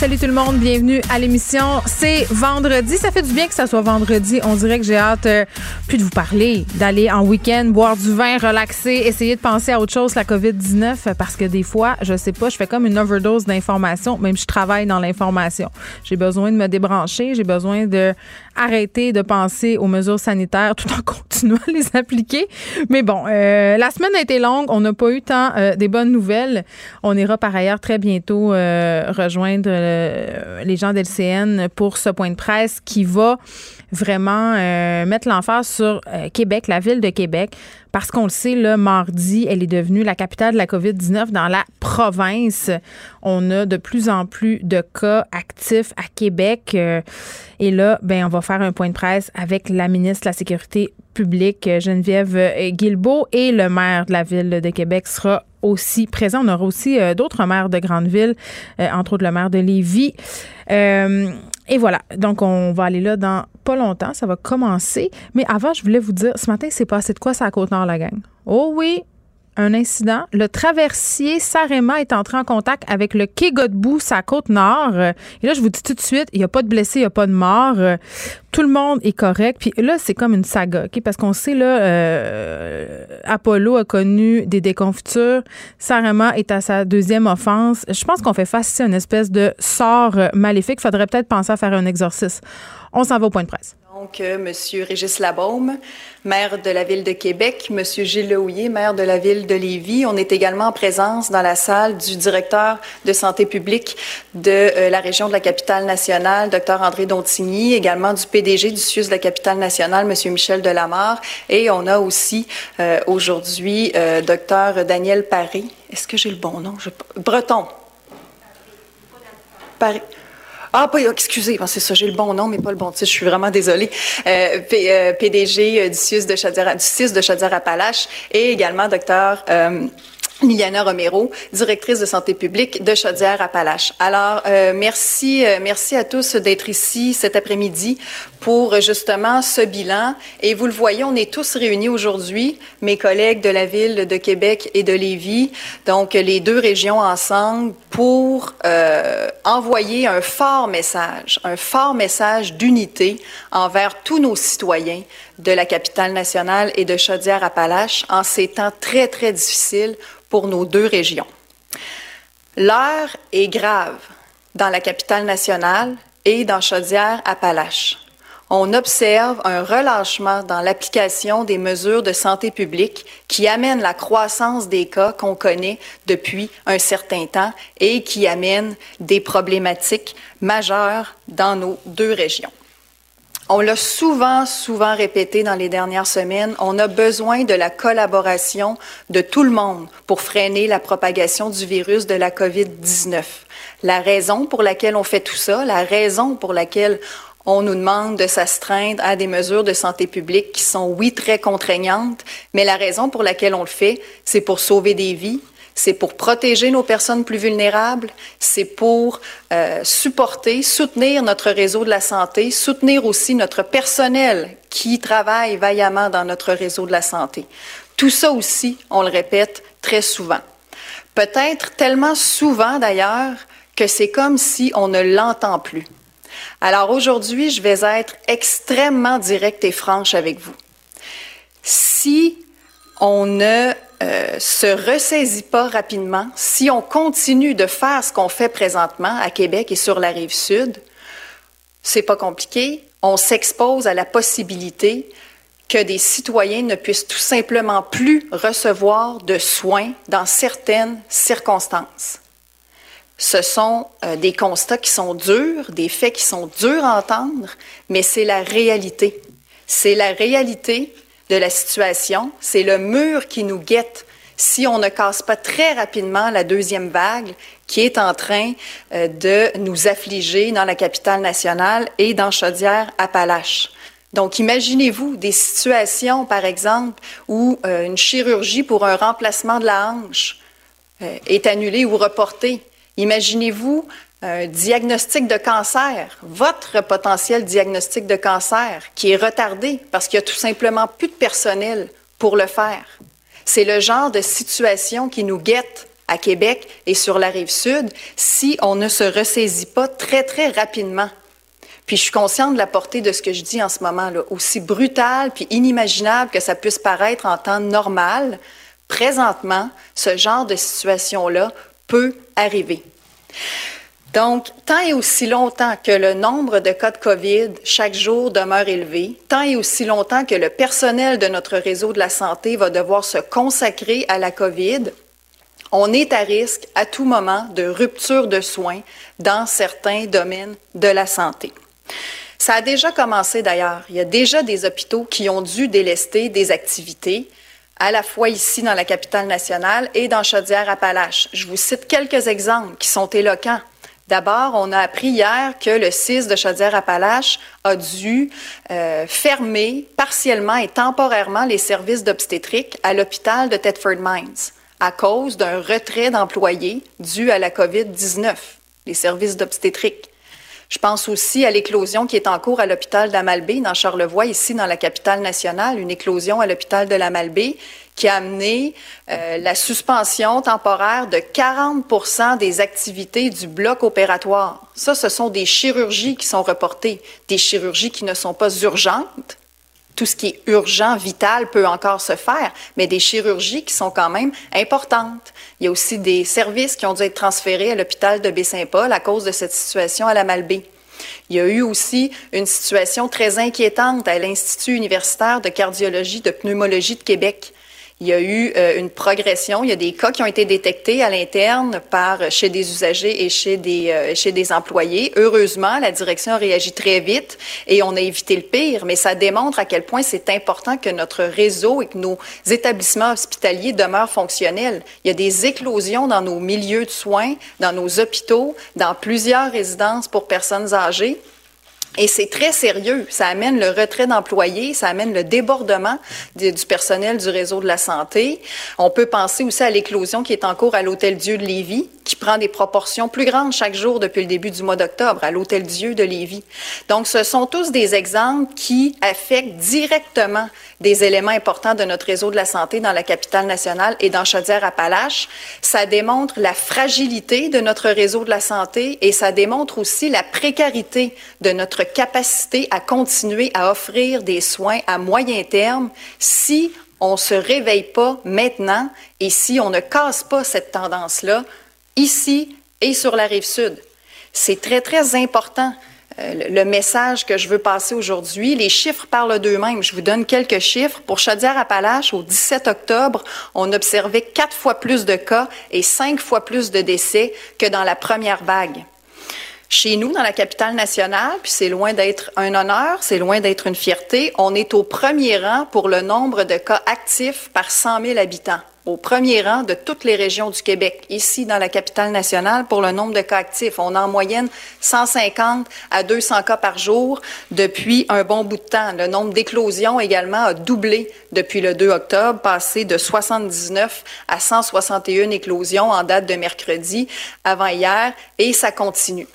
Salut tout le monde, bienvenue à l'émission. C'est vendredi, ça fait du bien que ça soit vendredi. On dirait que j'ai hâte euh, plus de vous parler, d'aller en week-end, boire du vin, relaxer, essayer de penser à autre chose, la COVID-19, parce que des fois, je sais pas, je fais comme une overdose d'informations, même si je travaille dans l'information. J'ai besoin de me débrancher, j'ai besoin de arrêter de penser aux mesures sanitaires tout en continuant à les appliquer. Mais bon, euh, la semaine a été longue, on n'a pas eu tant euh, des bonnes nouvelles. On ira par ailleurs très bientôt rejoindre euh, les gens d'LCN pour ce point de presse qui va vraiment euh, mettre l'emphase sur euh, Québec, la ville de Québec, parce qu'on le sait, le mardi, elle est devenue la capitale de la COVID-19 dans la province. On a de plus en plus de cas actifs à Québec. et là, ben, on va faire un point de presse avec la ministre de la Sécurité publique, Geneviève Guilbeault, et le maire de la ville de Québec sera aussi présent. On aura aussi euh, d'autres maires de grandes villes, euh, entre autres le maire de Lévis. Euh, et voilà. Donc, on va aller là dans pas longtemps. Ça va commencer. Mais avant, je voulais vous dire, ce matin, c'est passé de quoi ça à Côte-Nord, la gang? Oh oui, un incident. Le traversier Sarema est entré en contact avec le quai Godbout, sa côte nord. Et là, je vous dis tout de suite, il n'y a pas de blessés, il n'y a pas de morts. Tout le monde est correct. Puis là, c'est comme une saga, parce qu'on sait, là, euh, Apollo a connu des déconfitures. Sarema est à sa deuxième offense. Je pense qu'on fait face à une espèce de sort maléfique. Il faudrait peut-être penser à faire un exorcisme. On s'en va au point de presse. Donc, euh, M. Régis Labaume, maire de la ville de Québec, M. Gilles Lehouillier, maire de la ville de Lévis. On est également en présence dans la salle du directeur de santé publique de euh, la région de la capitale nationale, Dr. André Dontigny, également du PDG du CIUS de la capitale nationale, M. Michel Delamarre. Et on a aussi euh, aujourd'hui Dr. Daniel Paris. Est-ce que j'ai le bon nom? Breton. Paris. Ah, pas, excusez, c'est ça, j'ai le bon nom, mais pas le bon titre. Je suis vraiment désolée. Euh, PDG euh, de Chaudière, du CIUS de Chaudière-Appalaches et également docteur euh, Liliana Romero, directrice de santé publique de Chaudière-Appalaches. Alors, euh, merci, euh, merci à tous d'être ici cet après-midi pour justement ce bilan. Et vous le voyez, on est tous réunis aujourd'hui, mes collègues de la ville de Québec et de Lévis, donc les deux régions ensemble, pour euh, envoyer un fort message, un fort message d'unité envers tous nos citoyens de la capitale nationale et de Chaudière-Appalaches en ces temps très, très difficiles pour nos deux régions. L'heure est grave dans la capitale nationale et dans Chaudière-Appalaches. On observe un relâchement dans l'application des mesures de santé publique qui amène la croissance des cas qu'on connaît depuis un certain temps et qui amène des problématiques majeures dans nos deux régions. On l'a souvent, souvent répété dans les dernières semaines, on a besoin de la collaboration de tout le monde pour freiner la propagation du virus de la COVID-19. La raison pour laquelle on fait tout ça, la raison pour laquelle on nous demande de s'astreindre à des mesures de santé publique qui sont, oui, très contraignantes, mais la raison pour laquelle on le fait, c'est pour sauver des vies, c'est pour protéger nos personnes plus vulnérables, c'est pour euh, supporter, soutenir notre réseau de la santé, soutenir aussi notre personnel qui travaille vaillamment dans notre réseau de la santé. Tout ça aussi, on le répète très souvent. Peut-être tellement souvent d'ailleurs que c'est comme si on ne l'entend plus. Alors aujourd'hui, je vais être extrêmement directe et franche avec vous. Si on ne euh, se ressaisit pas rapidement, si on continue de faire ce qu'on fait présentement à Québec et sur la rive sud, c'est pas compliqué. On s'expose à la possibilité que des citoyens ne puissent tout simplement plus recevoir de soins dans certaines circonstances. Ce sont euh, des constats qui sont durs, des faits qui sont durs à entendre, mais c'est la réalité. C'est la réalité de la situation, c'est le mur qui nous guette si on ne casse pas très rapidement la deuxième vague qui est en train euh, de nous affliger dans la capitale nationale et dans Chaudière-Appalaches. Donc, imaginez-vous des situations, par exemple, où euh, une chirurgie pour un remplacement de la hanche euh, est annulée ou reportée. Imaginez-vous un diagnostic de cancer, votre potentiel diagnostic de cancer qui est retardé parce qu'il y a tout simplement plus de personnel pour le faire. C'est le genre de situation qui nous guette à Québec et sur la rive sud si on ne se ressaisit pas très, très rapidement. Puis je suis consciente de la portée de ce que je dis en ce moment-là, aussi brutal puis inimaginable que ça puisse paraître en temps normal. Présentement, ce genre de situation-là peut arriver. Donc, tant et aussi longtemps que le nombre de cas de COVID chaque jour demeure élevé, tant et aussi longtemps que le personnel de notre réseau de la santé va devoir se consacrer à la COVID, on est à risque à tout moment de rupture de soins dans certains domaines de la santé. Ça a déjà commencé d'ailleurs. Il y a déjà des hôpitaux qui ont dû délester des activités, à la fois ici dans la capitale nationale et dans Chaudière-Appalaches. Je vous cite quelques exemples qui sont éloquents. D'abord, on a appris hier que le CIS de Chaudière-Appalaches a dû euh, fermer partiellement et temporairement les services d'obstétrique à l'hôpital de Thetford Mines à cause d'un retrait d'employés dû à la COVID-19, les services d'obstétrique. Je pense aussi à l'éclosion qui est en cours à l'hôpital d'Amalbé, dans Charlevoix, ici dans la capitale nationale, une éclosion à l'hôpital de l'Amalbé qui a amené euh, la suspension temporaire de 40 des activités du bloc opératoire. Ça, ce sont des chirurgies qui sont reportées, des chirurgies qui ne sont pas urgentes, tout ce qui est urgent, vital peut encore se faire, mais des chirurgies qui sont quand même importantes. Il y a aussi des services qui ont dû être transférés à l'hôpital de Baie-Saint-Paul à cause de cette situation à la Malbaie. Il y a eu aussi une situation très inquiétante à l'Institut universitaire de cardiologie de pneumologie de Québec. Il y a eu euh, une progression. Il y a des cas qui ont été détectés à l'interne par chez des usagers et chez des euh, chez des employés. Heureusement, la direction a réagi très vite et on a évité le pire. Mais ça démontre à quel point c'est important que notre réseau et que nos établissements hospitaliers demeurent fonctionnels. Il y a des éclosions dans nos milieux de soins, dans nos hôpitaux, dans plusieurs résidences pour personnes âgées. Et c'est très sérieux. Ça amène le retrait d'employés, ça amène le débordement du personnel du réseau de la santé. On peut penser aussi à l'éclosion qui est en cours à l'Hôtel Dieu de Lévis, qui prend des proportions plus grandes chaque jour depuis le début du mois d'octobre à l'Hôtel Dieu de Lévis. Donc, ce sont tous des exemples qui affectent directement des éléments importants de notre réseau de la santé dans la capitale nationale et dans Chaudière-Appalaches. Ça démontre la fragilité de notre réseau de la santé et ça démontre aussi la précarité de notre capacité à continuer à offrir des soins à moyen terme si on se réveille pas maintenant et si on ne casse pas cette tendance-là ici et sur la rive sud. C'est très, très important le message que je veux passer aujourd'hui. Les chiffres parlent d'eux-mêmes. Je vous donne quelques chiffres. Pour Chaudière-Appalaches, au 17 octobre, on observait quatre fois plus de cas et cinq fois plus de décès que dans la première vague. Chez nous, dans la capitale nationale, puis c'est loin d'être un honneur, c'est loin d'être une fierté, on est au premier rang pour le nombre de cas actifs par 100 000 habitants au premier rang de toutes les régions du Québec, ici dans la capitale nationale, pour le nombre de cas actifs. On a en moyenne 150 à 200 cas par jour depuis un bon bout de temps. Le nombre d'éclosions également a doublé depuis le 2 octobre, passé de 79 à 161 éclosions en date de mercredi avant hier, et ça continue.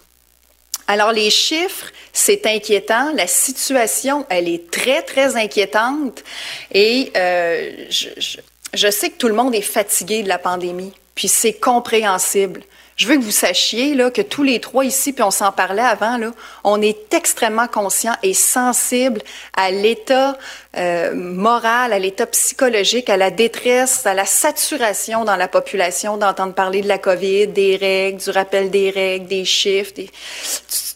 Alors les chiffres, c'est inquiétant. La situation, elle est très, très inquiétante. Et euh, je, je, je sais que tout le monde est fatigué de la pandémie, puis c'est compréhensible. Je veux que vous sachiez là, que tous les trois ici, puis on s'en parlait avant, là, on est extrêmement conscient et sensible à l'état euh, moral, à l'état psychologique, à la détresse, à la saturation dans la population d'entendre parler de la COVID, des règles, du rappel des règles, des chiffres,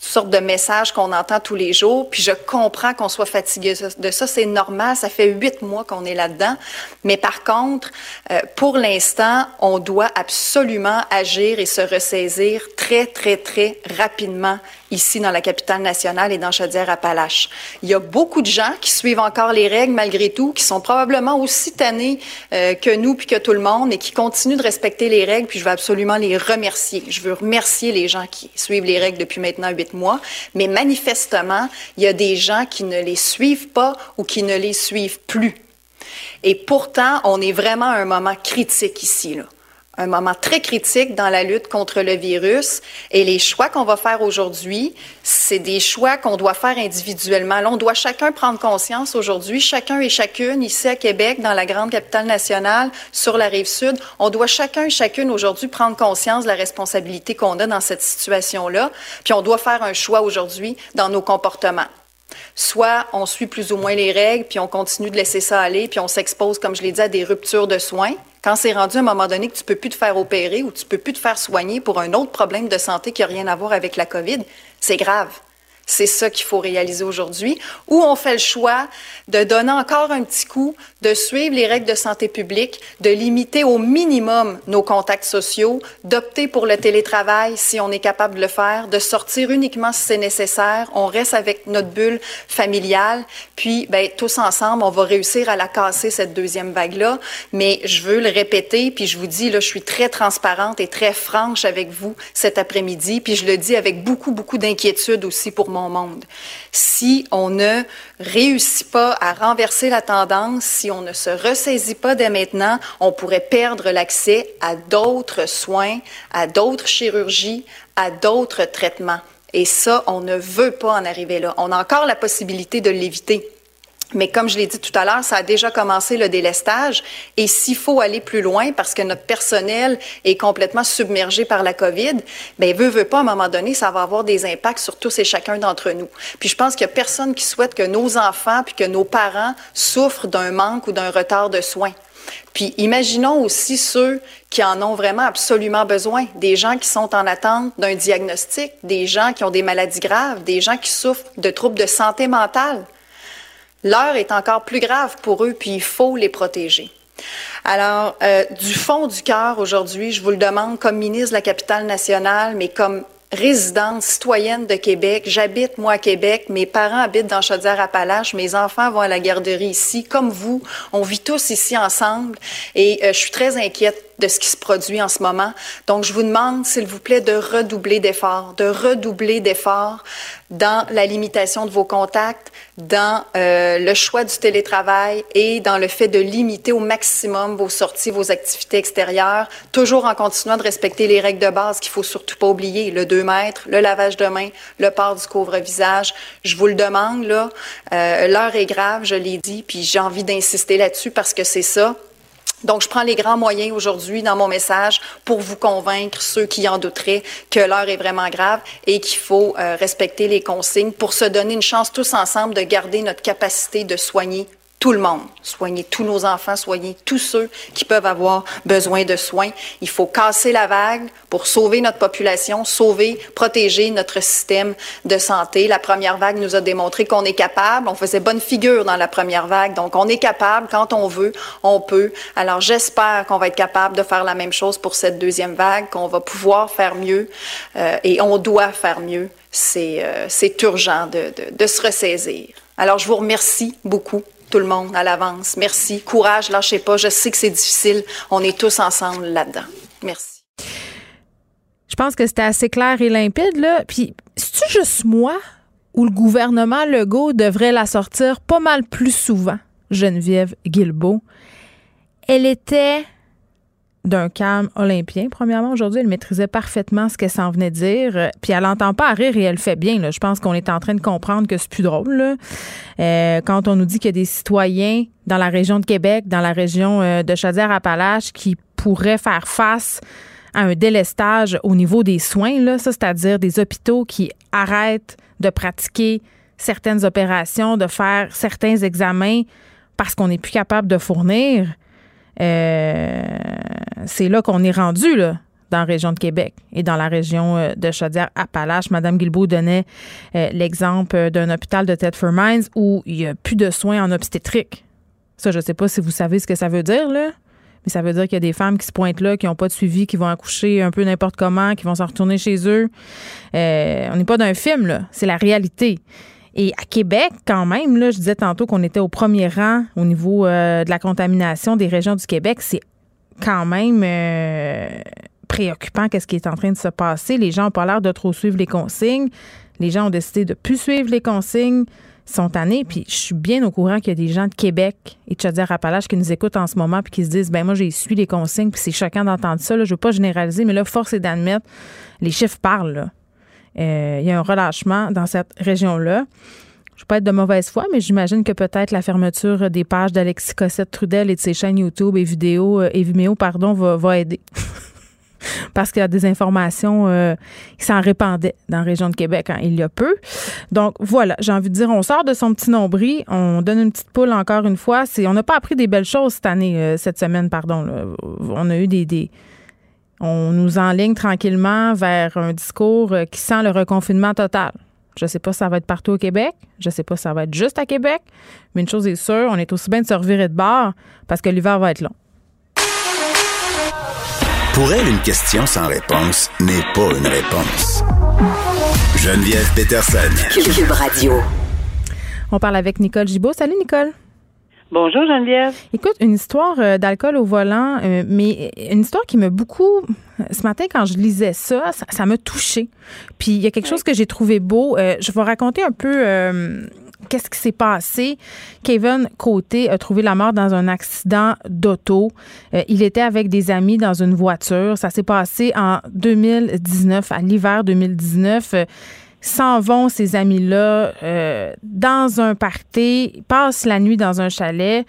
sortes de messages qu'on entend tous les jours. Puis je comprends qu'on soit fatigué de ça. C'est normal. Ça fait huit mois qu'on est là-dedans. Mais par contre, euh, pour l'instant, on doit absolument agir et se ressaisir très, très, très rapidement ici dans la capitale nationale et dans Chaudière-Appalaches. Il y a beaucoup de gens qui suivent encore les règles malgré tout, qui sont probablement aussi tannés euh, que nous puis que tout le monde et qui continuent de respecter les règles. Puis je veux absolument les remercier. Je veux remercier les gens qui suivent les règles depuis maintenant huit mois. Mais manifestement, il y a des gens qui ne les suivent pas ou qui ne les suivent plus. Et pourtant, on est vraiment à un moment critique ici. Là un moment très critique dans la lutte contre le virus. Et les choix qu'on va faire aujourd'hui, c'est des choix qu'on doit faire individuellement. Là, on doit chacun prendre conscience aujourd'hui, chacun et chacune ici à Québec, dans la grande capitale nationale, sur la rive sud, on doit chacun et chacune aujourd'hui prendre conscience de la responsabilité qu'on a dans cette situation-là. Puis on doit faire un choix aujourd'hui dans nos comportements. Soit on suit plus ou moins les règles, puis on continue de laisser ça aller, puis on s'expose, comme je l'ai dit, à des ruptures de soins. Quand c'est rendu à un moment donné que tu peux plus te faire opérer ou tu peux plus te faire soigner pour un autre problème de santé qui n'a rien à voir avec la COVID, c'est grave. C'est ça qu'il faut réaliser aujourd'hui. Ou on fait le choix de donner encore un petit coup, de suivre les règles de santé publique, de limiter au minimum nos contacts sociaux, d'opter pour le télétravail si on est capable de le faire, de sortir uniquement si c'est nécessaire. On reste avec notre bulle familiale. Puis, ben, tous ensemble, on va réussir à la casser, cette deuxième vague-là. Mais je veux le répéter, puis je vous dis, là, je suis très transparente et très franche avec vous cet après-midi. Puis je le dis avec beaucoup, beaucoup d'inquiétude aussi pour monde. Si on ne réussit pas à renverser la tendance, si on ne se ressaisit pas dès maintenant, on pourrait perdre l'accès à d'autres soins, à d'autres chirurgies, à d'autres traitements. Et ça, on ne veut pas en arriver là. On a encore la possibilité de l'éviter. Mais comme je l'ai dit tout à l'heure, ça a déjà commencé le délestage. Et s'il faut aller plus loin, parce que notre personnel est complètement submergé par la COVID, ben veut, veut pas, à un moment donné, ça va avoir des impacts sur tous et chacun d'entre nous. Puis je pense qu'il y a personne qui souhaite que nos enfants puis que nos parents souffrent d'un manque ou d'un retard de soins. Puis imaginons aussi ceux qui en ont vraiment absolument besoin, des gens qui sont en attente d'un diagnostic, des gens qui ont des maladies graves, des gens qui souffrent de troubles de santé mentale. L'heure est encore plus grave pour eux, puis il faut les protéger. Alors, euh, du fond du cœur, aujourd'hui, je vous le demande comme ministre de la capitale nationale, mais comme résidente citoyenne de Québec. J'habite, moi, à Québec. Mes parents habitent dans Chaudière-Appalaches. Mes enfants vont à la garderie ici. Comme vous, on vit tous ici ensemble. Et euh, je suis très inquiète de ce qui se produit en ce moment. Donc, je vous demande, s'il vous plaît, de redoubler d'efforts, de redoubler d'efforts dans la limitation de vos contacts, dans euh, le choix du télétravail et dans le fait de limiter au maximum vos sorties, vos activités extérieures, toujours en continuant de respecter les règles de base qu'il faut surtout pas oublier, le 2 mètres, le lavage de mains, le port du couvre-visage. Je vous le demande, là, euh, l'heure est grave, je l'ai dit, puis j'ai envie d'insister là-dessus parce que c'est ça. Donc, je prends les grands moyens aujourd'hui dans mon message pour vous convaincre, ceux qui en douteraient, que l'heure est vraiment grave et qu'il faut euh, respecter les consignes pour se donner une chance tous ensemble de garder notre capacité de soigner tout le monde, soigner tous nos enfants, soigner tous ceux qui peuvent avoir besoin de soins. Il faut casser la vague pour sauver notre population, sauver, protéger notre système de santé. La première vague nous a démontré qu'on est capable. On faisait bonne figure dans la première vague, donc on est capable quand on veut, on peut. Alors j'espère qu'on va être capable de faire la même chose pour cette deuxième vague, qu'on va pouvoir faire mieux euh, et on doit faire mieux. C'est euh, urgent de, de, de se ressaisir. Alors je vous remercie beaucoup tout le monde à l'avance. Merci. Courage, lâchez pas. Je sais que c'est difficile. On est tous ensemble là-dedans. Merci. Je pense que c'était assez clair et limpide, là. Puis, c'est-tu juste moi ou le gouvernement Legault devrait la sortir pas mal plus souvent, Geneviève Guilbeault? Elle était d'un calme olympien. Premièrement, aujourd'hui, elle maîtrisait parfaitement ce qu'elle s'en venait dire. Euh, puis elle n'entend pas rire et elle fait bien. Là. Je pense qu'on est en train de comprendre que c'est plus drôle. Euh, quand on nous dit qu'il y a des citoyens dans la région de Québec, dans la région euh, de Chaudière-Appalaches qui pourraient faire face à un délestage au niveau des soins, là, ça, c'est-à-dire des hôpitaux qui arrêtent de pratiquer certaines opérations, de faire certains examens parce qu'on n'est plus capable de fournir. Euh, c'est là qu'on est rendu, là. dans la région de Québec et dans la région euh, de Chaudière-Appalaches. Madame Guilbeault donnait euh, l'exemple d'un hôpital de Thetford Mines où il n'y a plus de soins en obstétrique. Ça, je ne sais pas si vous savez ce que ça veut dire, là. Mais ça veut dire qu'il y a des femmes qui se pointent là, qui n'ont pas de suivi, qui vont accoucher un peu n'importe comment, qui vont s'en retourner chez eux. on n'est pas dans un film, là. C'est la réalité. Et à Québec, quand même, là, je disais tantôt qu'on était au premier rang au niveau de la contamination des régions du Québec. C'est quand même euh, préoccupant qu'est-ce qui est en train de se passer. Les gens n'ont pas l'air de trop suivre les consignes. Les gens ont décidé de plus suivre les consignes sont tannés. Puis je suis bien au courant qu'il y a des gens de Québec et de Chaudière-Appalaches qui nous écoutent en ce moment puis qui se disent ben moi j'ai suivi les consignes puis c'est choquant d'entendre ça. Là. Je veux pas généraliser, mais là force est d'admettre les chiffres parlent. Euh, il y a un relâchement dans cette région-là je peux pas être de mauvaise foi, mais j'imagine que peut-être la fermeture des pages d'Alexis Cossette Trudel et de ses chaînes YouTube et vidéo euh, et Vimeo, pardon, va, aider. Parce qu'il y a des informations euh, qui s'en répandaient dans la région de Québec hein, il y a peu. Donc voilà, j'ai envie de dire, on sort de son petit nombril, on donne une petite poule encore une fois. On n'a pas appris des belles choses cette année, euh, cette semaine, pardon. On a eu des on nous enligne tranquillement vers un discours qui sent le reconfinement total. Je ne sais pas si ça va être partout au Québec. Je ne sais pas si ça va être juste à Québec. Mais une chose est sûre, on est aussi bien de se revirer de bord parce que l'hiver va être long. Pour elle, une question sans réponse n'est pas une réponse. Geneviève Peterson. Cube Radio. On parle avec Nicole Gibault. Salut, Nicole. Bonjour Geneviève. Écoute, une histoire euh, d'alcool au volant, euh, mais une histoire qui m'a beaucoup. Ce matin, quand je lisais ça, ça m'a touché. Puis il y a quelque chose que j'ai trouvé beau. Euh, je vais raconter un peu qu'est-ce qui s'est passé. Kevin Côté a trouvé la mort dans un accident d'auto. il était avec des amis dans une voiture. Ça s'est passé en 2019, à l'hiver 2019 s'en vont, ces amis-là, euh, dans un party, passent la nuit dans un chalet.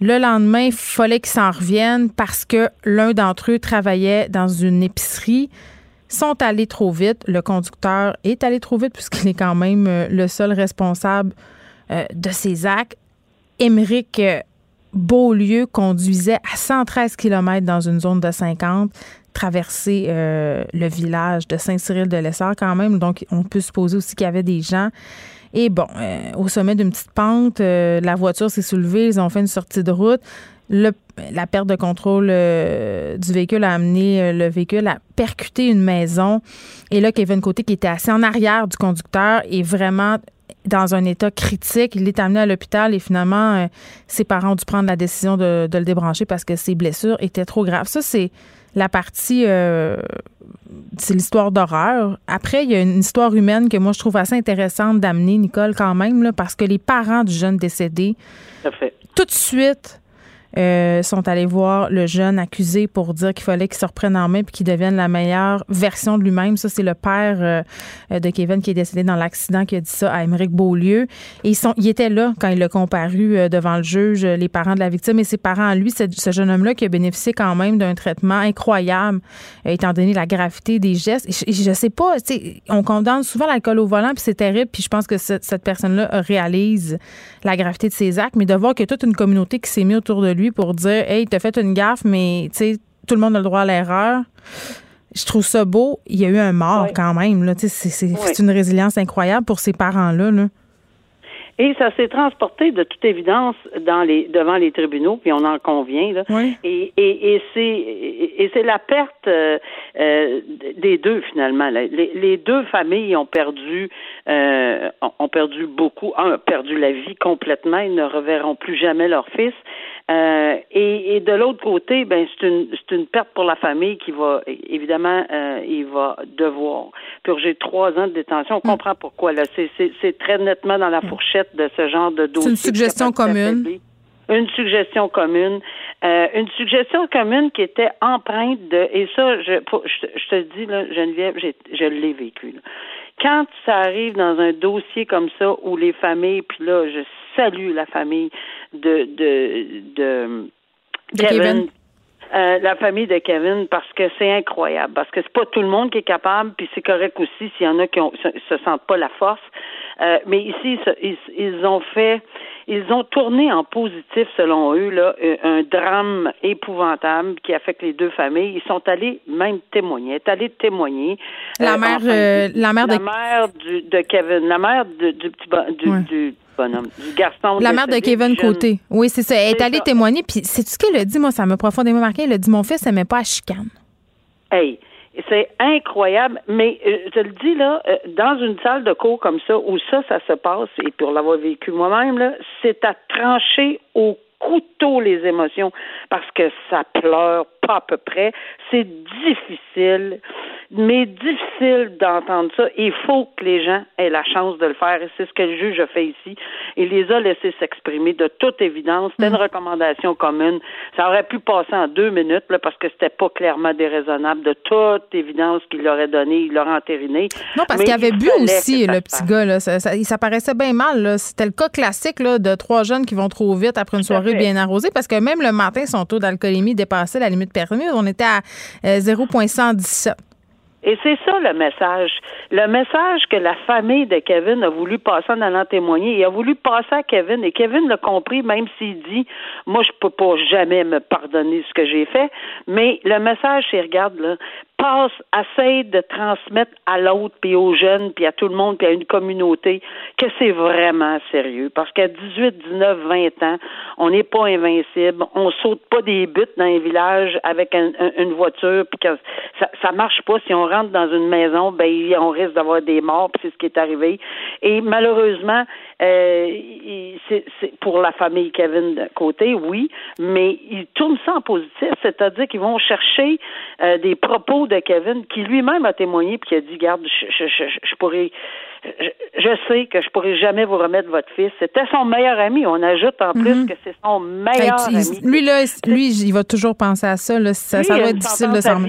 Le lendemain, il fallait qu'ils s'en reviennent parce que l'un d'entre eux travaillait dans une épicerie. Sont allés trop vite. Le conducteur est allé trop vite puisqu'il est quand même euh, le seul responsable euh, de ces actes. Beaulieu conduisait à 113 km dans une zone de 50 traverser euh, le village de Saint-Cyril-de-Lessard quand même. Donc, on peut supposer aussi qu'il y avait des gens. Et bon, euh, au sommet d'une petite pente, euh, la voiture s'est soulevée, ils ont fait une sortie de route. La perte de contrôle du véhicule a amené le véhicule à percuter une maison. Et là, Kevin Côté, qui était assis en arrière du conducteur, est vraiment dans un état critique. Il est amené à l'hôpital et finalement, ses parents ont dû prendre la décision de, de, le débrancher parce que ses blessures étaient trop graves. Ça, c'est la partie, euh, c'est l'histoire d'horreur. Après, il y a une histoire humaine que moi, je trouve assez intéressante d'amener, Nicole, quand même, là, parce que les parents du jeune décédé, tout de suite, euh, sont allés voir le jeune accusé pour dire qu'il fallait qu'il se reprenne en main puis qu'il devienne la meilleure version de lui-même. Ça, c'est le père euh, de Kevin qui est décédé dans l'accident qui a dit ça à Émeric Beaulieu. Et ils, sont, ils étaient là quand il a comparu euh, devant le juge, les parents de la victime et ses parents. Lui, ce jeune homme-là qui a bénéficié quand même d'un traitement incroyable, étant donné la gravité des gestes. Je, sais pas, on condamne souvent l'alcool au volant puis c'est terrible. Puis je pense que cette personne-là réalise la gravité de ses actes, mais de voir a toute une communauté qui s'est mise autour de lui pour dire Hey, t'as fait une gaffe, mais tu sais, tout le monde a le droit à l'erreur. Je trouve ça beau. Il y a eu un mort quand même. Là. C'est, une résilience incroyable pour ces parents-là. Là. Et ça s'est transporté de toute évidence dans les devant les tribunaux, puis on en convient. Là. Et, et, et c'est et c'est la perte euh, euh, des deux finalement. Les, les, deux familles ont perdu euh, ont perdu beaucoup. Un a perdu la vie complètement. Ils ne reverront plus jamais leur fils. Euh, et, et, de l'autre côté, ben c'est une c'est une perte pour la famille qui va évidemment euh, il va devoir purger trois ans de détention. On mm. comprend pourquoi là. C'est c'est très nettement dans la mm. fourchette de ce genre de dossier. C'est une suggestion commune. Une suggestion commune, euh, une suggestion commune qui était empreinte de et ça je je, je te dis là Geneviève, je l'ai vécu. Là. Quand ça arrive dans un dossier comme ça où les familles puis là je salue la famille de de, de, Kevin. Euh, la famille de Kevin parce que c'est incroyable parce que c'est pas tout le monde qui est capable puis c'est correct aussi s'il y en a qui ont, se, sentent pas la force euh, mais ici ils, ils, ont fait ils ont tourné en positif, selon eux, là, un drame épouvantable qui affecte les deux familles. Ils sont allés même témoigner, est allés témoigner. La mère, la mère de... La mère de Kevin, la mère du petit du, du bonhomme, du garçon. La mère de Kevin Côté. Oui, c'est ça. Elle est, allée témoigner. Puis, c'est ce qu'elle a dit? Moi, ça m'a profondément marqué. Elle a dit Mon fils n'aimait pas à chicane. Hey, c'est incroyable, mais euh, je le dis là, euh, dans une salle de cours comme ça, où ça, ça se passe, et pour l'avoir vécu moi-même, là, c'est à trancher au couteau les émotions parce que ça pleure pas à peu près. C'est difficile mais difficile d'entendre ça. Il faut que les gens aient la chance de le faire et c'est ce que le juge a fait ici. Il les a laissés s'exprimer de toute évidence. C'était une mm. recommandation commune. Ça aurait pu passer en deux minutes là, parce que c'était pas clairement déraisonnable. De toute évidence qu'il leur aurait donné, il leur a entériné. Non, parce qu'il avait bu aussi, le petit gars. Là. Ça, ça, paraissait bien mal. C'était le cas classique là, de trois jeunes qui vont trop vite après une soirée bien arrosée parce que même le matin, son taux d'alcoolémie dépassait la limite permise. On était à 0,117. Et c'est ça le message. Le message que la famille de Kevin a voulu passer en allant témoigner. Il a voulu passer à Kevin et Kevin l'a compris, même s'il dit Moi, je peux pas jamais me pardonner ce que j'ai fait. Mais le message, c'est regarde, là, passe, essaye de transmettre à l'autre, puis aux jeunes, puis à tout le monde, puis à une communauté, que c'est vraiment sérieux. Parce qu'à 18, 19, 20 ans, on n'est pas invincible, on saute pas des buts dans un village avec une voiture, puis que ça, ça marche pas. Si on rentre dans une maison, ben on risque d'avoir des morts, puis c'est ce qui est arrivé. Et malheureusement, euh, c'est pour la famille Kevin de côté, oui, mais ils tournent ça en positif, c'est-à-dire qu'ils vont chercher euh, des propos de Kevin qui lui-même a témoigné puis qui a dit garde je, je, je, pourrais je, sais que je pourrais jamais vous remettre votre fils. C'était son meilleur ami. On ajoute en plus mhm. que c'est son meilleur ami. Lui là, lui il va toujours penser à ça là, ça, ça va être difficile de s'en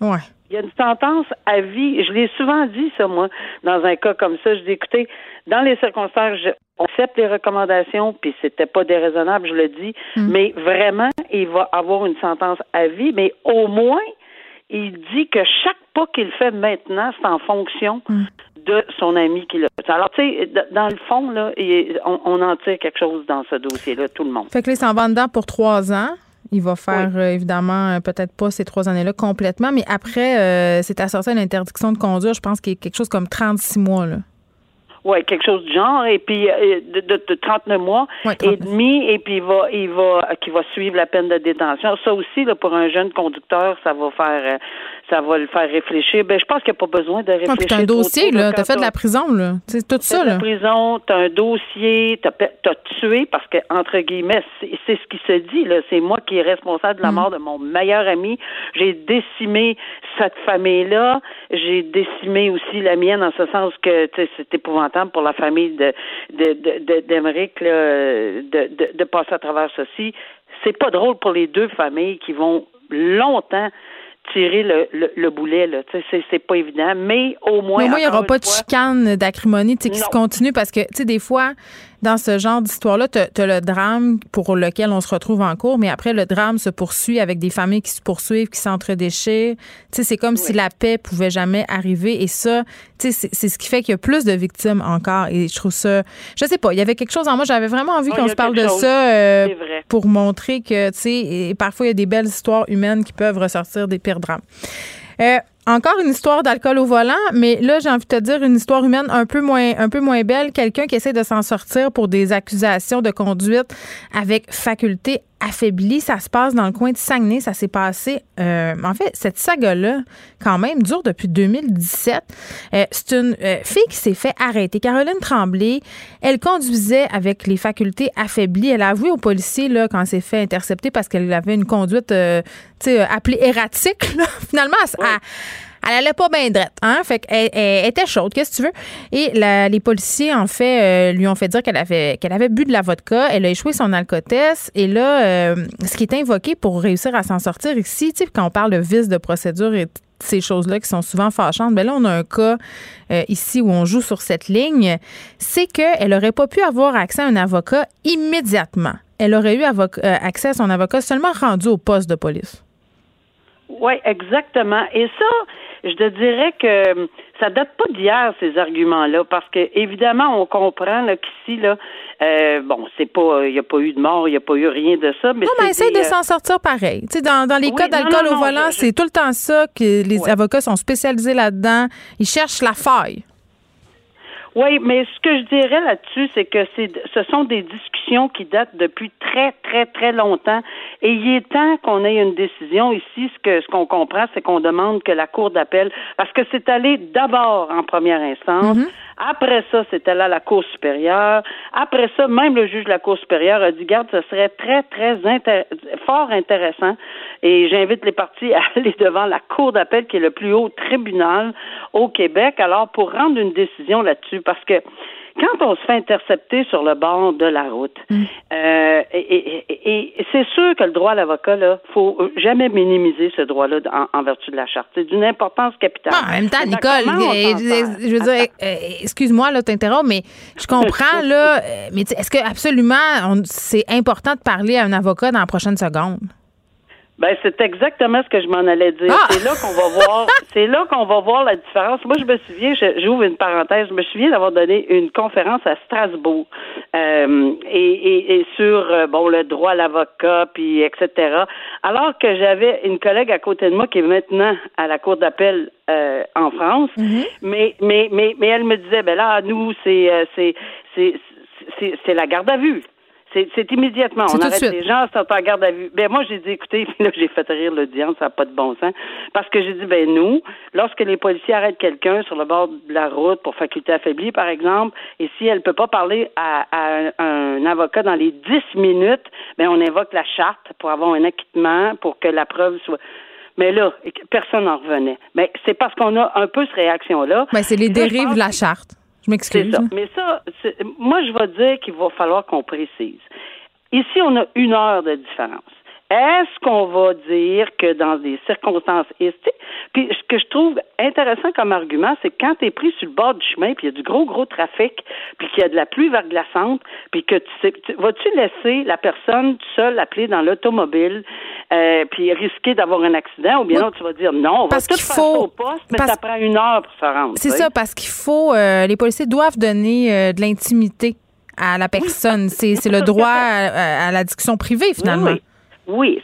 Ouais. Il y a une sentence à vie. Je l'ai souvent dit, ça, moi, dans un cas comme ça. Je dis, écoutez, dans les circonstances, on accepte les recommandations, puis c'était pas déraisonnable, je le dis, mhm. mais vraiment, il va avoir une sentence à vie, mais au moins, il dit que chaque pas qu'il fait maintenant, c'est en fonction mm. de son ami qui l'a. Alors, tu sais, dans le fond, là, on, en tire quelque chose dans ce dossier-là, tout le monde. Fait que là, s'en va dedans pour trois ans. Il va faire euh, évidemment euh, peut-être pas ces trois années-là complètement, mais après, euh, c'est assorti à l'interdiction de conduire, je pense qu'il y a quelque chose comme 36 mois. Là. Oui, quelque chose du genre, et puis de, de, 39 mois et demi, et puis il va, il va, qui va suivre la peine de détention. Ça aussi, là, pour un jeune conducteur, ça va faire, ça va le faire réfléchir. Ben, je pense qu'il n'y a pas besoin de réfléchir. Ah, tu as un dossier, là. Tu as fait de la prison, là. C'est tout ça, là. de la prison, tu as un dossier, tu as, tué, parce que, entre guillemets, c'est ce qui se dit, là. C'est moi qui est responsable de la mm. mort de mon meilleur ami. J'ai décimé cette famille-là. J'ai décimé aussi la mienne, en ce sens que, c'est épouvantable pour la famille de de, de, de, de passer à travers ceci. C'est pas drôle pour les deux familles qui vont longtemps tirer le, le, boulet. Là. C'est, c'est pas évident, mais au moins. Mais au moins, il n'y aura pas de chicane, d'acrimonie qui se continue parce que, tu sais, des fois, dans ce genre d'histoire-là, tu as, le drame pour lequel on se retrouve en cours, mais après, le drame se poursuit avec des familles qui se poursuivent, qui s'entredéchirent. Tu sais, c'est comme si la paix pouvait jamais arriver. Et ça, tu sais, c'est ce qui fait qu'il y a plus de victimes encore. Et je trouve ça. Je sais pas, il y avait quelque chose en moi. J'avais vraiment envie qu'on se parle de ça euh, pour montrer que, tu sais, parfois, il y a des belles histoires humaines qui peuvent ressortir des pires drames. Euh, encore une histoire d'alcool au volant, mais là, j'ai envie de te dire une histoire humaine un peu moins, un peu moins belle. Quelqu'un qui essaie de s'en sortir pour des accusations de conduite avec faculté affaiblie. Ça se passe dans le coin de Saguenay. Ça s'est passé. Euh, en fait, cette saga-là, quand même, dure depuis 2017. Euh, c'est une euh, fille qui s'est fait arrêter. Caroline Tremblay, elle conduisait avec les facultés affaiblies. Elle a avoué aux policiers là, quand elle s'est fait intercepter parce qu'elle avait une conduite appelée erratique. Finalement, elle, elle allait pas bien drette, hein? Fait qu'elle elle était chaude, qu'est-ce que tu veux? Et les policiers, en fait, euh, lui ont fait dire qu'elle avait, qu'elle avait bu de la vodka. Elle a échoué son alcotest. Et là, euh, ce qui est invoqué pour réussir à s'en sortir ici, tu sais, quand on parle de vice de procédure et ces choses-là qui sont souvent fâchantes. Mais ben là, on a un cas euh, ici où on joue sur cette ligne. C'est qu'elle n'aurait pas pu avoir accès à un avocat immédiatement. Elle aurait eu accès à son avocat seulement rendu au poste de police. Oui, exactement. Et ça, je te dirais que ça date pas d'hier ces arguments-là, parce que évidemment on comprend là qu'ici là, euh, bon, c'est pas, il y a pas eu de mort, il y a pas eu rien de ça, mais non, mais essaye de s'en sortir pareil. Tu sais, dans, dans les cas d'alcool au volant, c'est tout le temps ça que les avocats sont spécialisés là-dedans. Ils cherchent la faille. Oui, mais ce que je dirais là-dessus, c'est que c'est, ce sont des discussions qui datent depuis très, très, très longtemps. Et il est temps qu'on ait une décision ici. Ce que ce qu'on comprend, c'est qu'on demande que la Cour d'appel, parce que c'est allé d'abord en première instance. Mm-hmm. Après ça, c'était là la Cour supérieure. Après ça, même le juge de la Cour supérieure a dit, garde, ce serait très, très fort intéressant. Et j'invite les partis à aller devant la Cour d'appel, qui est le plus haut tribunal au Québec, alors pour rendre une décision là-dessus. Parce que quand on se fait intercepter sur le bord de la route, mm. euh, et, c'est sûr que le droit à l'avocat, là, faut jamais minimiser ce droit-là en, vertu de la charte. C'est d'une importance capitale. en même temps, Nicole, je veux dire, euh, excuse-moi, là, t'interromps, mais je comprends, là, euh, mais est-ce que absolument c'est important de parler à un avocat dans la prochaine seconde? Ben, c'est exactement ce que je m'en allais dire. Ah! C'est là qu'on va voir, c'est là qu'on va voir la différence. Moi, je me souviens, j'ouvre une parenthèse, je me souviens d'avoir donné une conférence à Strasbourg, euh, et, et, sur, euh, bon, le droit à l'avocat, puis etc. Alors que j'avais une collègue à côté de moi qui est maintenant à la cour d'appel euh, en France, mm-hmm. mais, mais, mais, mais elle me disait, ben là, nous, c'est, c'est, c'est, c'est la garde à vue. C'est immédiatement. On arrête les gens, sont en garde à vue. Ben moi, j'ai dit, écoutez, là, j'ai fait rire l'audience, ça n'a pas de bon sens. Parce que j'ai dit, ben nous, lorsque les policiers arrêtent quelqu'un sur le bord de la route pour faculté affaiblie, par exemple, et si elle ne peut pas parler à, un, avocat dans les dix minutes, ben on invoque la charte pour avoir un acquittement, pour que la preuve soit. Mais là, personne n'en revenait. Mais c'est parce qu'on a un peu cette réaction-là. Mais c'est les dérives de la charte. Je m'excuse. Ça. Mais ça, moi, je vais dire qu'il va falloir qu'on précise. Ici, on a une heure de différence. Est-ce qu'on va dire que dans des circonstances puis ce que je trouve intéressant comme argument, c'est que quand tu es pris sur le bord du chemin, puis il y a du gros gros trafic, puis qu'il y a de la pluie verglaçante, puis que tu sais, vas-tu laisser la personne seule appeler dans l'automobile, euh, puis risquer d'avoir un accident, ou bien non, tu vas dire non, on parce va tout faire faut... au poste, mais ça prend une heure pour se rendre. C'est ça, parce qu'il faut, euh, les policiers doivent donner euh, de l'intimité à la personne. C'est le droit à, la discussion privée, finalement. Oui,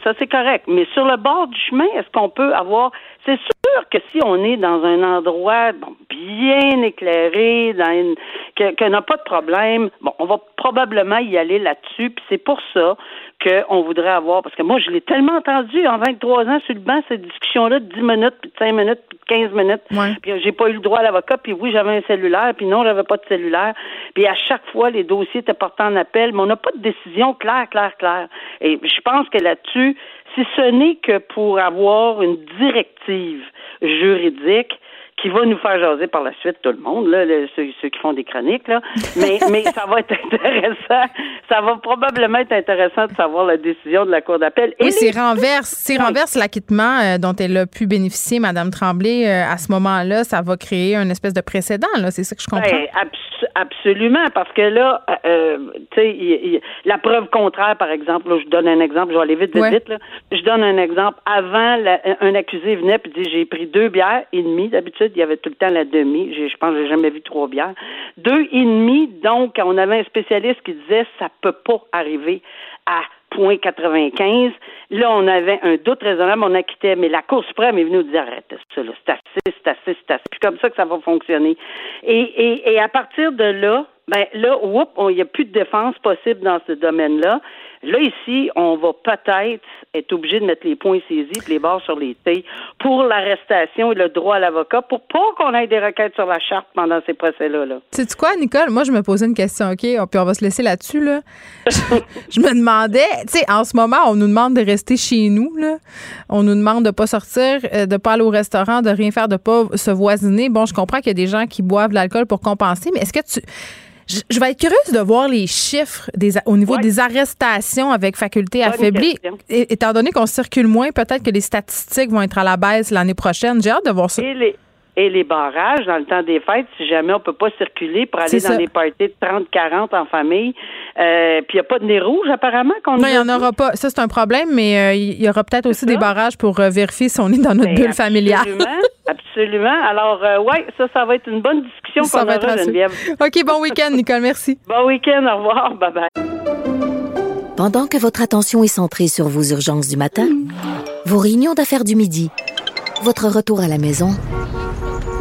ça c'est correct. Mais sur le bord du chemin, est-ce qu'on peut avoir c'est sûr que si on est dans un endroit bien éclairé, dans une, que, n'a pas de problème, bon, on va probablement y aller là-dessus. Puis c'est pour ça qu'on voudrait avoir, parce que moi, je l'ai tellement entendu en 23 ans sur le banc, cette discussion-là de 10 minutes, puis de 5 minutes, puis de 15 minutes. Puis j'ai pas eu le droit à l'avocat, puis oui, j'avais un cellulaire, puis non, j'avais pas de cellulaire. Puis à chaque fois, les dossiers étaient portés en appel, mais on n'a pas de décision claire, claire, claire. Et je pense que là-dessus, si ce n'est que pour avoir une directive juridique, qui va nous faire jaser par la suite tout le monde, là, ceux, qui font des chroniques, là. Mais, mais ça va être intéressant. Ça va probablement être intéressant de savoir la décision de la Cour d'appel. Oui, c'est renverse, c'est renverse l'acquittement euh, dont elle a pu bénéficier, Mme Tremblay, euh, à ce moment-là, ça va créer une espèce de précédent, là. C'est ça que je comprends. Ben, absolument, parce que là, euh, tu sais, la preuve contraire, par exemple, je donne un exemple, je vais aller vite, vite, vite, là. Je donne un exemple. Avant, un accusé venait et dit, j'ai pris deux bières et demie, d'habitude, il y avait tout le temps la demi. Je pense que j'ai jamais vu trois bières. Deux et demi, donc, on avait un spécialiste qui disait ça peut pas arriver à 0.95. Là, on avait un doute raisonnable, on acquittait, mais la Cour suprême est venue nous dire arrête ça, c'est assez, c'est assez, c'est assez. Puis comme ça que ça va fonctionner. Et, et, et à partir de là, ben là, il n'y a plus de défense possible dans ce domaine-là. Là, ici, on va peut-être être obligé de mettre les points saisis et les barres sur les T pour l'arrestation et le droit à l'avocat pour pas qu'on ait des requêtes sur la charte pendant ces procès-là. Là. sais quoi, Nicole? Moi, je me posais une question, OK? Puis on va se laisser là-dessus, là. je me demandais, tu sais, en ce moment, on nous demande de rester chez nous, là. On nous demande de pas sortir, euh, de pas aller au restaurant, de rien faire, de pas se voisiner. Bon, je comprends qu'il y a des gens qui boivent de l'alcool pour compenser, mais est-ce que tu je, vais être curieuse de voir les chiffres des, au niveau des arrestations avec faculté affaiblie. étant donné qu'on circule moins, peut-être que les statistiques vont être à la baisse l'année prochaine. J'ai hâte de voir ça. Et les, et les barrages dans le temps des fêtes, si jamais on peut pas circuler pour aller dans des parties de 30, 40 en famille. Euh, puis il n'y a pas de nez rouge apparemment qu'on Non, il n'y en aura pas. Ça, c'est un problème, mais euh, il y aura peut-être aussi des barrages pour euh, vérifier si on est dans notre bulle familiale. Absolument. absolument. Alors, oui, ça, ça va être une bonne discussion qu'on aura, Geneviève. OK, bon week-end, Nicole. Merci. Bon week-end. Au revoir. Bye-bye. Pendant que votre attention est centrée sur vos urgences du matin, vos réunions d'affaires du midi, votre retour à la maison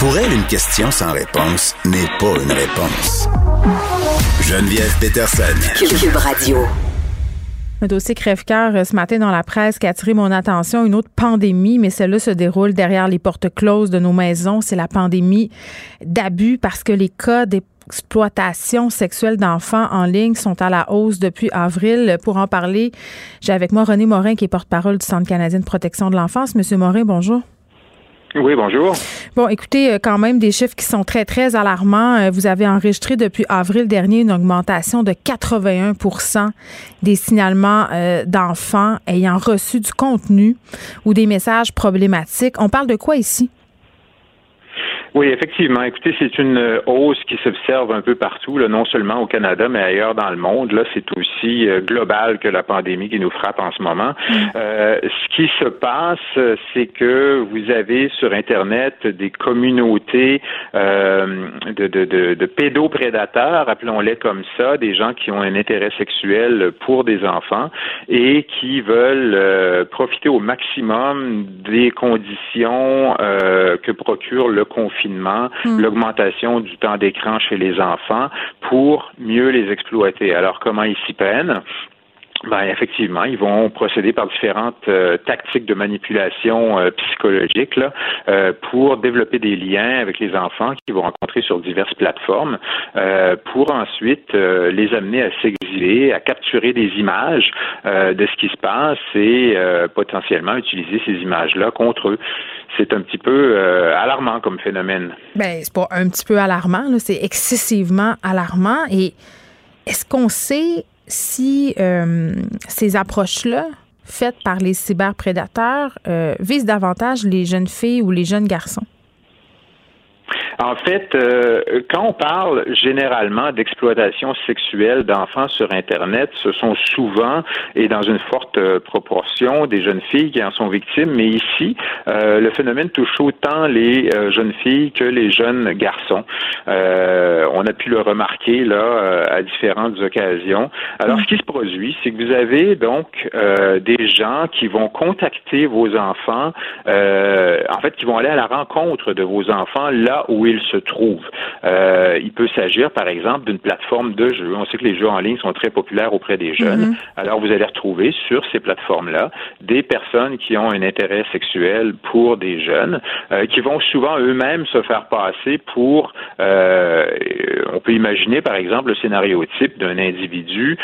Pour elle, une question sans réponse n'est pas une réponse. Geneviève Peterson. Cube Radio. Un dossier crève-cœur euh, ce matin dans la presse qui a attiré mon attention, une autre pandémie, mais celle-là se déroule derrière les portes closes de nos maisons. C'est la pandémie d'abus parce que les cas d'exploitation sexuelle d'enfants en ligne sont à la hausse depuis avril. Pour en parler, j'ai avec moi René Morin, qui est porte-parole du Centre canadien de protection de l'enfance. Monsieur Morin, bonjour. Oui, bonjour. Bon, écoutez, euh, quand même des chiffres qui sont très, très alarmants. Euh, vous avez enregistré depuis avril dernier une augmentation de 81% des signalements euh, d'enfants ayant reçu du contenu ou des messages problématiques. On parle de quoi ici? Oui, effectivement. Écoutez, c'est une euh, hausse qui s'observe un peu partout, là, non seulement au Canada, mais ailleurs dans le monde. Là, c'est aussi euh, global que la pandémie qui nous frappe en ce moment. Mm. Euh, ce qui se passe, c'est que vous avez sur Internet des communautés euh, de, de, de, de pédoprédateurs, appelons-les comme ça, des gens qui ont un intérêt sexuel pour des enfants et qui veulent profiter au maximum des conditions que procure le Hmm. l'augmentation du temps d'écran chez les enfants pour mieux les exploiter. Alors, comment ils s'y prennent? Ben, effectivement, ils vont procéder par différentes euh, tactiques de manipulation euh, psychologique là, euh, pour développer des liens avec les enfants qu'ils vont rencontrer sur diverses plateformes, pour ensuite les amener à s'exiler, à capturer des images de ce qui se passe et potentiellement utiliser ces images-là contre eux. C'est un petit peu alarmant comme phénomène. Ben, c'est pas un petit peu alarmant, c'est excessivement alarmant. Et est-ce qu'on sait si euh, ces approches-là, faites par les cyberprédateurs, euh, visent davantage les jeunes filles ou les jeunes garçons? En fait, euh, quand on parle généralement d'exploitation sexuelle d'enfants sur Internet, ce sont souvent et dans une forte euh, proportion des jeunes filles qui en sont victimes, mais ici, euh, le phénomène touche autant les jeunes filles que les jeunes garçons. on a pu le remarquer là à différentes occasions. Alors, ce qui se produit, c'est que vous avez donc des gens qui vont contacter vos enfants, en fait, qui vont aller à la rencontre de vos enfants là où ils se trouvent. Euh, il peut s'agir, par exemple, d'une plateforme de jeux. On sait que les jeux en ligne sont très populaires auprès des jeunes. Mm-hmm. Alors, vous allez retrouver sur ces plateformes-là des personnes qui ont un intérêt sexuel pour des jeunes, euh, qui vont souvent eux-mêmes se faire passer pour, euh, on peut imaginer, par exemple, le scénario type d'un individu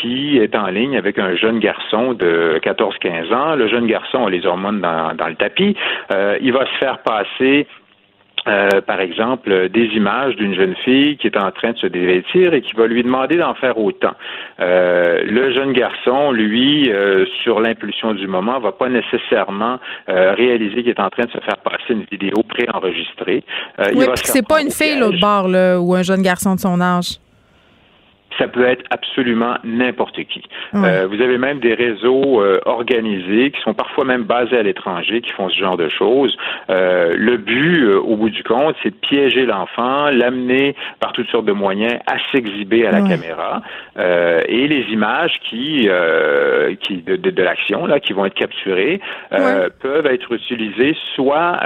qui est en ligne avec un jeune garçon de 14-15 ans. Le jeune garçon a les hormones dans, dans le tapis. il va se faire passer euh, par exemple, des images d'une jeune fille qui est en train de se dévêtir et qui va lui demander d'en faire autant. Euh, le jeune garçon, lui, euh, sur l'impulsion du moment, va pas nécessairement réaliser qu'il est en train de se faire passer une vidéo préenregistrée. oui, c'est pas une fille l'autre bord, là, ou un jeune garçon de son âge ça peut être absolument n'importe qui. Euh, vous avez même des réseaux euh, organisés qui sont parfois même basés à l'étranger qui font ce genre de choses. Euh, le but, au bout du compte, c'est de piéger l'enfant, l'amener par toutes sortes de moyens à s'exhiber à la caméra et les images qui, qui de, de, l'action là, qui vont être capturées peuvent être utilisées soit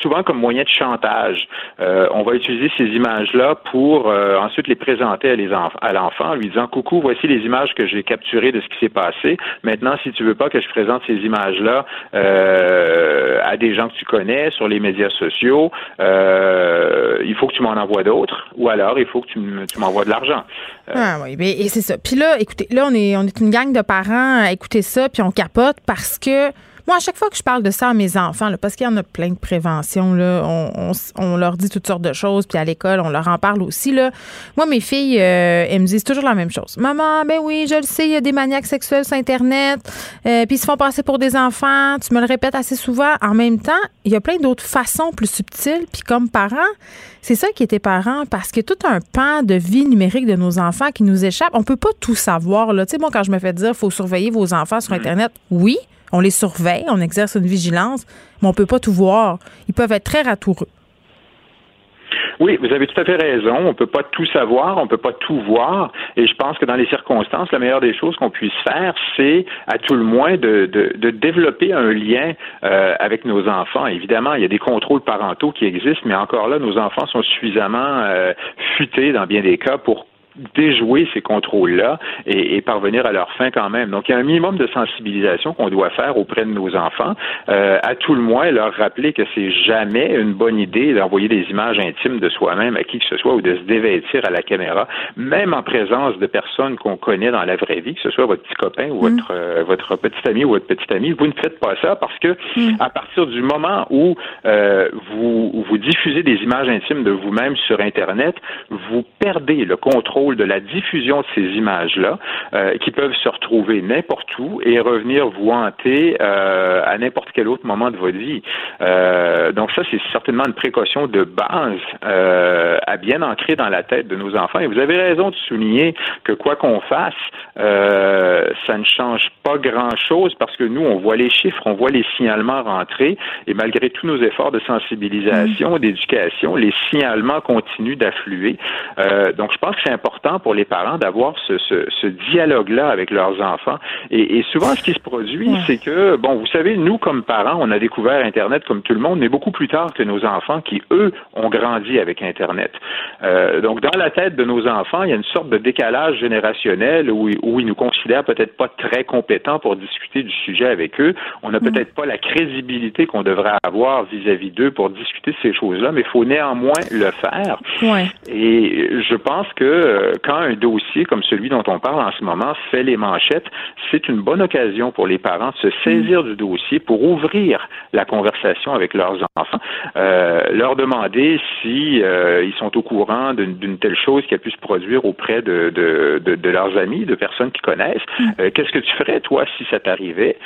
souvent comme moyen de chantage. on va utiliser ces images là pour ensuite les présenter à à l'enfant lui disant coucou, voici les images que j'ai capturées de ce qui s'est passé. Maintenant, si tu veux pas que je présente ces images-là euh, à des gens que tu connais sur les médias sociaux, euh, il faut que tu m'en envoies d'autres, ou alors il faut que tu m'envoies de l'argent. Ah oui, et c'est ça. Puis là, écoutez, là, on est, on est une gang de parents à écouter ça, puis on capote parce que moi, à chaque fois que je parle de ça à mes enfants, parce qu'il y en a plein de prévention, là, on, leur dit toutes sortes de choses, puis à l'école, on leur en parle aussi. Là. Moi, mes filles, euh, elles me disent toujours la même chose. Maman, ben oui, je le sais, il y a des maniaques sexuels sur Internet, euh, puis ils se font passer pour des enfants. Tu me le répètes assez souvent. En même temps, il y a plein d'autres façons plus subtiles, puis comme parents, c'est ça qui était parent, parce que tout un pan de vie numérique de nos enfants qui nous échappe. On peut pas tout savoir. Là. Tu sais, moi, quand je me fais dire, faut surveiller vos enfants sur Internet, oui, on les surveille, on exerce une vigilance, mais on peut pas tout voir. Ils peuvent être très ratoureux. Oui, vous avez tout à fait raison. On peut pas tout savoir, on peut pas tout voir. Et je pense que dans les circonstances, la meilleure des choses qu'on puisse faire, c'est à tout le moins de, de, développer un lien euh, avec nos enfants. Évidemment, il y a des contrôles parentaux qui existent, mais encore là, nos enfants sont suffisamment euh, futés dans bien des cas pour déjouer ces contrôles-là et, parvenir à leur fin quand même. Donc, il y a un minimum de sensibilisation qu'on doit faire auprès de nos enfants, euh, à tout le moins leur rappeler que c'est jamais une bonne idée d'envoyer des images intimes de soi-même à qui que ce soit ou de se dévêtir à la caméra, même en présence de personnes qu'on connaît dans la vraie vie, que ce soit votre petit copain ou votre mm. euh, votre petit ami ou votre petite amie. Vous ne faites pas ça parce que mm. à partir du moment où euh, vous vous diffusez des images intimes de vous-même sur Internet, vous perdez le contrôle de la diffusion de ces images-là, euh, qui peuvent se retrouver n'importe où et revenir vous hanter euh, à n'importe quel autre moment de votre vie. Euh, donc ça, c'est certainement une précaution de base à bien ancrer dans la tête de nos enfants. Et vous avez raison de souligner que quoi qu'on fasse, ça ne change pas grand-chose parce que nous, on voit les chiffres, on voit les signalements rentrer et malgré tous nos efforts de sensibilisation, d'éducation, les signalements continuent d'affluer. donc je pense que c'est important pour les parents d'avoir ce, ce, dialogue-là avec leurs enfants. Et, souvent, ce qui se produit, c'est que, bon, vous savez, nous, comme parents, on a découvert Internet comme tout le monde, mais beaucoup plus tard que nos enfants qui, eux, ont grandi avec Internet. Euh, donc, dans la tête de nos enfants, il y a une sorte de décalage générationnel où, où ils nous considèrent peut-être pas très compétents pour discuter du sujet avec eux. On n'a mm. peut-être pas la crédibilité qu'on devrait avoir vis-à-vis d'eux pour discuter de ces choses-là, mais il faut néanmoins le faire. Et je pense que euh, quand un dossier comme celui dont on parle en ce moment fait les manchettes, c'est une bonne occasion pour les parents de se saisir du dossier pour ouvrir la conversation avec leurs enfants, euh, leur demander si euh, ils sont au courant d'une telle chose qui a pu se produire auprès de, de, de, leurs amis, de personnes qui connaissent. Mm. Qu'est-ce que tu ferais, toi, si ça t'arrivait?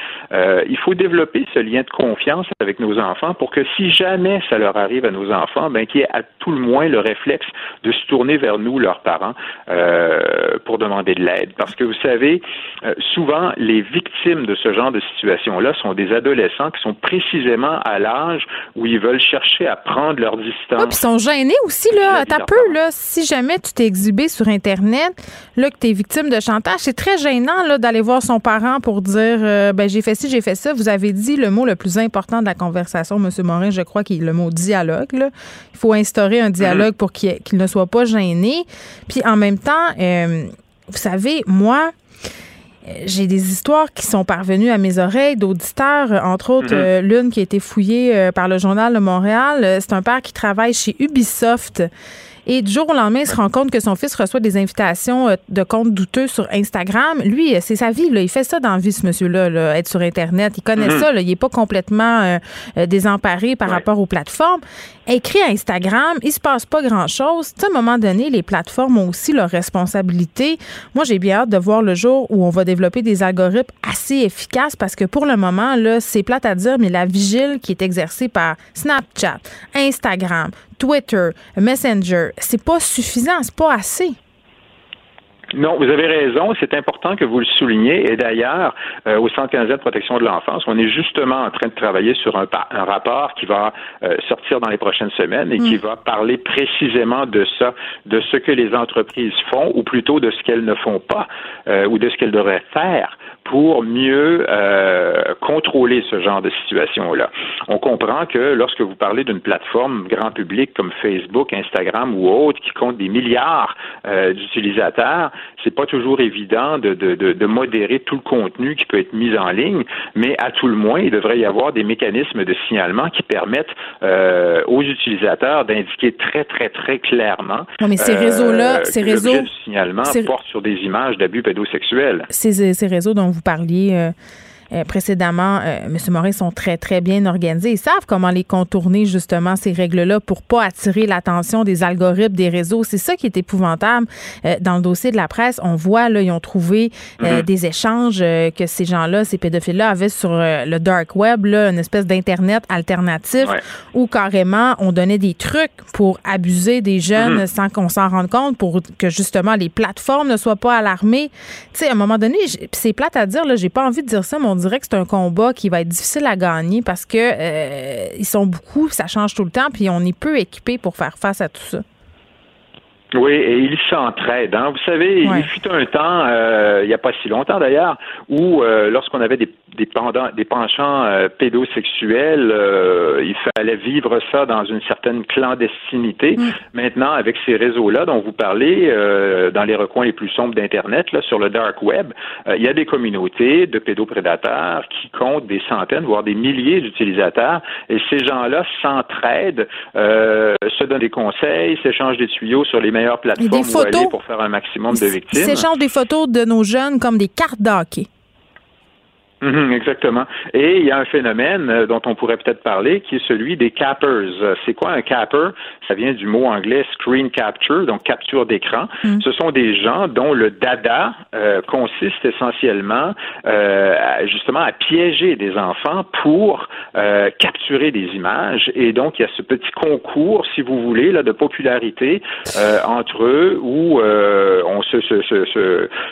il faut développer ce lien de confiance avec nos enfants pour que si jamais ça leur arrive à nos enfants, ben, qu'il y ait à tout le moins le réflexe de se tourner vers nous, leurs parents, euh, pour demander de l'aide. Parce que vous savez, euh, souvent, les victimes de ce genre de situation-là sont des adolescents qui sont précisément à l'âge où ils veulent chercher à prendre leur distance. puis ils sont gênés aussi, là. T'as peu, là. Si jamais tu t'es exhibé sur Internet, là, que tu es victime de chantage, c'est très gênant, là, d'aller voir son parent pour dire, euh, ben, j'ai fait ci, j'ai fait ça. Vous avez dit le mot le plus important de la conversation, M. Morin, je crois, qui est le mot dialogue, là. Il faut instaurer un dialogue mm-hmm. pour qu'il ne soit pas gêné. Puis en même temps, euh, vous savez, moi, j'ai des histoires qui sont parvenues à mes oreilles d'auditeurs, entre autres mm-hmm. euh, l'une qui a été fouillée euh, par le Journal de Montréal. C'est un père qui travaille chez Ubisoft et du jour au lendemain, il se rend compte que son fils reçoit des invitations euh, de comptes douteux sur Instagram. Lui, euh, c'est sa vie. Là. Il fait ça dans la vie, ce monsieur-là, être sur Internet. Il connaît mhm. ça. Là. Il n'est pas complètement euh, désemparé par rapport aux plateformes. Écrit à Instagram, il se passe pas grand-chose. À un moment donné, les plateformes ont aussi leurs responsabilités. Moi, j'ai bien hâte de voir le jour où on va développer des algorithmes assez efficaces parce que pour le moment, là, c'est plate à dire, mais la vigile qui est exercée par Snapchat, Instagram, Twitter, Messenger, c'est pas suffisant, c'est pas assez. Non, vous avez raison. C'est important que vous le souligniez. Et d'ailleurs, euh, au Centre canadien de protection de l'enfance, on est justement en train de travailler sur un, rapport qui va euh, sortir dans les prochaines semaines et qui mm. va parler précisément de ça, de ce que les entreprises font, ou plutôt de ce qu'elles ne font pas, euh, ou de ce qu'elles devraient faire pour mieux contrôler ce genre de situation-là. On comprend que lorsque vous parlez d'une plateforme grand public comme Facebook, Instagram ou autre qui compte des milliards d'utilisateurs, c'est pas toujours évident de, de, de, modérer tout le contenu qui peut être mis en ligne, mais à tout le moins, il devrait y avoir des mécanismes de signalement qui permettent euh, aux utilisateurs d'indiquer très, très, très clairement. Non, mais ces réseaux-là, ces réseaux. du signalement porte sur des images d'abus pédosexuels. Ces, ces réseaux dont vous parliez. Euh, euh, précédemment, euh, M. Morin, sont très, très bien organisés. Ils savent comment les contourner, justement, ces règles-là, pour pas attirer l'attention des algorithmes des réseaux. C'est ça qui est épouvantable. Euh, dans le dossier de la presse, on voit, là, ils ont trouvé mm-hmm. des échanges que ces gens-là, ces pédophiles-là, avaient sur le dark web, là, une espèce d'Internet alternatif où carrément on donnait des trucs pour abuser des jeunes mm-hmm. sans qu'on s'en rende compte, pour que justement les plateformes ne soient pas alarmées. Tu sais, à un moment donné, c'est plate à dire, là, j'ai pas envie de dire ça, mon on dirait que c'est un combat qui va être difficile à gagner parce que euh, ils sont beaucoup, ça change tout le temps, puis on est peu équipé pour faire face à tout ça. Oui, et ils s'entraident. Hein. Vous savez, il fut un temps, euh, il n'y a pas si longtemps d'ailleurs, où euh, lorsqu'on avait des, des, pendant, des penchants euh, pédosexuels, il fallait vivre ça dans une certaine clandestinité. Mm. Maintenant, avec ces réseaux-là dont vous parlez, dans les recoins les plus sombres d'Internet, là, sur le dark web, il y a des communautés de pédoprédateurs qui comptent des centaines, voire des milliers d'utilisateurs, et ces gens-là s'entraident, se donnent des conseils, s'échangent des tuyaux sur les meilleures plateformes où aller pour faire un maximum de victimes. Ils s'échangent des photos de nos jeunes comme des cartes d'hockey. Mhm, exactement. Et il y a un phénomène euh, dont on pourrait peut-être parler qui est celui des cappers. C'est quoi un capper? Ça vient du mot anglais screen capture, donc capture d'écran. Mhm. Ce sont des gens dont le dada euh, consiste essentiellement euh, justement à piéger des enfants pour euh, capturer des images. Et donc il y a ce petit concours, si vous voulez, là, de popularité entre eux où on se, se, se,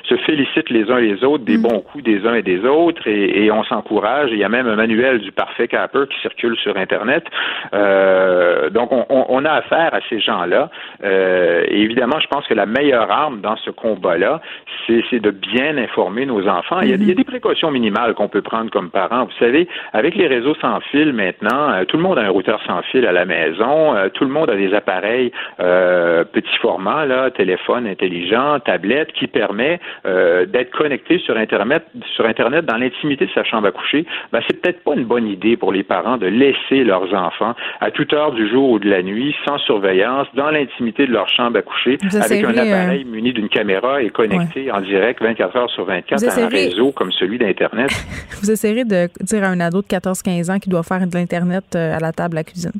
se, félicite les uns les autres des mhm. bons coups des uns et des autres et, on s'encourage. Il y a même un manuel du parfait capper qui circule sur Internet. Euh, donc, on, a affaire à ces gens-là. Euh, et évidemment, je pense que la meilleure arme dans ce combat-là, c'est de bien informer nos enfants. Il y, a, il y, a, des précautions minimales qu'on peut prendre comme parents. Vous savez, avec les réseaux sans fil maintenant, euh, tout le monde a un routeur sans fil à la maison. tout le monde a des appareils petit format, là, téléphone intelligent, tablette, qui permet d'être connecté sur Internet, sur Internet dans l'intimité de sa chambre à coucher, ben, c'est peut-être pas une bonne idée pour les parents de laisser leurs enfants à toute heure du jour ou de la nuit, sans surveillance, dans l'intimité de leur chambre à coucher, avec un appareil euh, muni d'une caméra et connecté en direct 24 heures sur 24 à un réseau comme celui d'Internet. Vous essayerez de dire à un ado de 14-15 ans qui doit faire de l'Internet euh, à la table à la cuisine.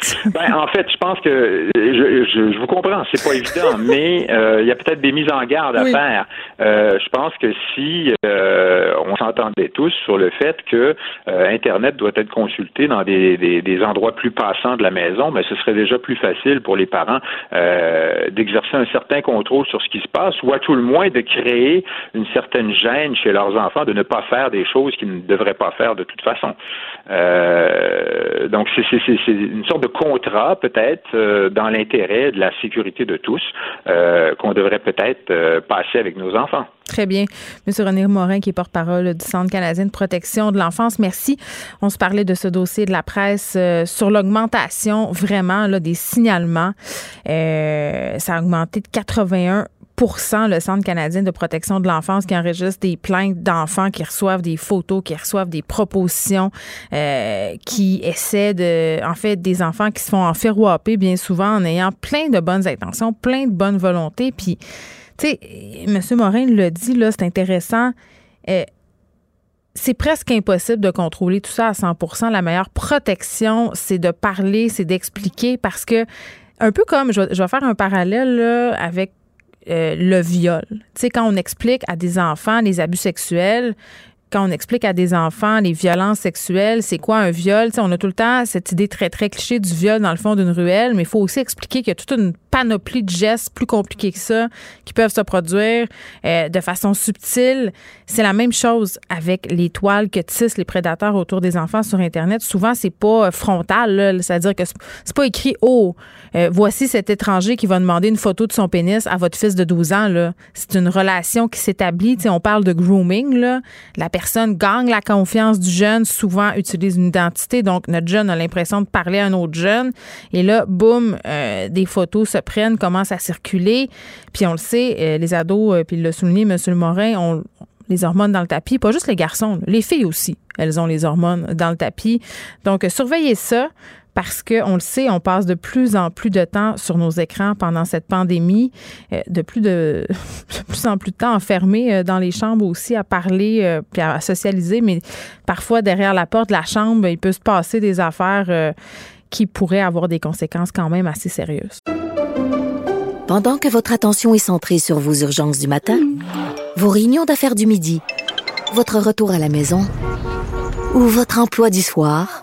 Ben, en fait, je pense que je, je, vous comprends, c'est pas évident, mais euh, il y a peut-être des mises en garde à faire. Euh, je pense que si euh, on s'entendait tous sur le fait que Internet doit être consulté dans des, des, des, endroits plus passants de la maison, mais ben, ce serait déjà plus facile pour les parents d'exercer un certain contrôle sur ce qui se passe, ou à tout le moins de créer une certaine gêne chez leurs enfants de ne pas faire des choses qu'ils ne devraient pas faire de toute façon. donc c'est une sorte de contrat, peut-être, euh, dans l'intérêt de la sécurité de tous, euh, qu'on devrait peut-être euh, passer avec nos enfants. Très bien. Monsieur René Morin, qui est porte-parole du Centre canadien de protection de l'enfance, merci. On se parlait de ce dossier de la presse sur l'augmentation vraiment des signalements. ça a augmenté de 81 le Centre canadien de protection de l'enfance qui enregistre des plaintes d'enfants qui reçoivent des photos, qui reçoivent des propositions, euh, qui essaient de, en fait, des enfants qui se font enferroiper bien souvent en ayant plein de bonnes intentions, plein de bonnes volontés. Puis, tu sais, M. Morin l'a dit, là, c'est intéressant. Euh, c'est presque impossible de contrôler tout ça à 100% La meilleure protection, c'est de parler, c'est d'expliquer parce que un peu comme, je vais, faire un parallèle avec euh, le viol. Tu sais, quand on explique à des enfants les abus sexuels, quand on explique à des enfants les violences sexuelles, c'est quoi un viol, on a tout le temps cette idée très, très cliché du viol dans le fond d'une ruelle, mais il faut aussi expliquer qu'il y a toute une panoplie de gestes plus compliqués que ça qui peuvent se produire euh, de façon subtile. C'est la même chose avec les toiles que tissent les prédateurs autour des enfants sur Internet. Souvent, c'est pas frontal, c'est-à-dire que c'est pas écrit « Oh, euh, voici cet étranger qui va demander une photo de son pénis à votre fils de 12 ans. » C'est une relation qui s'établit. On parle de grooming. Personne gagne la confiance du jeune, souvent utilise une identité. Donc, notre jeune a l'impression de parler à un autre jeune. Et là, boum, euh, des photos se prennent, commencent à circuler. Puis on le sait, euh, les ados, euh, puis il l'a souligné, M. Morin, ont les hormones dans le tapis. Pas juste les garçons, les filles aussi, elles ont les hormones dans le tapis. Donc, surveillez ça parce qu'on le sait, on passe de plus en plus de temps sur nos écrans pendant cette pandémie, euh, de plus de, plus en plus de temps enfermés euh, dans les chambres aussi à parler euh, puis à socialiser, mais parfois derrière la porte de la chambre, il peut se passer des affaires qui pourraient avoir des conséquences quand même assez sérieuses. Pendant que votre attention est centrée sur vos urgences du matin, vos réunions d'affaires du midi, votre retour à la maison ou votre emploi du soir,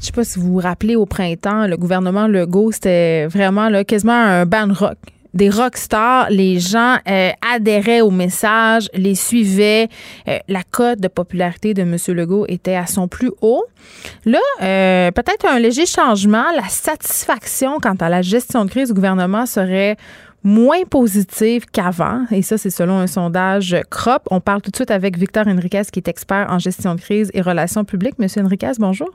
Je sais pas si vous vous rappelez au printemps, le gouvernement Legault, c'était vraiment là, quasiment un band rock. Des rock stars, les gens euh, adhéraient au message, les suivaient. Euh, la cote de popularité de M. Legault était à son plus haut. Là, euh, peut-être un léger changement. La satisfaction quant à la gestion de crise du gouvernement serait moins positive qu'avant. Et ça, c'est selon un sondage CROP. On parle tout de suite avec Victor Henriquez, qui est expert en gestion de crise et relations publiques. Monsieur Henriquez, bonjour.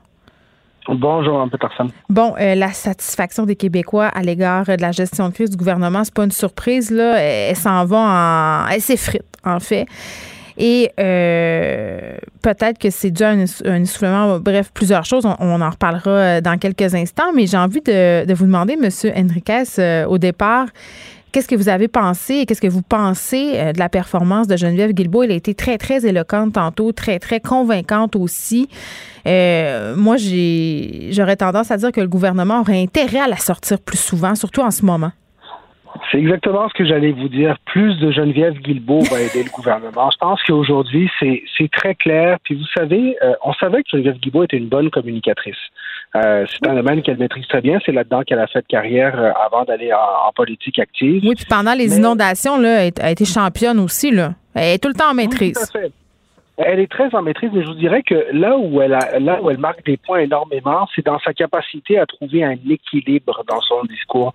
Bonjour, un peu personne. Bon, euh, la satisfaction des Québécois à l'égard de la gestion de crise du gouvernement, c'est pas une surprise, là. Elle, s'en va en. Elle s'effrite, en fait. Et euh, peut-être que c'est dû à un, essoufflement, bref, plusieurs choses. On, en reparlera euh, dans quelques instants, mais j'ai envie de, vous demander, M. Henriquez, au départ, Qu'est-ce que vous avez pensé et qu'est-ce que vous pensez de la performance de Geneviève Guilbeault? Elle a été très, très éloquente tantôt, très, très convaincante aussi. Euh, moi, j'ai, j'aurais tendance à dire que le gouvernement aurait intérêt à la sortir plus souvent, surtout en ce moment. C'est exactement ce que j'allais vous dire. Plus de Geneviève Guilbeault va aider le gouvernement. Je pense qu'aujourd'hui, c'est, c'est très clair. Puis vous savez, euh, on savait que Geneviève Guilbeault était une bonne communicatrice. Euh, c'est un domaine qu'elle maîtrise très bien. C'est là-dedans qu'elle a fait carrière euh, avant d'aller en, politique active. Oui, puis pendant les inondations, là, elle a été championne aussi. Là. Elle est tout le temps en maîtrise. Elle est très en maîtrise, mais je vous dirais que là où elle a, là où elle marque des points énormément, c'est dans sa capacité à trouver un équilibre dans son discours.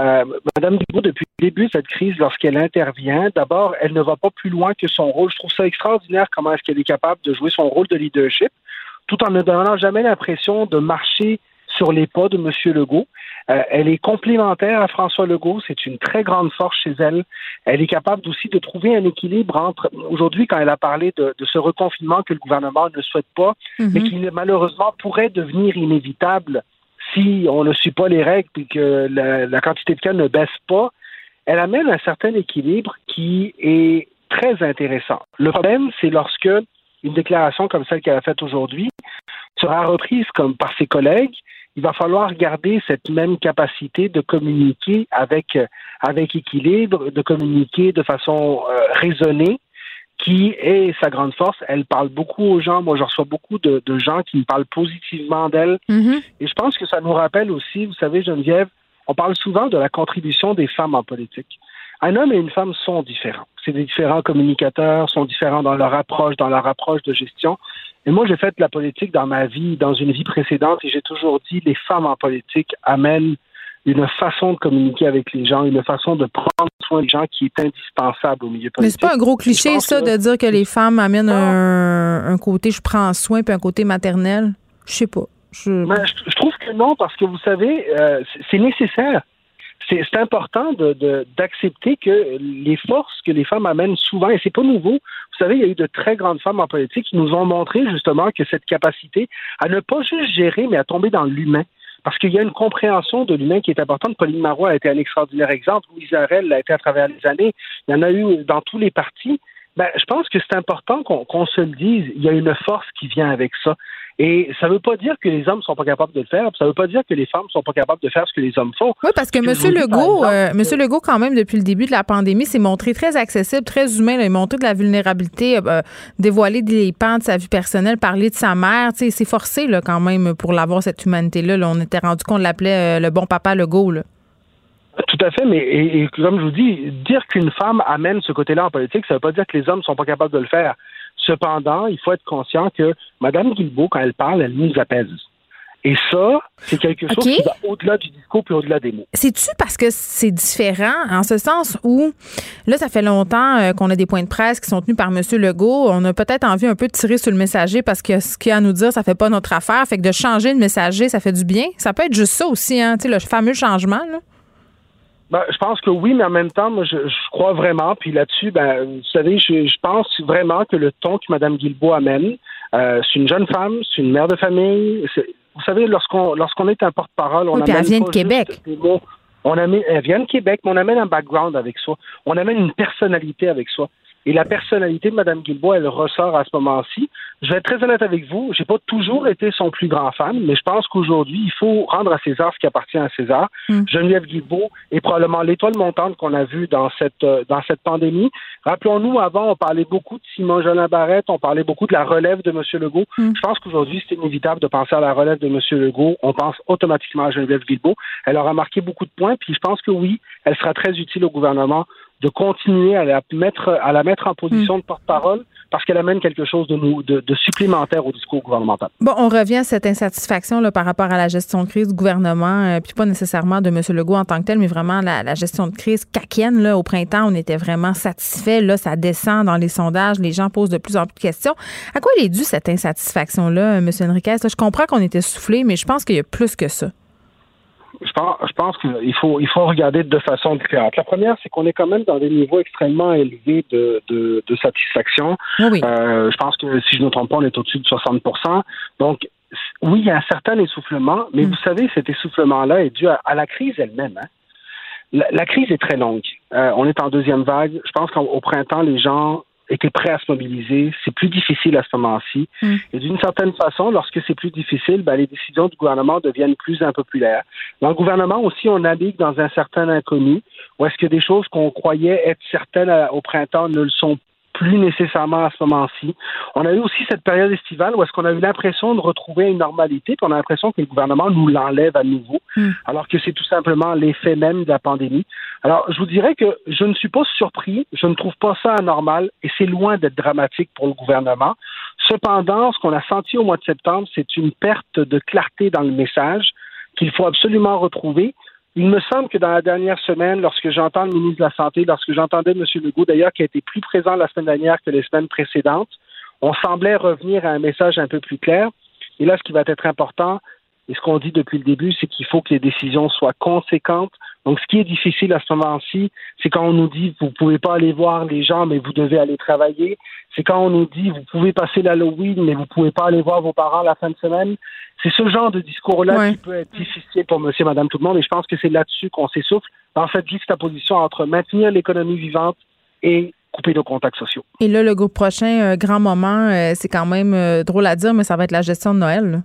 Euh, Madame Guilbault, depuis le début de cette crise, lorsqu'elle intervient, d'abord, elle ne va pas plus loin que son rôle. Je trouve ça extraordinaire comment est-ce qu'elle est capable de jouer son rôle de leadership tout en ne donnant jamais l'impression de marcher sur les pas de M. Legault. Euh, elle est complémentaire à François Legault. C'est une très grande force chez elle. Elle est capable aussi de trouver un équilibre entre, aujourd'hui, quand elle a parlé de, ce reconfinement que le gouvernement ne souhaite pas, mhm. mais qui malheureusement pourrait devenir inévitable si on ne suit pas les règles et que la, la quantité de cas ne baisse pas. Elle amène un certain équilibre qui est très intéressant. Le problème, c'est lorsque une déclaration comme celle qu'elle a faite aujourd'hui sera reprise comme par ses collègues, il va falloir garder cette même capacité de communiquer avec, avec équilibre, de communiquer de façon euh, raisonnée, qui est sa grande force. Elle parle beaucoup aux gens. Moi, je reçois beaucoup de, gens qui me parlent positivement d'elle. Mm-hmm. Et je pense que ça nous rappelle aussi, vous savez, Geneviève, on parle souvent de la contribution des femmes en politique. Un homme et une femme sont différents. C'est des différents communicateurs, sont différents dans leur approche, dans leur approche de gestion. Et moi, j'ai fait de la politique dans ma vie, dans une vie précédente, et j'ai toujours dit les femmes en politique amènent une façon de communiquer avec les gens, une façon de prendre soin des gens qui est indispensable au milieu politique. Mais c'est pas un gros cliché, ça, de dire que les femmes amènent un, côté je prends soin puis un côté maternel? Je sais pas. Je... je... trouve que non, parce que vous savez, euh, c'est nécessaire c'est important d'accepter que les forces que les femmes amènent souvent, et c'est pas nouveau, vous savez, il y a eu de très grandes femmes en politique qui nous ont montré justement que cette capacité à ne pas juste gérer, mais à tomber dans l'humain. Parce qu'il y a une compréhension de l'humain qui est importante. Pauline Marois a été un extraordinaire exemple. Louise Arel l'a été à travers les années. Il y en a eu dans tous les partis. Ben, je pense que c'est important qu'on se le dise. Il y a une force qui vient avec ça. Et ça ne veut pas dire que les hommes sont pas capables de le faire. Ça ne veut pas dire que les femmes sont pas capables de faire ce que les hommes font. Oui, parce que, M. Legault, euh, Monsieur Legault, quand même, depuis le début de la pandémie, s'est montré très accessible, très humain. il a montré de la vulnérabilité, euh, dévoilé des pans de sa vie personnelle, parler de sa mère. Il s'est forcé là, quand même pour l'avoir, cette humanité-là. On était rendu qu'on l'appelait euh, le bon papa Legault. Là. Tout à fait, mais et, comme je vous dis, dire qu'une femme amène ce côté-là en politique, ça ne veut pas dire que les hommes ne sont pas capables de le faire. Cependant, il faut être conscient que Mme Guilbeault, quand elle parle, elle nous apaise. Et ça, c'est quelque chose qui va au-delà du discours puis au-delà des mots. C'est-tu parce que c'est différent, en ce sens où, là, ça fait longtemps euh, qu'on a des points de presse qui sont tenus par M. Legault. On a peut-être envie un peu de tirer sur le messager parce que ce qu'il a à nous dire, ça fait pas notre affaire. Fait que de changer de messager, ça fait du bien. Ça peut être juste ça aussi, hein, tu sais, le fameux changement, là. Ben, je pense que oui, mais en même temps, moi, je, crois vraiment. Puis là-dessus, ben, vous savez, je, je, pense vraiment que le ton que Mme Guilbeault amène, euh, c'est une jeune femme, c'est une mère de famille. Vous savez, lorsqu'on lorsqu'on est un porte-parole, on oui, amène elle vient de Québec. On amène, elle vient de Québec, mais on amène un background avec soi. On amène une personnalité avec soi. Et la personnalité de Mme Guilbault, elle ressort à ce moment-ci. Je vais être très honnête avec vous, j'ai pas toujours été son plus grand fan, mais je pense qu'aujourd'hui, il faut rendre à César ce qui appartient à César. Mm. Geneviève Guilbault est probablement l'étoile montante qu'on a vue dans cette euh, dans cette pandémie. Rappelons-nous, avant, on parlait beaucoup de Simon Jolin Barrette, on parlait beaucoup de la relève de M. Legault. Mm. Je pense qu'aujourd'hui, c'est inévitable de penser à la relève de M. Legault. On pense automatiquement à Geneviève Guilbault. Elle aura marqué beaucoup de points, puis je pense que oui, elle sera très utile au gouvernement de continuer à la mettre, à la mettre en position mm. de porte-parole parce qu'elle amène quelque chose de, nous, de, supplémentaire au discours gouvernemental. Bon, on revient à cette insatisfaction là, par rapport à la gestion de crise du gouvernement, euh, puis pas nécessairement de M. Legault en tant que tel, mais vraiment la, gestion de crise caquienne. Là, au printemps, on était vraiment satisfait. Là, ça descend dans les sondages. Les gens posent de plus en plus de questions. À quoi il est dû cette insatisfaction-là, M. Enriquez? je comprends qu'on était soufflé, mais je pense qu'il y a plus que ça je pense, je pense qu'il faut, il faut regarder de deux façons différentes. La première, c'est qu'on est quand même dans des niveaux extrêmement élevés de, de, de satisfaction. Euh, je pense que si je ne me trompe pas, on est au-dessus de 60 Donc, oui, il y a un certain essoufflement, mais mm. vous savez, cet essoufflement-là est dû à, la crise elle-même. Hein. La, crise est très longue. Euh, on est en deuxième vague. Je pense qu'au printemps, les gens étaient prêts à se mobiliser. C'est plus difficile à ce moment-ci. Mm. Et d'une certaine façon, lorsque c'est plus difficile, ben, les décisions du gouvernement deviennent plus impopulaires. Dans le gouvernement aussi, on navigue dans un certain inconnu, où est-ce que des choses qu'on croyait être certaines au printemps ne le sont plus nécessairement à ce moment-ci. On a eu aussi cette période estivale où est-ce qu'on a eu l'impression de retrouver une normalité, puis on a l'impression que le gouvernement nous l'enlève à nouveau, hmm. alors que c'est tout simplement l'effet même de la pandémie. Alors, je vous dirais que je ne suis pas surpris, je ne trouve pas ça anormal, et c'est loin d'être dramatique pour le gouvernement. Cependant, ce qu'on a senti au mois de septembre, c'est une perte de clarté dans le message qu'il faut absolument retrouver. Il me semble que dans la dernière semaine, lorsque j'entends le ministre de la Santé, lorsque j'entendais M. Legault, d'ailleurs, qui a été plus présent la semaine dernière que les semaines précédentes, on semblait revenir à un message un peu plus clair. Et là, ce qui va être important, et ce qu'on dit depuis le début, c'est qu'il faut que les décisions soient conséquentes. Donc, ce qui est difficile à ce moment-ci, c'est quand on nous dit vous pouvez pas aller voir les gens, mais vous devez aller travailler. C'est quand on nous dit vous pouvez passer l'Halloween, mais vous pouvez pas aller voir vos parents la fin de semaine. C'est ce genre de discours-là qui peut être difficile pour monsieur, madame, tout le monde, et je pense que c'est là-dessus qu'on s'essouffle, dans cette juxtaposition entre maintenir l'économie vivante et couper nos contacts sociaux. Et là, le prochain, euh, grand moment, euh, c'est quand même euh, drôle à dire, mais ça va être la gestion de Noël.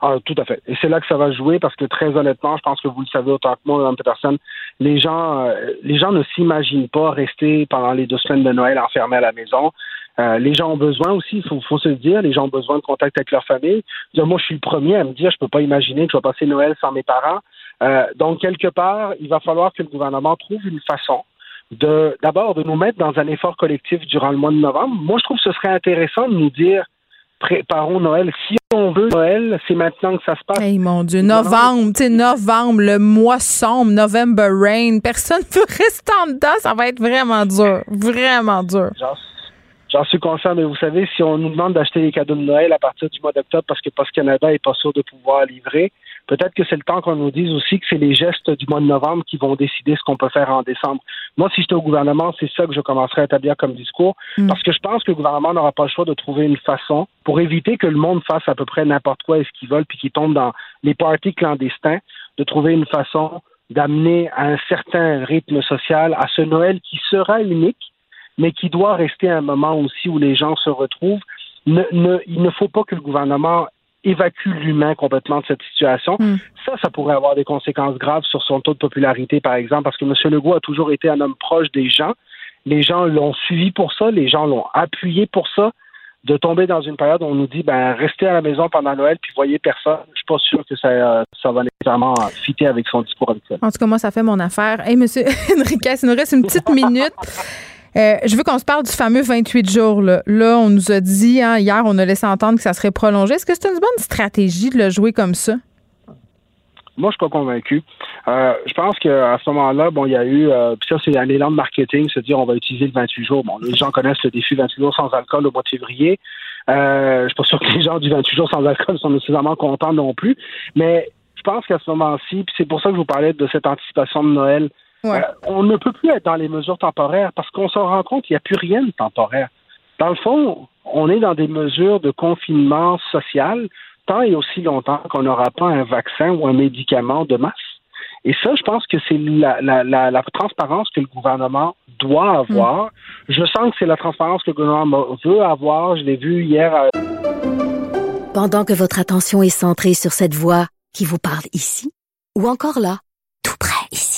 Ah, tout à fait. Et c'est là que ça va jouer parce que très honnêtement, je pense que vous le savez autant que moi, Peterson, les gens, les gens ne s'imaginent pas rester pendant les deux semaines de Noël enfermés à la maison. Euh, les gens ont besoin aussi, il faut, se le dire, les gens ont besoin de contact avec leur famille. moi, je suis le premier à me dire, je peux pas imaginer que je vais passer Noël sans mes parents. Euh, donc, quelque part, il va falloir que le gouvernement trouve une façon de, d'abord, de nous mettre dans un effort collectif durant le mois de novembre. Moi, je trouve que ce serait intéressant de nous dire, préparons Noël. Si on veut Noël, c'est maintenant que ça se passe. Hey, mon Dieu, novembre, tu sais, novembre, le mois sombre, November rain, personne ne peut rester en dedans, ça va être vraiment dur, vraiment dur. J'en suis conscient, mais vous savez, si on nous demande d'acheter les cadeaux de Noël à partir du mois d'octobre parce que Post Canada est pas sûr de pouvoir livrer, peut-être que c'est le temps qu'on nous dise aussi que c'est les gestes du mois de novembre qui vont décider ce qu'on peut faire en décembre. Moi, si j'étais au gouvernement, c'est ça que je commencerais à établir comme discours, mm. parce que je pense que le gouvernement n'aura pas le choix de trouver une façon pour éviter que le monde fasse à peu près n'importe quoi et ce qu'il veut, puis qu'il tombe dans les partis clandestins, de trouver une façon d'amener à un certain rythme social à ce Noël qui sera unique, mais qui doit rester un moment aussi où les gens se retrouvent. Ne, ne, il ne faut pas que le gouvernement évacue l'humain complètement de cette situation. Hmm. Ça, ça pourrait avoir des conséquences graves sur son taux de popularité, par exemple, parce que M. Legault a toujours été un homme proche des gens. Les gens l'ont suivi pour ça, les gens l'ont appuyé pour ça de tomber dans une période où on nous dit ben restez à la maison pendant Noël puis voyez personne, je suis pas sûr que ça, ça va nécessairement fitter avec son discours habituel. En tout cas, moi, ça fait mon affaire. Hey, monsieur Enriquez, il nous reste une petite minute. Euh, je veux qu'on se parle du fameux 28 jours. Là, là on nous a dit, hein, hier, on a laissé entendre que ça serait prolongé. Est-ce que c'est une bonne stratégie de le jouer comme ça? Moi, je suis pas convaincu. Euh, je pense qu'à ce moment-là, bon, il y a eu, euh, ça, c'est un élan de marketing, se dire on va utiliser le 28 jours. Bon, les gens connaissent le défi 28 jours sans alcool au mois de février. Euh, je suis pas sûr que les gens du 28 jours sans alcool sont nécessairement contents non plus. Mais je pense qu'à ce moment-ci, c'est pour ça que je vous parlais de cette anticipation de Noël, euh, on ne peut plus être dans les mesures temporaires parce qu'on se rend compte qu'il n'y a plus rien de temporaire. Dans le fond, on est dans des mesures de confinement social tant et aussi longtemps qu'on n'aura pas un vaccin ou un médicament de masse. Et ça, je pense que c'est la, la, transparence que le gouvernement doit avoir. Mm. Je sens que c'est la transparence que le gouvernement veut avoir. Je l'ai vu hier. Pendant que votre attention est centrée sur cette voix qui vous parle ici, ou encore là, tout près ici,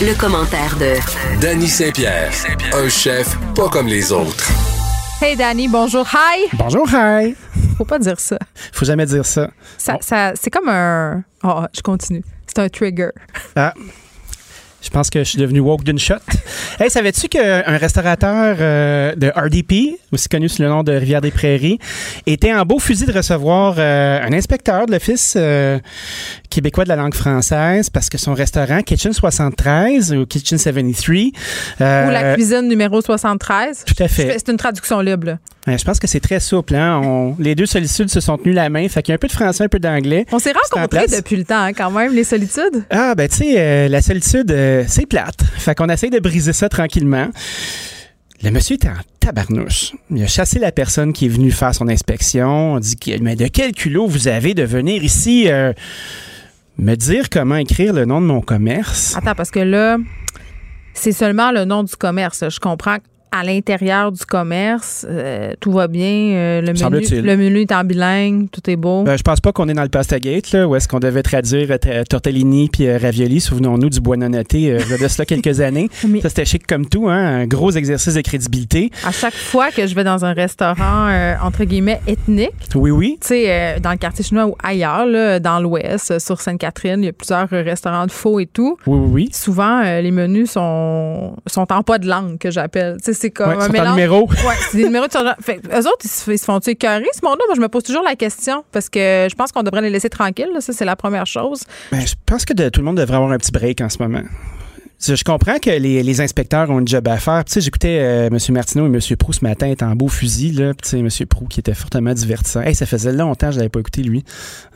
Le, commentaire de Danny Saint-Pierre, un chef pas comme les autres. Hey Danny, bonjour, hi. Bonjour, hi. Faut pas dire ça. Faut jamais dire ça. Ça, ça c'est comme un. Oh, je continue. C'est un trigger. Ah. Je pense que je suis devenu woke d'une shot. hey, savais-tu qu'un restaurateur euh, de RDP, aussi connu sous le nom de Rivière des Prairies, était en beau fusil de recevoir euh, un inspecteur de l'Office euh, québécois de la langue française parce que son restaurant Kitchen 73 ou Kitchen 73 ou la cuisine numéro 73. Tout à fait. C'est une traduction libre. Je pense que c'est très souple. Hein? les deux solitudes se sont tenus la main. Fait qu'il y a un peu de français, un peu d'anglais. On s'est rencontrés depuis le temps, hein, quand même, les solitudes. Ah, ben, tu sais, la solitude, c'est plate. Fait qu'on essaye de briser ça tranquillement. Le monsieur était en tabarnouche. Il a chassé la personne qui est venue faire son inspection. On dit Mais de quel culot vous avez de venir ici euh, me dire comment écrire le nom de mon commerce? Attends, parce que là, c'est seulement le nom du commerce. Je comprends à l'intérieur du commerce, euh, tout va bien. Euh, le, menu, le menu est en bilingue, tout est beau. Ben, je pense pas qu'on est dans le pasta gate, là, où est-ce qu'on devait traduire euh, tortellini puis ravioli. Souvenons-nous du il y a cela quelques années. Ça, c'était chic comme tout, hein, un gros exercice de crédibilité. À chaque fois que je vais dans un restaurant, entre guillemets, ethnique, oui, oui. Tu sais, dans le quartier chinois ou ailleurs, là, dans l'Ouest, sur Sainte-Catherine, il y a plusieurs restaurants de faux et tout. Oui, oui, oui. Souvent, les menus sont, sont en pas de langue, que j'appelle. Tu sais, c'est comme un mélange. numéro. Ouais, c'est des numéros de fait, Eux autres, ils se, font-tu écœurer, ce monde-là? Moi, je me pose toujours la question parce que je pense qu'on devrait les laisser tranquilles. Ça, c'est la première chose. Ben, je pense que tout le monde devrait avoir un petit break en ce moment. Je comprends que les, inspecteurs ont une job à faire. Tu sais, j'écoutais euh, M. Martineau et M. Prou ce matin être en beau fusil. Là. tu sais, M. Prou qui était fortement divertissant. Hey, ça faisait longtemps que je l'avais pas écouté, lui.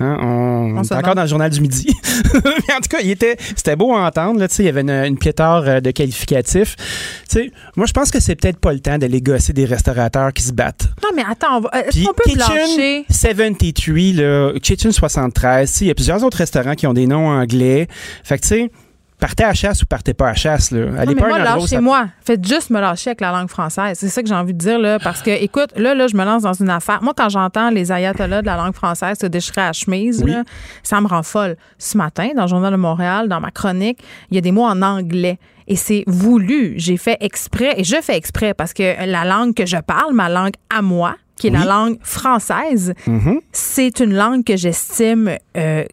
Hein, on, était encore dans le journal du midi. Mais en tout cas, il était, c'était beau à entendre. Là, tu sais, il y avait une, une pléthore euh, de qualificatifs. Tu sais, moi, je pense que c'est peut-être pas le temps d'aller gosser des restaurateurs qui se battent. Non, mais attends, est-ce qu'on peut Kitchen 73, là, Kitchen 73, il y a plusieurs autres restaurants qui ont des noms anglais. Fait que, tu sais, partez à chasse ou partez pas à chasse. Là. Allez pas moi, lâchez-moi. Faites juste me lâcher avec la langue française. C'est ça que j'ai envie de dire. Là, parce que, écoute, là, là, je me lance dans une affaire. Moi, quand j'entends les ayatollahs de la langue française se déchirer à chemise, là, ça me rend folle. Ce matin, dans le Journal de Montréal, dans ma chronique, il y a des mots en anglais. Et c'est voulu. J'ai fait exprès, et je fais exprès parce que la langue que je parle, ma langue à moi, qui est la langue française, mm-hmm. c'est une langue que j'estime euh,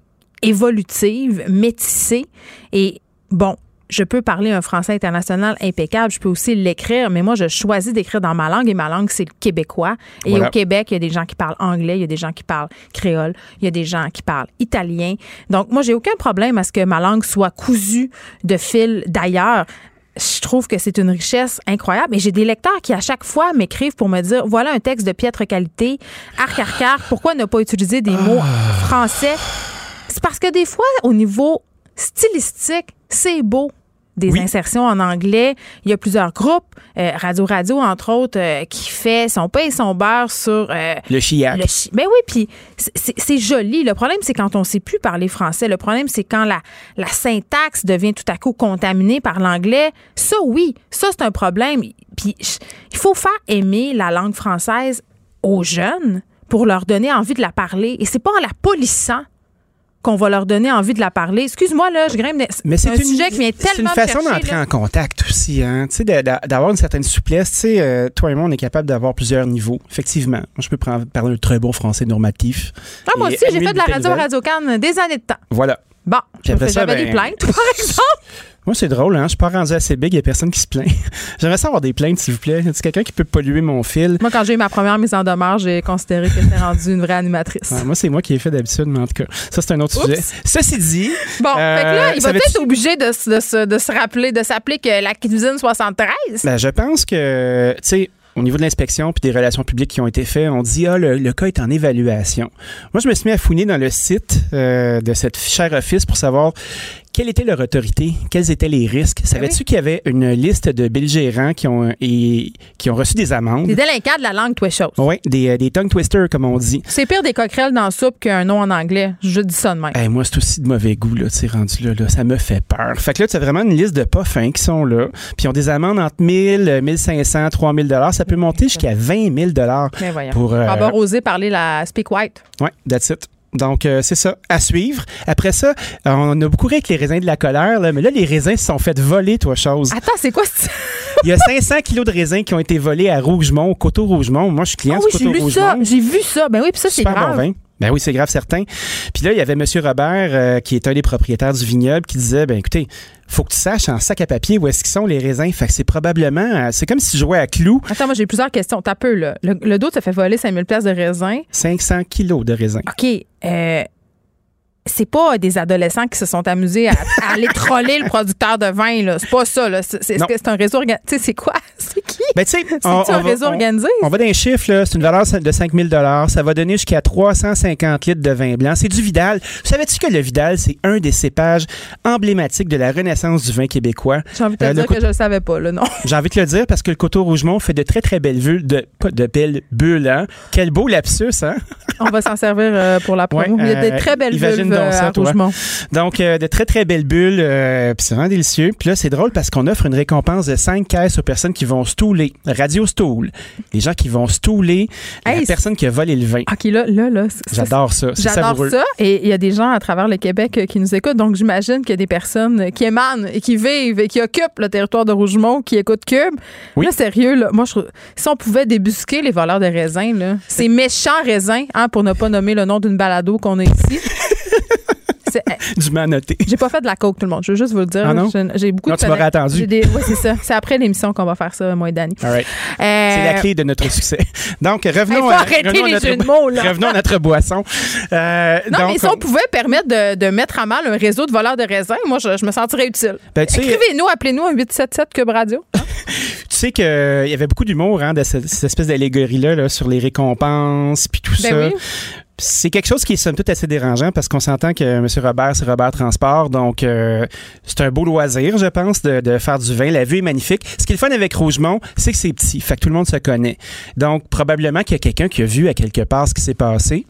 évolutive, métissée. Et bon, je peux parler un français international impeccable, je peux aussi l'écrire, mais moi, je choisis d'écrire dans ma langue et ma langue, c'est le québécois. Et au Québec, il y a des gens qui parlent anglais, il y a des gens qui parlent créole, il y a des gens qui parlent italien. Donc, moi, j'ai aucun problème à ce que ma langue soit cousue de fil d'ailleurs. je trouve que c'est une richesse incroyable. Et j'ai des lecteurs qui, à chaque fois, m'écrivent pour me dire voilà un texte de piètre qualité, arc, arc, arc, pourquoi ne pas utiliser des mots français? C'est parce que des fois, au niveau stylistique, c'est beau des insertions en anglais. Il y a plusieurs groupes, euh, Radio Radio entre autres, euh, qui fait son pain et son beurre sur euh, le chiac. Le chi ben oui, puis c'est joli. Le problème, c'est quand on sait plus parler français. Le problème, c'est quand la, la syntaxe devient tout à coup contaminée par l'anglais. Ça, oui, ça c'est un problème. Puis il faut faire aimer la langue française aux jeunes pour leur donner envie de la parler. Et c'est pas en la polissant qu'on va leur donner envie de la parler. Excuse-moi, là, je grimpe. Mais c'est un sujet qui vient tellement C'est une façon d'entrer en contact aussi, hein. Tu sais, d'avoir une certaine souplesse. Tu sais, euh, toi et moi, on est capable d'avoir plusieurs niveaux. Effectivement. Moi, je peux parler un très bon français normatif. Ah, moi aussi, j'ai fait de la radio Radio Cannes des années de temps. Voilà. Bon, j'avais ben, des plaintes, par exemple. Moi, c'est drôle, hein? Je suis pas rendu assez big, il n'y a personne qui se plaint. J'aimerais savoir des plaintes, s'il vous plaît. Y a quelqu'un qui peut polluer mon fil? Moi, quand j'ai eu ma première mise en demeure, j'ai considéré que c'était rendu une vraie animatrice. moi, c'est moi qui ai fait d'habitude, mais en tout cas, ça, c'est un autre sujet. Ceci dit. Bon, fait que là, il va être obligé de, de, de, se rappeler, de s'appeler que la cuisine 73. Ben, je pense que, tu sais, au niveau de l'inspection puis des relations publiques qui ont été faites, on dit ah le, cas est en évaluation. Moi, je me suis mis à fouiner dans le site euh, de cette chère office pour savoir quelle était leur autorité? Quels étaient les risques? Ben Savais-tu qu'il y avait une liste de belligérants qui ont, et, qui ont reçu des amendes? Des délinquants de la langue twisters. Oui, des, euh, des tongue twisters, comme on dit. C'est pire des coquerelles dans la soupe qu'un nom en anglais. Je dis ça de même. moi, c'est aussi de mauvais goût, là, tu rendu là, là, Ça me fait peur. Fait que là, tu as vraiment une liste de pas fins qui sont là. Puis ils ont des amendes entre 1000, 1500, 3000 Ça peut monter jusqu'à 20 000 ben pour. Euh, avoir osé parler la Speak White. Oui, that's it. Donc, euh, c'est ça, à suivre. Après ça, on a beaucoup ri avec les raisins de la colère, mais là, les raisins se sont fait voler, toi, chose. Attends, c'est quoi Il y a 500 kilos de raisins qui ont été volés à Rougemont, au coteau Rougemont. Moi, je suis client ah, du coteau Rougemont. J'ai vu ça. Ben oui, puis ça, c'est grave. Bon Ben oui, c'est grave, certain. Puis là, il y avait M. Robert, euh, qui est un des propriétaires du vignoble, qui disait, ben écoutez, faut que tu saches en sac à papier où est-ce qu'ils sont les raisins. Fait que c'est probablement, euh, c'est comme si tu jouais à clou. Attends, moi j'ai plusieurs questions. T'as peu là. Le, le dos, ça fait voler 5000 places de raisins. 500 kilos de raisins. OK. Euh, c'est pas des adolescents qui se sont amusés à, aller troller le producteur de vin. Là. C'est pas ça. Là. C'est, un réseau organisé. c'est quoi? C'est qui? Ben, c'est un réseau organisé? On, va dans les chiffres. Là. C'est une valeur de 5 000 Ça va donner jusqu'à 350 litres de vin blanc. C'est du Vidal. Savais-tu que le Vidal, c'est un des cépages emblématiques de la renaissance du vin québécois? J'ai envie de te euh, dire que je le savais pas. Là, non. J'ai envie de le dire parce que le Coteau Rougemont fait de très, très belles bulles. De, pas de belles bulles. Hein? Quel beau lapsus. Hein? on va s'en servir euh, pour la promo. Il y a des euh, très belles bulles donc, donc, euh, de très, très belles bulles. Euh, puis c'est vraiment délicieux. Puis là, c'est drôle parce qu'on offre une récompense de 5 caisses aux personnes qui vont stouler. Radio Stool. Les gens qui vont stouler la personne qui a volé le vin. OK, là, là, là. J'adore ça. J'adore ça. Et il y a des gens à travers le Québec euh, qui nous écoutent. Donc, j'imagine qu'il y a des personnes qui émanent et qui vivent et qui occupent le territoire de Rougemont, qui écoutent Cube. Oui. Là, sérieux, là, moi, je, si on pouvait débusquer les voleurs de raisins, là, ces méchants raisins, hein, pour ne pas nommer le nom d'une balado qu'on a ici. du manoté. J'ai pas fait de la coke, tout le monde. Je veux juste vous le dire. Ah j'ai beaucoup non, de. Tu m'aurais attendu. Oui, c'est ça. C'est après l'émission qu'on va faire ça, moi et Danny. Right. Euh, c'est la clé de notre succès. Donc, revenons, à, revenons, notre, mots, revenons à notre boisson. Euh, non, mais si on pouvait permettre de, de, mettre à mal un réseau de voleurs de raisins, moi, je, me sentirais utile. Ben, Écrivez-nous, appelez-nous à 877 Cube Radio. tu sais qu'il y avait beaucoup d'humour hein, de cette, espèce d'allégorie-là là, sur les récompenses puis tout ben ça. Oui. C'est quelque chose qui est somme toute assez dérangeant parce qu'on s'entend que M. Robert, c'est Robert Transport. Donc, euh, c'est un beau loisir, je pense, de, de, faire du vin. La vue est magnifique. Ce qui est le fun avec Rougemont, c'est que c'est petit. Fait que tout le monde se connaît. Donc, probablement qu'il y a quelqu'un qui a vu à quelque part ce qui s'est passé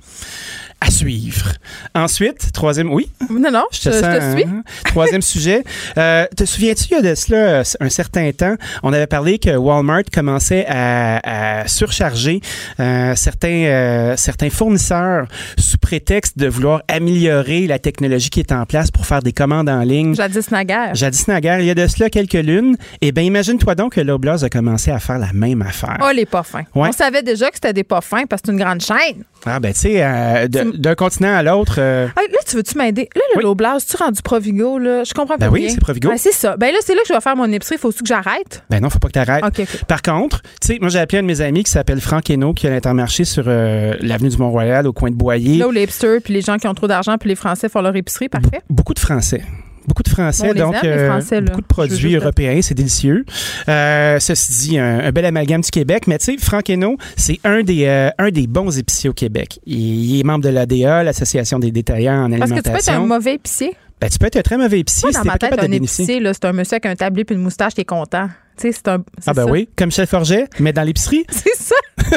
à suivre. Ensuite, troisième, oui? Non, non, je, te, suis. Hein? Troisième sujet. Euh, te souviens-tu, il y a de cela un certain temps, on avait parlé que Walmart commençait à, à surcharger euh, certains, euh, certains fournisseurs sous prétexte de vouloir améliorer la technologie qui est en place pour faire des commandes en ligne. Jadis naguère. Jadis naguère. Il y a de cela quelques lunes. Eh bien, imagine-toi donc que Loblaws a commencé à faire la même affaire. Oh, les pas fins. On savait déjà que c'était des pas fins parce que c'est une grande chaîne. Ah, ben, tu sais, euh, d'un continent à l'autre. Euh, là, tu veux-tu m'aider? Là, le oui. tu rendu Provigo, là? Je comprends pas. Ben oui, c'est Provigo. Ben, c'est ça. Ben là, c'est là que je vais faire mon épicerie. Faut-tu que j'arrête? Ben non, faut pas que tu arrêtes. Par contre, tu sais, moi, j'ai appelé un de mes amis qui s'appelle Franck Hainaut, qui a l'intermarché sur euh, l'avenue du Mont-Royal, au coin de Boyer. Là où les hipsters, puis les gens qui ont trop d'argent, puis les Français font leur épicerie, parfait. beaucoup de Français Beaucoup de Français, donc aime, euh, Français, beaucoup de produits européens, c'est délicieux. Euh, ceci dit, un, un bel amalgame du Québec, mais tu sais, Franck Hainaut, c'est un des, euh, un des bons épiciers au Québec. Il, il est membre de l'ADA, l'Association des détaillants en Parce que tu peux être un alimentation. mauvais épicier. Ben, tu peux être un très mauvais épicier Moi, si dans t'es ma tête, un de épicier, c'est un monsieur avec un tablier puis une moustache qui est content. Tu sais, c'est un. Ah ben ça. oui, comme Michel Forget, mais dans l'épicerie. C'est ça.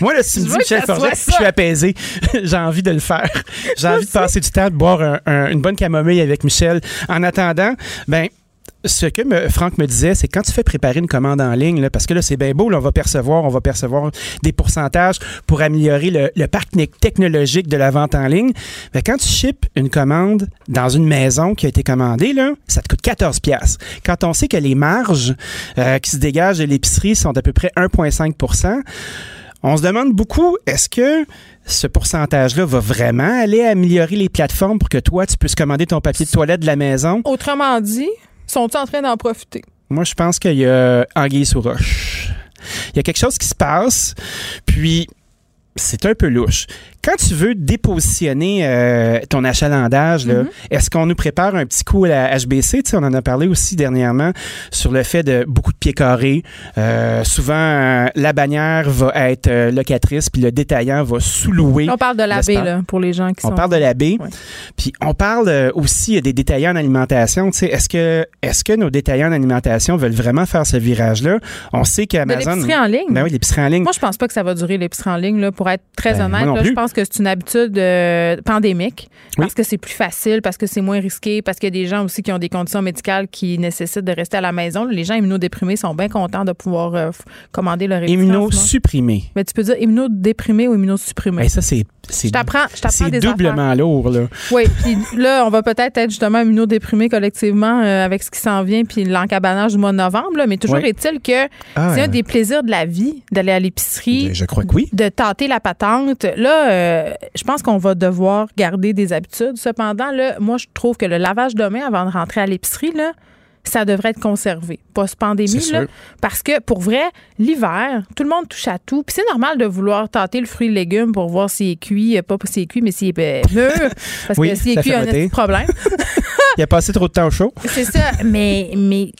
Moi, là, si tu me dis Michel Forget, je suis apaisé. J'ai envie de le faire. J'ai envie de passer du temps, de boire un- un- une bonne camomille avec Michel. En attendant, ben ce que me- Franck me disait, c'est quand tu fais préparer une commande en ligne, parce que là, c'est bien beau, on va percevoir, on va percevoir des pourcentages pour améliorer le, le parc technologique de la vente en ligne. Mais quand tu ships une commande dans une maison qui a été commandée, là, ça te coûte 14 pièces. Quand on sait que les marges euh, qui se dégagent de l'épicerie sont d'à peu près 1,5% on se demande beaucoup, est-ce que ce pourcentage-là va vraiment aller améliorer les plateformes pour que toi, tu puisses commander ton papier de toilette de la maison? Autrement dit, sont-ils en train d'en profiter? Moi, je pense qu'il y a anguille sous roche. Il y a quelque chose qui se passe, puis c'est un peu louche. Quand tu veux dépositionner euh, ton achalandage, là, est-ce qu'on nous prépare un petit coup à la HBC? On en a parlé aussi dernièrement sur le fait de beaucoup de pieds carrés. Euh, souvent, euh, la bannière va être locatrice, puis le détaillant va sous-louer. On parle de la baie, là, pour les gens qui On sont. parle de la baie. Ouais. Puis on parle aussi des détaillants en alimentation. Est-ce que, est que nos détaillants en alimentation veulent vraiment faire ce virage-là? On sait qu'Amazon. l'épicerie en ligne? Ben oui, l'épicerie en ligne. Moi, je pense pas que ça va durer l'épicerie en ligne, là, pour être très Ben, honnête. là, je pense que c'est une habitude euh, pandémique parce Oui. que c'est plus facile, parce que c'est moins risqué, parce qu'il y a des gens aussi qui ont des conditions médicales qui nécessitent de rester à la maison. Les gens immunodéprimés sont bien contents de pouvoir euh, commander leur. Immunosupprimés. Mais tu peux dire immunodéprimé ou immunosupprimé. Ben, ça, c'est. C'est- je t'apprends, je t'apprends C'est des doublement lourd, là. Oui, puis là, on va peut-être être justement immunodéprimés collectivement euh, avec ce qui s'en vient, puis l'encabanage du mois de novembre. là. mais toujours Oui. est-il que Ah, c'est un des plaisirs de la vie d'aller à l'épicerie, Je crois que oui. de tâter la patente. Là, euh, je pense qu'on va devoir garder des habitudes. Cependant, là, moi, je trouve que le lavage de main avant de rentrer à l'épicerie, là, ça devrait être conservé post-pandémie. Là, sûr. Parce que, pour vrai, l'hiver, tout le monde touche à tout. Puis c'est normal de vouloir tâter le fruit et le légume pour voir s'il est cuit, euh, pas s'il est cuit, mais s'il est euh, mûr. Parce Oui, que s'il est cuit, il y a un problème. Il a passé trop de temps au chaud. C'est ça. Mais, mais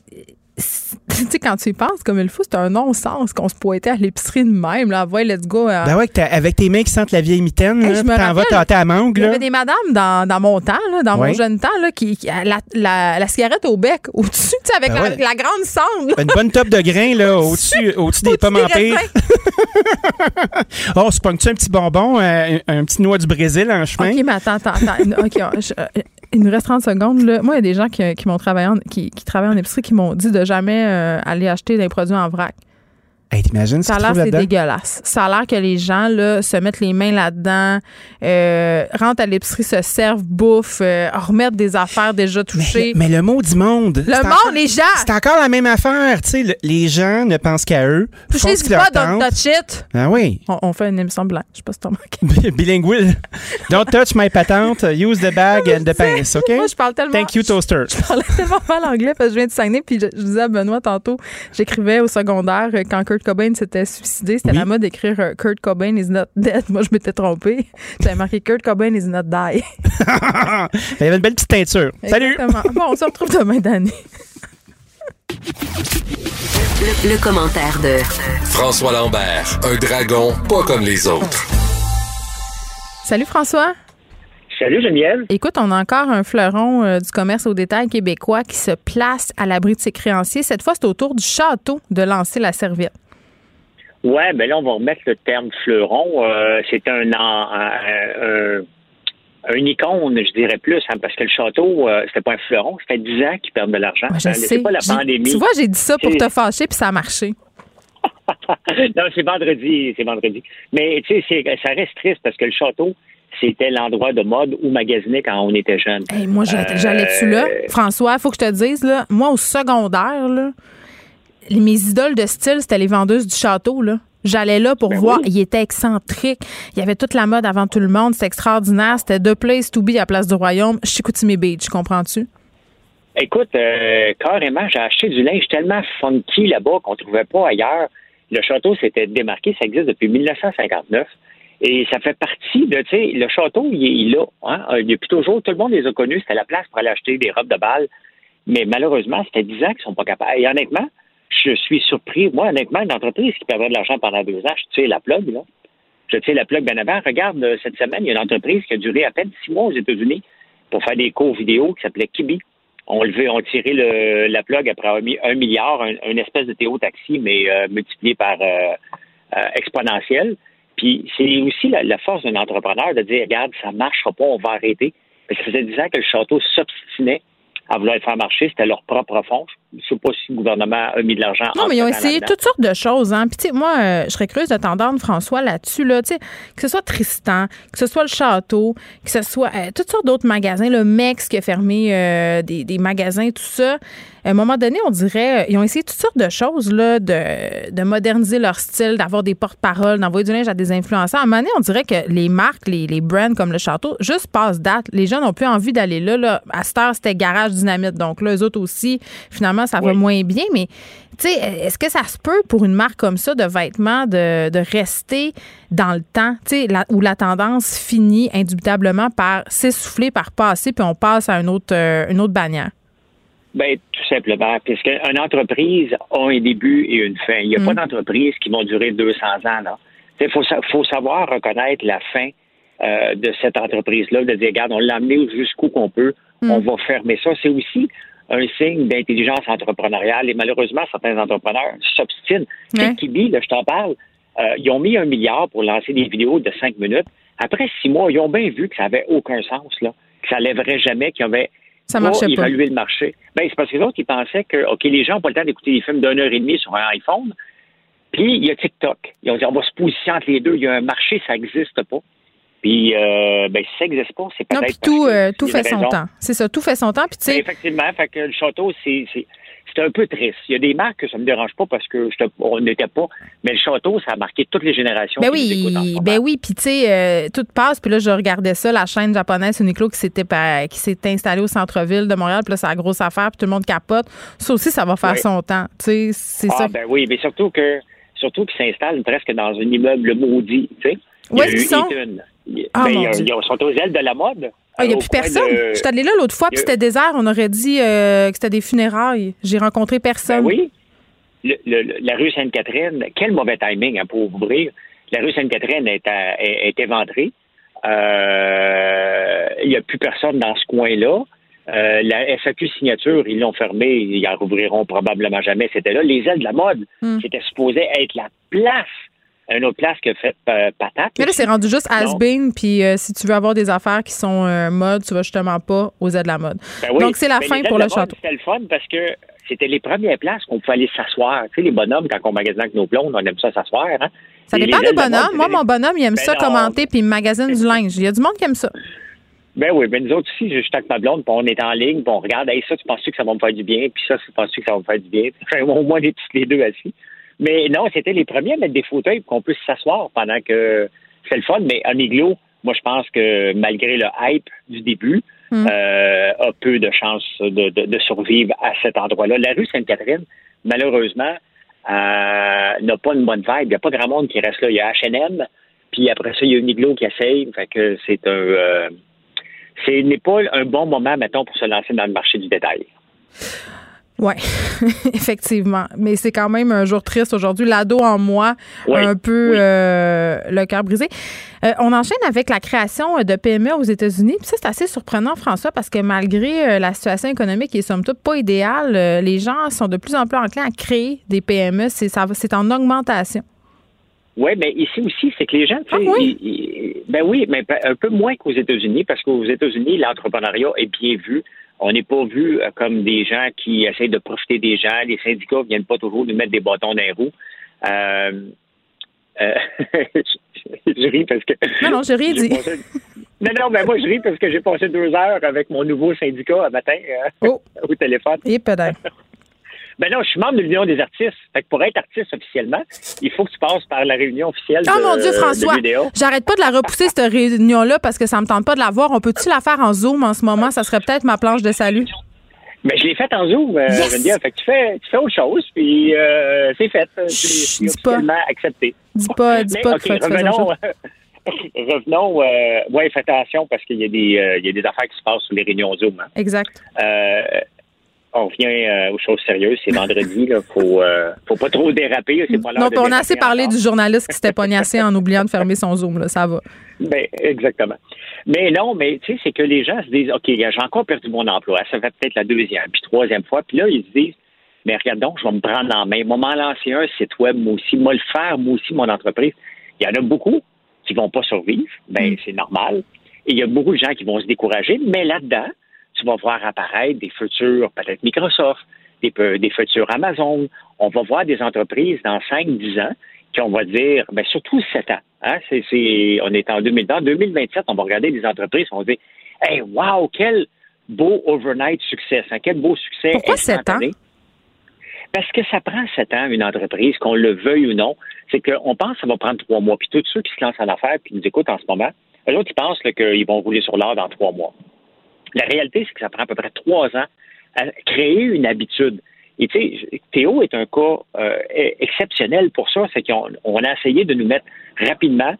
tu sais, quand tu y penses comme il faut, c'est un non-sens qu'on se pointait à l'épicerie de même. Là, ouais, let's go. euh, Ben ouais, avec tes mains qui sentent la vieille mitaine, Hey, t'en vas tâter à mangue, Il y avait des madames dans, dans mon temps, là, dans mon jeune temps, là, qui, qui- la, la, la cigarette au bec au-dessus, tu sais, avec Ben la, ouais. la grande cendre. Une bonne top de grains, là, au-dessus, au-dessus des pommes en pire. Oh, se pogne-tu un petit bonbon, euh, un, un petit noix du Brésil en chemin? OK, mais attends, attends, attends. OK, je- euh, il nous reste 30 secondes. Là. Moi, il y a des gens qui, qui m'ont travaillé en, qui, qui travaillent en épicerie qui m'ont dit de jamais euh, aller acheter des produits en vrac. Hey, t'imagines Ça a l'air c'est dégueulasse. Ça a l'air que les gens là, se mettent les mains là-dedans, euh, rentrent à l'épicerie, se servent, bouffent, euh, remettent des affaires déjà touchées. Mais, mais le mot du monde. le monde, encore- les gens! C'est encore la même affaire. Tu sais, le- les gens ne pensent qu'à eux. Touchez ce pas, don't touch it! Ah oui. On, on fait une émission blanche. Je sais pas si t'as remarqué. Bilingual. Don't touch my patente. Use the bag and the pince, OK? Moi, je parle tellement. Thank you, toaster. Je parlais tellement mal anglais parce que je viens de Saguenay. Puis je, je disais à Benoît tantôt, j'écrivais au secondaire euh, quand Kurt Cobain s'était suicidé. C'était Oui. la mode d'écrire euh, Kurt Cobain is not dead. Moi, je m'étais trompée. J'avais marqué Kurt Cobain is not die. Il y avait une belle petite teinture. Salut! Bon, on se retrouve demain d'année. Le, le commentaire de François Lambert, un dragon pas comme les autres. Salut François. Salut Geneviève. Écoute, on a encore un fleuron euh, du commerce au détail québécois qui se place à l'abri de ses créanciers. Cette fois, c'est au tour du château de lancer la serviette. Ouais, ben là, on va remettre le terme fleuron. Euh, c'est un, un, un- un icône, je dirais plus, hein, parce que le château, euh, c'était pas un fleuron, c'était 10 ans qu'ils perdent de l'argent. Moi, je Hein, sais. C'est pas la pandémie. Tu vois, j'ai dit ça pour te fâcher, puis ça a marché. non, c'est vendredi, c'est vendredi. Mais tu sais, ça reste triste parce que le château, c'était l'endroit de mode où magasiner quand on était jeune. Hey, moi, j'allais Euh, j'allais dessus là. François, il faut que je te dise, là, moi, au secondaire, là, mes idoles de style, c'était les vendeuses du château. Là. J'allais là pour Ben voir. oui. Il était excentrique. Il y avait toute la mode avant tout le monde. C'était extraordinaire. C'était deux place to be à Place du Royaume, Chicoutimi Beach. Comprends-tu? Écoute, euh, carrément, j'ai acheté du linge tellement funky là-bas qu'on ne trouvait pas ailleurs. Le château s'était démarqué, ça existe depuis 1959. Et ça fait partie de, tu sais, le château, il est là. Hein? Euh, depuis toujours, tout le monde les a connus. C'était la place pour aller acheter des robes de bal. Mais malheureusement, c'était 10 ans qu'ils sont pas capables. Et honnêtement, je suis surpris. Moi, honnêtement, une entreprise qui perdrait de l'argent pendant deux ans, je sais la plug, là. Je sais la plug bien avant. Regarde, euh, cette semaine, il y a une entreprise qui a duré à peine six mois aux États-Unis pour faire des cours vidéo qui s'appelait Kibi. On levé, on tiré le, la plug après un, milliard, un, espèce de Théo taxi, mais euh, multiplié par exponentiel. Puis c'est aussi la, force d'un entrepreneur de dire, regarde, ça marchera pas, on va arrêter. Parce que ça faisait 10 ans que le château s'obstinait à vouloir faire marcher, c'était leur propre fonds. Je ne sais pas si le gouvernement a mis de l'argent. Non, mais ils ont essayé toutes sortes de choses. Hein. Puis, tu sais, moi, euh, je serais curieuse de t'entendre, François, là-dessus. Là, que ce soit Tristan, que ce soit le château, que ce soit euh, toutes sortes d'autres magasins, le MEX qui a fermé euh, des, des, magasins, tout ça. À un moment donné, on dirait, ils ont essayé toutes sortes de choses, là, de, de moderniser leur style, d'avoir des porte-paroles, d'envoyer du linge à des influenceurs. À un moment donné, on dirait que les marques, les, les brands comme le château, juste passent date. Les gens n'ont plus envie d'aller là, là. À cette heure, c'était garage dynamite. Donc là, eux autres aussi, finalement, ça va moins bien. Mais, tu sais, est-ce que ça se peut pour une marque comme ça de vêtements de, de rester dans le temps, tu sais, où la tendance finit indubitablement par s'essouffler, par passer, puis on passe à une autre, euh, une autre bannière? Bien, tout simplement, puisque une entreprise a un début et une fin. Il n'y a pas mm. d'entreprise qui vont durer 200 ans. Il faut, faut, savoir reconnaître la fin euh, de cette entreprise-là, de dire, regarde, on l'a amené jusqu'où qu'on peut, mm. on va fermer ça. C'est aussi un signe d'intelligence entrepreneuriale et malheureusement, certains entrepreneurs s'obstinent. Kibi, là, je t'en parle, euh, ils ont mis un milliard pour lancer des vidéos de cinq minutes. Après six mois, ils ont bien vu que ça n'avait aucun sens, là, que ça lèverait jamais, qu'il y avait ça marchait pas. évaluer le marché. Ben, c'est parce que les autres, ils pensaient que, OK, les gens n'ont pas le temps d'écouter des films d'une heure et demie sur un iPhone. Puis, il y a TikTok. Ils ont dit, on va se positionner entre les deux. Il y a un marché, ça n'existe pas. Puis, euh, ben, si ça n'existe pas, c'est peut-être. Non, puis tout, euh, tout fait son temps. C'est ça, tout fait son temps. Puis, tu sais. Ben, effectivement, fait que le château, c'est c'est un peu triste. Il y a des marques que ça me dérange pas parce que je on n'était pas, mais le château, ça a marqué toutes les générations. Ben oui, ben oui, puis tu sais, euh, tout passe. Puis là, je regardais ça, la chaîne japonaise Uniqlo qui s'était qui s'est installée au centre-ville de Montréal. Puis là, c'est la grosse affaire, puis tout le monde capote. Ça aussi, ça va faire son temps. Tu sais, c'est ah, ça. Ben oui, mais surtout que surtout qu'ils s'installent presque dans un immeuble maudit. Tu sais, où est-ce qu'ils sont? Ah, ben, ils sont aux ailes de la mode. Ah, il n'y a plus personne. Je suis allée là l'autre fois, puis c'était désert. On aurait dit euh, que c'était des funérailles. J'ai rencontré personne. Ben oui. la rue Sainte-Catherine, quel mauvais timing hein, pour ouvrir. La rue Sainte-Catherine est, est, éventrée. Euh, il n'y a plus personne dans ce coin-là. Euh, la FAQ signature, ils l'ont fermé, ils en rouvriront probablement jamais. C'était là. Les ailes de la mode, hmm. c'était supposé être la place une autre place que fait euh, patate. Mais là, c'est rendu juste has-been, puis euh, si tu veux avoir des affaires qui sont euh, mode, tu vas justement pas aux aides de la mode. Ben Donc, c'est la fin pour le château. C'était le fun parce que c'était les premières places qu'on pouvait aller s'asseoir. Tu sais, les bonhommes, quand on magasine avec nos blondes, on aime ça s'asseoir. Hein? Ça dépend des bonhommes. Moi, mon bonhomme, il aime ben ça commenter puis il magasine du linge. Il y a du monde qui aime ça. Ben oui, ben nous autres aussi, je suis avec ma blonde, puis on est en ligne, puis on regarde, hey, ça, tu penses que ça va me faire du bien, puis ça, tu penses que ça va me faire du bien? Enfin, au moins, on est tous les deux assis. Mais non, c'était les premiers à mettre des fauteuils pour qu'on puisse s'asseoir pendant que c'est le fun. Mais un igloo, moi, je pense que malgré le hype du début, hmm. euh, a peu de chances de, de, survivre à cet endroit-là. La rue Sainte-Catherine, malheureusement, euh, n'a pas une bonne vibe. Il n'y a pas grand monde qui reste là. Il y a H&M, puis après ça, il y a un igloo qui essaye. Fait que c'est un... Euh, ce n'est pas un bon moment, mettons, pour se lancer dans le marché du détail. Oui, effectivement. Mais c'est quand même un jour triste aujourd'hui. L'ado en moi, un peu euh, le cœur brisé. Euh, on enchaîne avec la création de PME aux États-Unis. Puis ça, c'est assez surprenant, François, parce que malgré euh, la situation économique qui est somme toute pas idéale, les gens sont de plus en plus enclins à créer des PME. C'est, c'est en augmentation. Oui, mais ici aussi, c'est que les gens, ah, oui? ben oui, mais un peu moins qu'aux États-Unis, parce qu'aux États-Unis, l'entrepreneuriat est bien vu. On n'est pas vu euh, comme des gens qui essayent de profiter des gens. Les syndicats viennent pas toujours nous mettre des bâtons dans les roues. Euh, euh, je ris parce que. Non, non, je ris, dit. Non, non, mais moi, je ris parce que j'ai passé deux heures avec mon nouveau syndicat un matin oh. au téléphone. Et peut-être. Ben non, je suis membre de l'Union des artistes. Fait que pour être artiste officiellement, il faut que tu passes par la réunion officielle oh, mon Dieu, François, j'arrête pas de la repousser, cette réunion-là, parce que ça me tente pas de la voir. On peut-tu la faire en Zoom en ce moment? Ça serait peut-être ma planche de salut. Mais ben, je l'ai faite en Zoom, euh, yes! Fait que tu fais, tu fais autre chose, puis euh, c'est fait. C'est officiellement accepté. Dis pas, dis pas que tu fais autre chose. revenons. Euh, ouais, faites attention parce qu'il y, a des, euh, il y a des affaires qui se passent sur les réunions Zoom. Hein. Exact. Euh, on revient aux choses sérieuses. C'est vendredi. Il faut, faut pas trop déraper. C'est pas non, on a assez parlé du journaliste qui s'était pognassé en oubliant de fermer son Zoom. Là, ça va. Ben, exactement. Mais non, mais tu sais, c'est que les gens se disent OK, j'ai encore perdu mon emploi. Ça fait peut-être la deuxième, puis troisième fois. Puis là, ils se disent mais regarde donc, je vais me prendre en main. Moi, m'en lancer un site web, moi aussi. Moi, le faire, moi aussi, mon entreprise. Il y en a beaucoup qui vont pas survivre. Ben, mm. c'est normal. Et il y a beaucoup de gens qui vont se décourager. Mais là-dedans, tu vas voir apparaître des futurs, peut-être Microsoft, des, des futurs Amazon. On va voir des entreprises dans 5-10 ans qui, on va dire, ben, surtout 7 ans. Hein? On est en 2020. 2027, on va regarder des entreprises, on va dire, hey, wow, quel beau overnight succès, hein? quel beau succès. Pourquoi 7 ans? Parce que ça prend sept ans, une entreprise, qu'on le veuille ou non. C'est qu'on pense que ça va prendre trois mois. Puis tous ceux qui se lancent en affaires puis nous écoutent en ce moment, eux autres, ils pensent qu'ils vont rouler sur l'or dans trois mois. La réalité, c'est que ça prend à peu près trois ans à créer une habitude. Et tu sais, Théo est un cas euh, exceptionnel pour ça. C'est qu'on on a essayé de nous mettre rapidement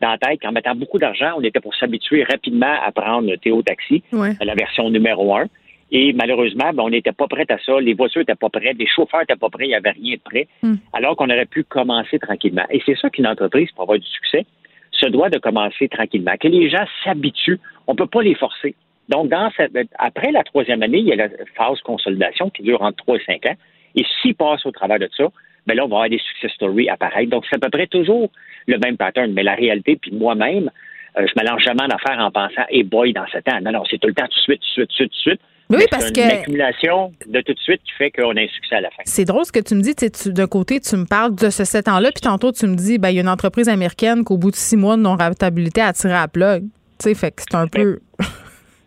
dans la tête qu'en mettant beaucoup d'argent, on était pour s'habituer rapidement à prendre Théo Taxi, la version numéro un. Et malheureusement, ben, on n'était pas prêt à ça. Les voitures n'étaient pas prêtes, les chauffeurs n'étaient pas prêts, il n'y avait rien de prêt, hmm. alors qu'on aurait pu commencer tranquillement. Et c'est ça qu'une entreprise, pour avoir du succès, se doit de commencer tranquillement, que les gens s'habituent. On ne peut pas les forcer. Donc, dans cette, après la troisième année, il y a la phase consolidation qui dure entre trois et cinq ans. Et s'ils passent au travers de ça, ben là, on va avoir des success stories apparaître. Donc, c'est à peu près toujours le même pattern. Mais la réalité, puis moi-même, euh, je me lance jamais en affaires en pensant, hey boy, dans ce temps. Non, non, c'est tout le temps, tout de suite, tout de suite, tout de suite. Oui, parce que. C'est une accumulation de tout de suite qui fait qu'on a un succès à la fin. C'est drôle ce que tu me dis. Tu, d'un côté, tu me parles de ce sept ans-là, puis tantôt, tu me dis, ben, il y a une entreprise américaine qu'au bout de six mois de non-rentabilité a tiré à plug. Tu sais, fait que c'est un peu.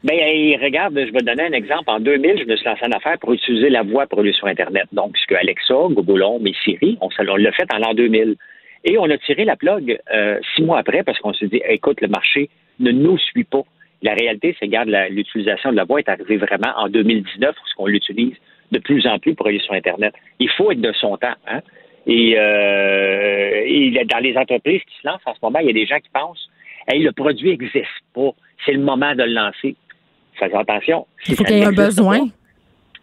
Ben, regarde, je vais te donner un exemple. En 2000, je me suis lancé en affaire pour utiliser la voix pour aller sur Internet. Donc, ce que Alexa, Google Home et Siri, on, l'a fait en l'an 2000. Et on a tiré la plug euh, six mois après parce qu'on s'est dit, écoute, le marché ne nous suit pas. La réalité, c'est que l'utilisation de la voix est arrivée vraiment en 2019, parce qu'on l'utilise de plus en plus pour aller sur Internet. Il faut être de son temps. Hein? Et, euh, dans les entreprises qui se lancent en ce moment, il y a des gens qui pensent hey, le produit n'existe pas, c'est le moment de le lancer. Faites attention. il faut qu'il y ait un besoin.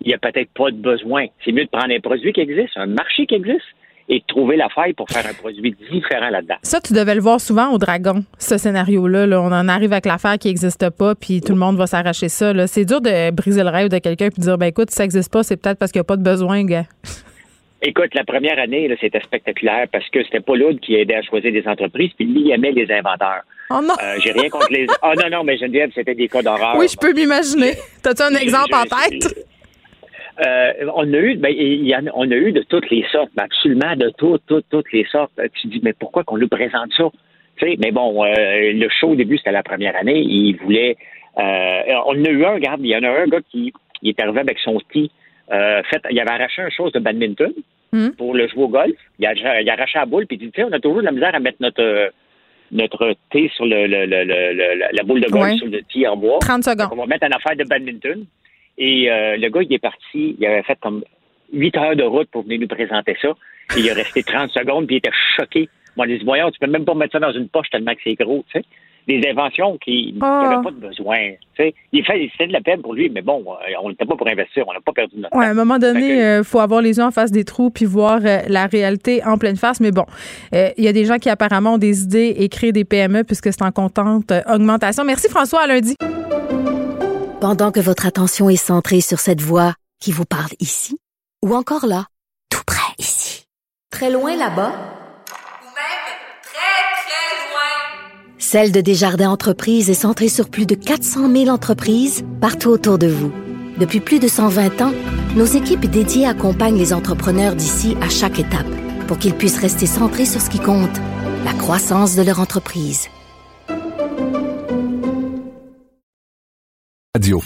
il n'y a peut-être pas de besoin. C'est mieux de prendre un produit qui existe, un marché qui existe, et de trouver la faille pour faire un produit différent là-dedans. Ça, tu devais le voir souvent au Dragon, ce scénario-là. On en arrive avec l'affaire qui n'existe pas, puis tout le monde va s'arracher ça. C'est dur de briser le rêve de quelqu'un et de dire, ben écoute, si ça n'existe pas, c'est peut-être parce qu'il n'y a pas de besoin, gars. Écoute, la première année, c'était spectaculaire parce que c'était pas l'autre qui aidait à choisir des entreprises, puis lui, il aimait les inventeurs. Oh non! Euh, j'ai rien contre les. Oh non, non, mais Geneviève, c'était des cas d'horreur. Oui, je peux m'imaginer. T'as-tu un exemple en tête? Euh, on a eu, ben, il y on a eu de toutes les sortes, absolument de toutes, toutes, toutes les sortes. Tu dis, mais pourquoi qu'on nous présente ça? Tu sais, mais bon, euh, le show au début, c'était la première année. Il voulait. Euh, on a eu un, regarde, il y en a un gars qui il est arrivé avec son ski. fait, il avait arraché une chose de badminton hmm. pour le jouer au golf. Il a, il a arraché la boule, puis il dit, tu sais, on a toujours de la misère à mettre notre notre thé sur le, le, le, la boule de golf sur le tee en bois. 30 secondes. on va mettre une affaire de badminton. Et euh, le gars, il est parti, il avait fait comme huit heures de route pour venir nous présenter ça. Et il est resté 30 secondes, puis il était choqué. Moi, il dit, voyons, tu peux même pas mettre ça dans une poche tellement que c'est gros, tu sais. Des inventions qui n'avaient ah. pas de besoin. Tu sais. Il fait, c'était de la peine pour lui, mais bon, euh, on n'était pas pour investir, on n'a pas perdu notre ouais, À un moment donné, il euh, faut avoir les yeux en face des trous puis voir la réalité en pleine face. Mais bon, il y a des gens qui apparemment ont des idées et créent des PME puisque c'est en contente augmentation. Merci François, à lundi. Pendant que votre attention est centrée sur cette voix qui vous parle ici, ou encore là, tout près ici, très loin là-bas, ou même très, très loin, Celle de Desjardins Entreprises est centrée sur plus de 400 000 entreprises partout autour de vous. Depuis plus de 120 ans, nos équipes dédiées accompagnent les entrepreneurs d'ici à chaque étape pour qu'ils puissent rester centrés sur ce qui compte, la croissance de leur entreprise. Radio.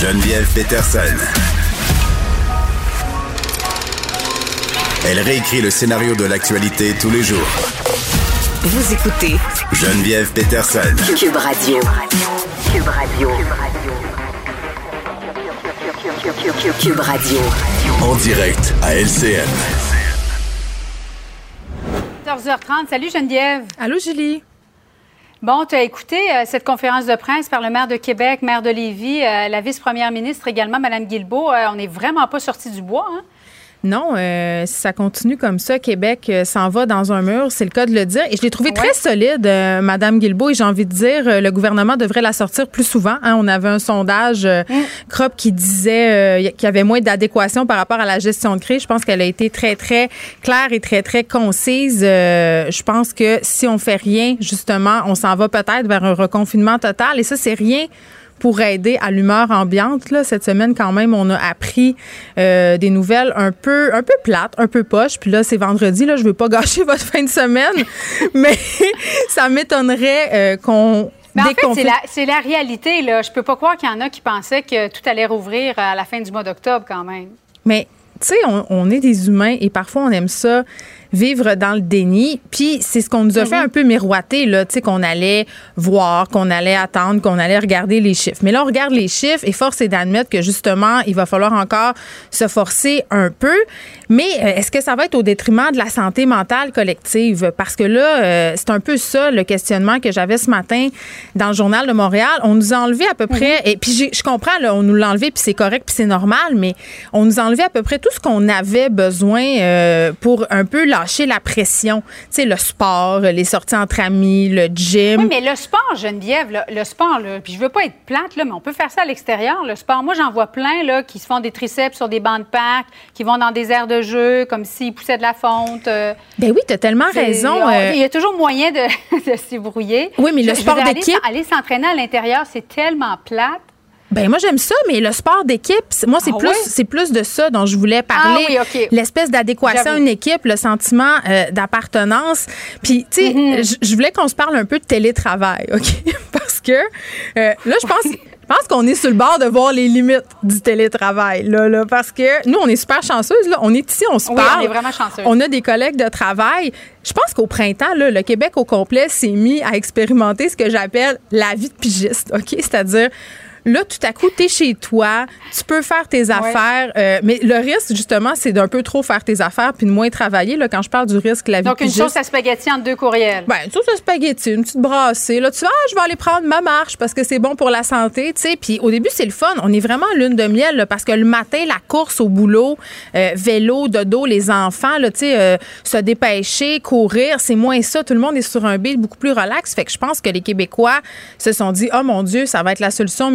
Geneviève Peterson. Elle réécrit le scénario de l'actualité tous les jours. Vous écoutez Geneviève Peterson. Cube Radio. Cube Radio. Cube Radio. En direct à LCN. 14h30. Salut Geneviève. Allô Julie. Bon, tu as écouté euh, cette conférence de presse par le maire de Québec, maire de Lévis, euh, la vice-première ministre également, Mme Guilbeault. Euh, on n'est vraiment pas sorti du bois. Hein? Non, euh, si ça continue comme ça, Québec euh, s'en va dans un mur, c'est le cas de le dire. Et je l'ai trouvé très solide, euh, Madame Guilbeault, et j'ai envie de dire, euh, le gouvernement devrait la sortir plus souvent. hein. On avait un sondage Mm. CROP qui disait qu'il y avait moins d'adéquation par rapport à la gestion de crise. Je pense qu'elle a été très, très claire et très, très concise. Je pense que si on fait rien, justement, on s'en va peut-être vers un reconfinement total. Et ça, c'est rien pour aider à l'humeur ambiante. Là. Cette semaine, quand même, on a appris euh, des nouvelles un peu, un peu plates, un peu poches. Puis là, c'est vendredi. Là, je veux pas gâcher votre fin de semaine, mais ça m'étonnerait euh, qu'on Mais en fait, c'est la, la réalité. Là. Je peux pas croire qu'il y en a qui pensaient que tout allait rouvrir à la fin du mois d'octobre quand même. Mais tu sais, on, on est des humains et parfois on aime ça vivre dans le déni. Puis c'est ce qu'on nous a fait un peu miroiter, là, tu sais, qu'on allait voir, qu'on allait attendre, qu'on allait regarder les chiffres. Mais là, on regarde les chiffres et force est d'admettre que justement, il va falloir encore se forcer un peu. Mais euh, est-ce que ça va être au détriment de la santé mentale collective? Parce que là, euh, c'est un peu ça le questionnement que j'avais ce matin dans le journal de Montréal. On nous a enlevé à peu près, et puis je comprends, là, on nous l'a enlevé, puis c'est correct, puis c'est normal, mais on nous a enlevé à peu près tout ce qu'on avait besoin euh, pour un peu lâcher la pression. Tu sais, le sport, les sorties entre amis, le gym. Oui, mais le sport, Geneviève, là, le sport, là, puis je veux pas être plate, là, mais on peut faire ça à l'extérieur, le sport. Moi, j'en vois plein là, qui se font des triceps sur des bancs de parc, qui vont dans des aires de jeu, comme s'ils poussaient de la fonte. euh, Ben oui, tu as tellement raison. on- euh, Il y a toujours moyen de, de s'y brouiller. Oui, mais le Je- sport d'équipe- Aller s'entraîner à l'intérieur, c'est tellement plate. Ben moi j'aime ça, mais le sport d'équipe, moi c'est Ah plus ouais? c'est plus de ça dont je voulais parler. Ah oui. L'espèce d'adéquation à une équipe, le sentiment euh, d'appartenance. Puis tu sais, Mm-hmm. je- je voulais qu'on se parle un peu de télétravail, ok? Parce que euh, là je pense. Je pense qu'on est sur le bord de voir les limites du télétravail, là, là, parce que nous, on est super chanceuses. Là. On est ici, on se Oui, parle. on est vraiment chanceuses. On a des collègues de travail. Je pense qu'au printemps, là, le Québec au complet s'est mis à expérimenter ce que j'appelle la vie de pigiste, OK? C'est-à-dire, là, tout à coup, tu es chez toi, tu peux faire tes affaires, euh, mais le risque, justement, c'est d'un peu trop faire tes affaires puis de moins travailler. Là, quand je parle du risque, la vie Donc, une sauce à spaghetti entre deux courriels. ben, une sauce à spaghetti, une petite brassée. Là, tu vas, ah, je vais aller prendre ma marche parce que c'est bon pour la santé, tu sais. Puis au début, c'est le fun. On est vraiment lune de miel là, parce que le matin, la course au boulot, euh, vélo, dodo, les enfants, là, tu sais, euh, se dépêcher, courir, c'est moins ça. Tout le monde est sur un beat beaucoup plus relax. Fait que je pense que les Québécois se sont dit, oh mon Dieu, ça va être la solution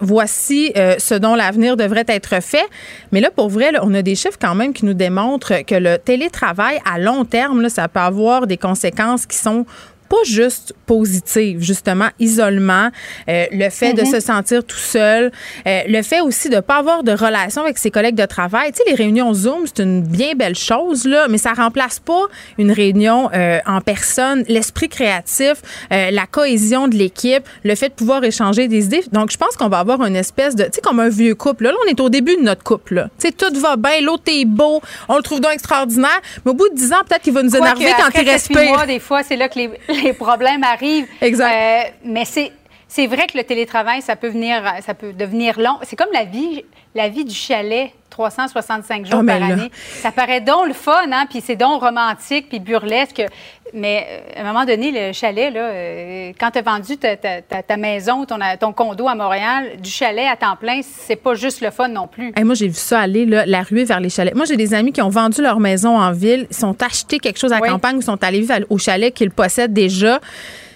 Voici euh, ce dont l'avenir devrait être fait. Mais là, pour vrai, on a des chiffres quand même qui nous démontrent que le télétravail à long terme, ça peut avoir des conséquences qui sont pas juste positives, justement, isolement, euh, le fait de Mhm. se sentir tout seul, euh, le fait aussi de pas avoir de relation avec ses collègues de travail. Tu sais, les réunions Zoom, c'est une bien belle chose, là, mais ça remplace pas une réunion euh, en personne, l'esprit créatif, euh, la cohésion de l'équipe, le fait de pouvoir échanger des idées. Donc, je pense qu'on va avoir une espèce de, tu sais, comme un vieux couple. Là, Là, on est au début de notre couple. là. Tu sais, tout va bien, l'autre est beau, on le trouve donc extraordinaire, mais au bout de 10 ans, peut-être qu'il va nous énerver quand après il respire. mois, des fois, c'est là que les, les problèmes arrivent. Exact. Euh, mais c'est c'est vrai que le télétravail, ça peut venir, ça peut devenir long. C'est comme la vie, la vie du chalet, 365 jours par là. année. Ça paraît donc le fun, hein, puis c'est donc romantique, puis burlesque. Mais euh, à un moment donné, le chalet, là, euh, quand tu as vendu ta, ta- ta- ta maison, ton, ton condo à Montréal, du chalet à temps plein, c'est pas juste le fun non plus. Hey, moi, j'ai vu ça aller, là, la ruée vers les chalets. Moi, j'ai des amis qui ont vendu leur maison en ville, ils sont achetés quelque chose à la Oui. campagne, ils sont allés vivre au chalet qu'ils possèdent déjà.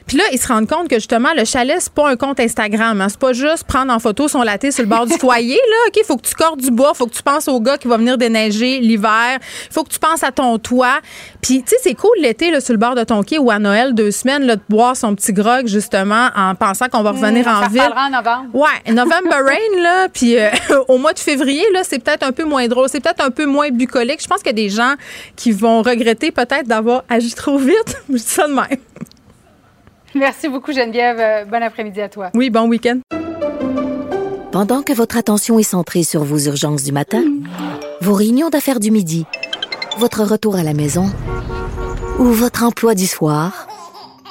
Puis là, ils se rendent compte que justement, le chalet, c'est pas un compte Instagram. Hein. C'est pas juste prendre en photo son latte sur le bord du foyer. Là, OK, faut que tu cordes du bois, faut que tu penses au gars qui va venir déneiger l'hiver, faut que tu penses à ton toit. Puis, tu sais, c'est cool l'été, là, sur le bord de ton quai ou à Noël, deux semaines, là, de boire son petit grog, justement, en pensant qu'on va revenir Mmh, en ça ville. en novembre. Ouais, November Rain, là, puis euh, au mois de février, là, c'est peut-être un peu moins drôle, c'est peut-être un peu moins bucolique. Je pense qu'il y a des gens qui vont regretter peut-être d'avoir agi trop vite. Je dis ça de même. Merci beaucoup, Geneviève. Euh, Bon après-midi à toi. Oui, bon week-end. Pendant que votre attention est centrée sur vos urgences du matin, vos réunions d'affaires du midi, votre retour à la maison ou votre emploi du soir,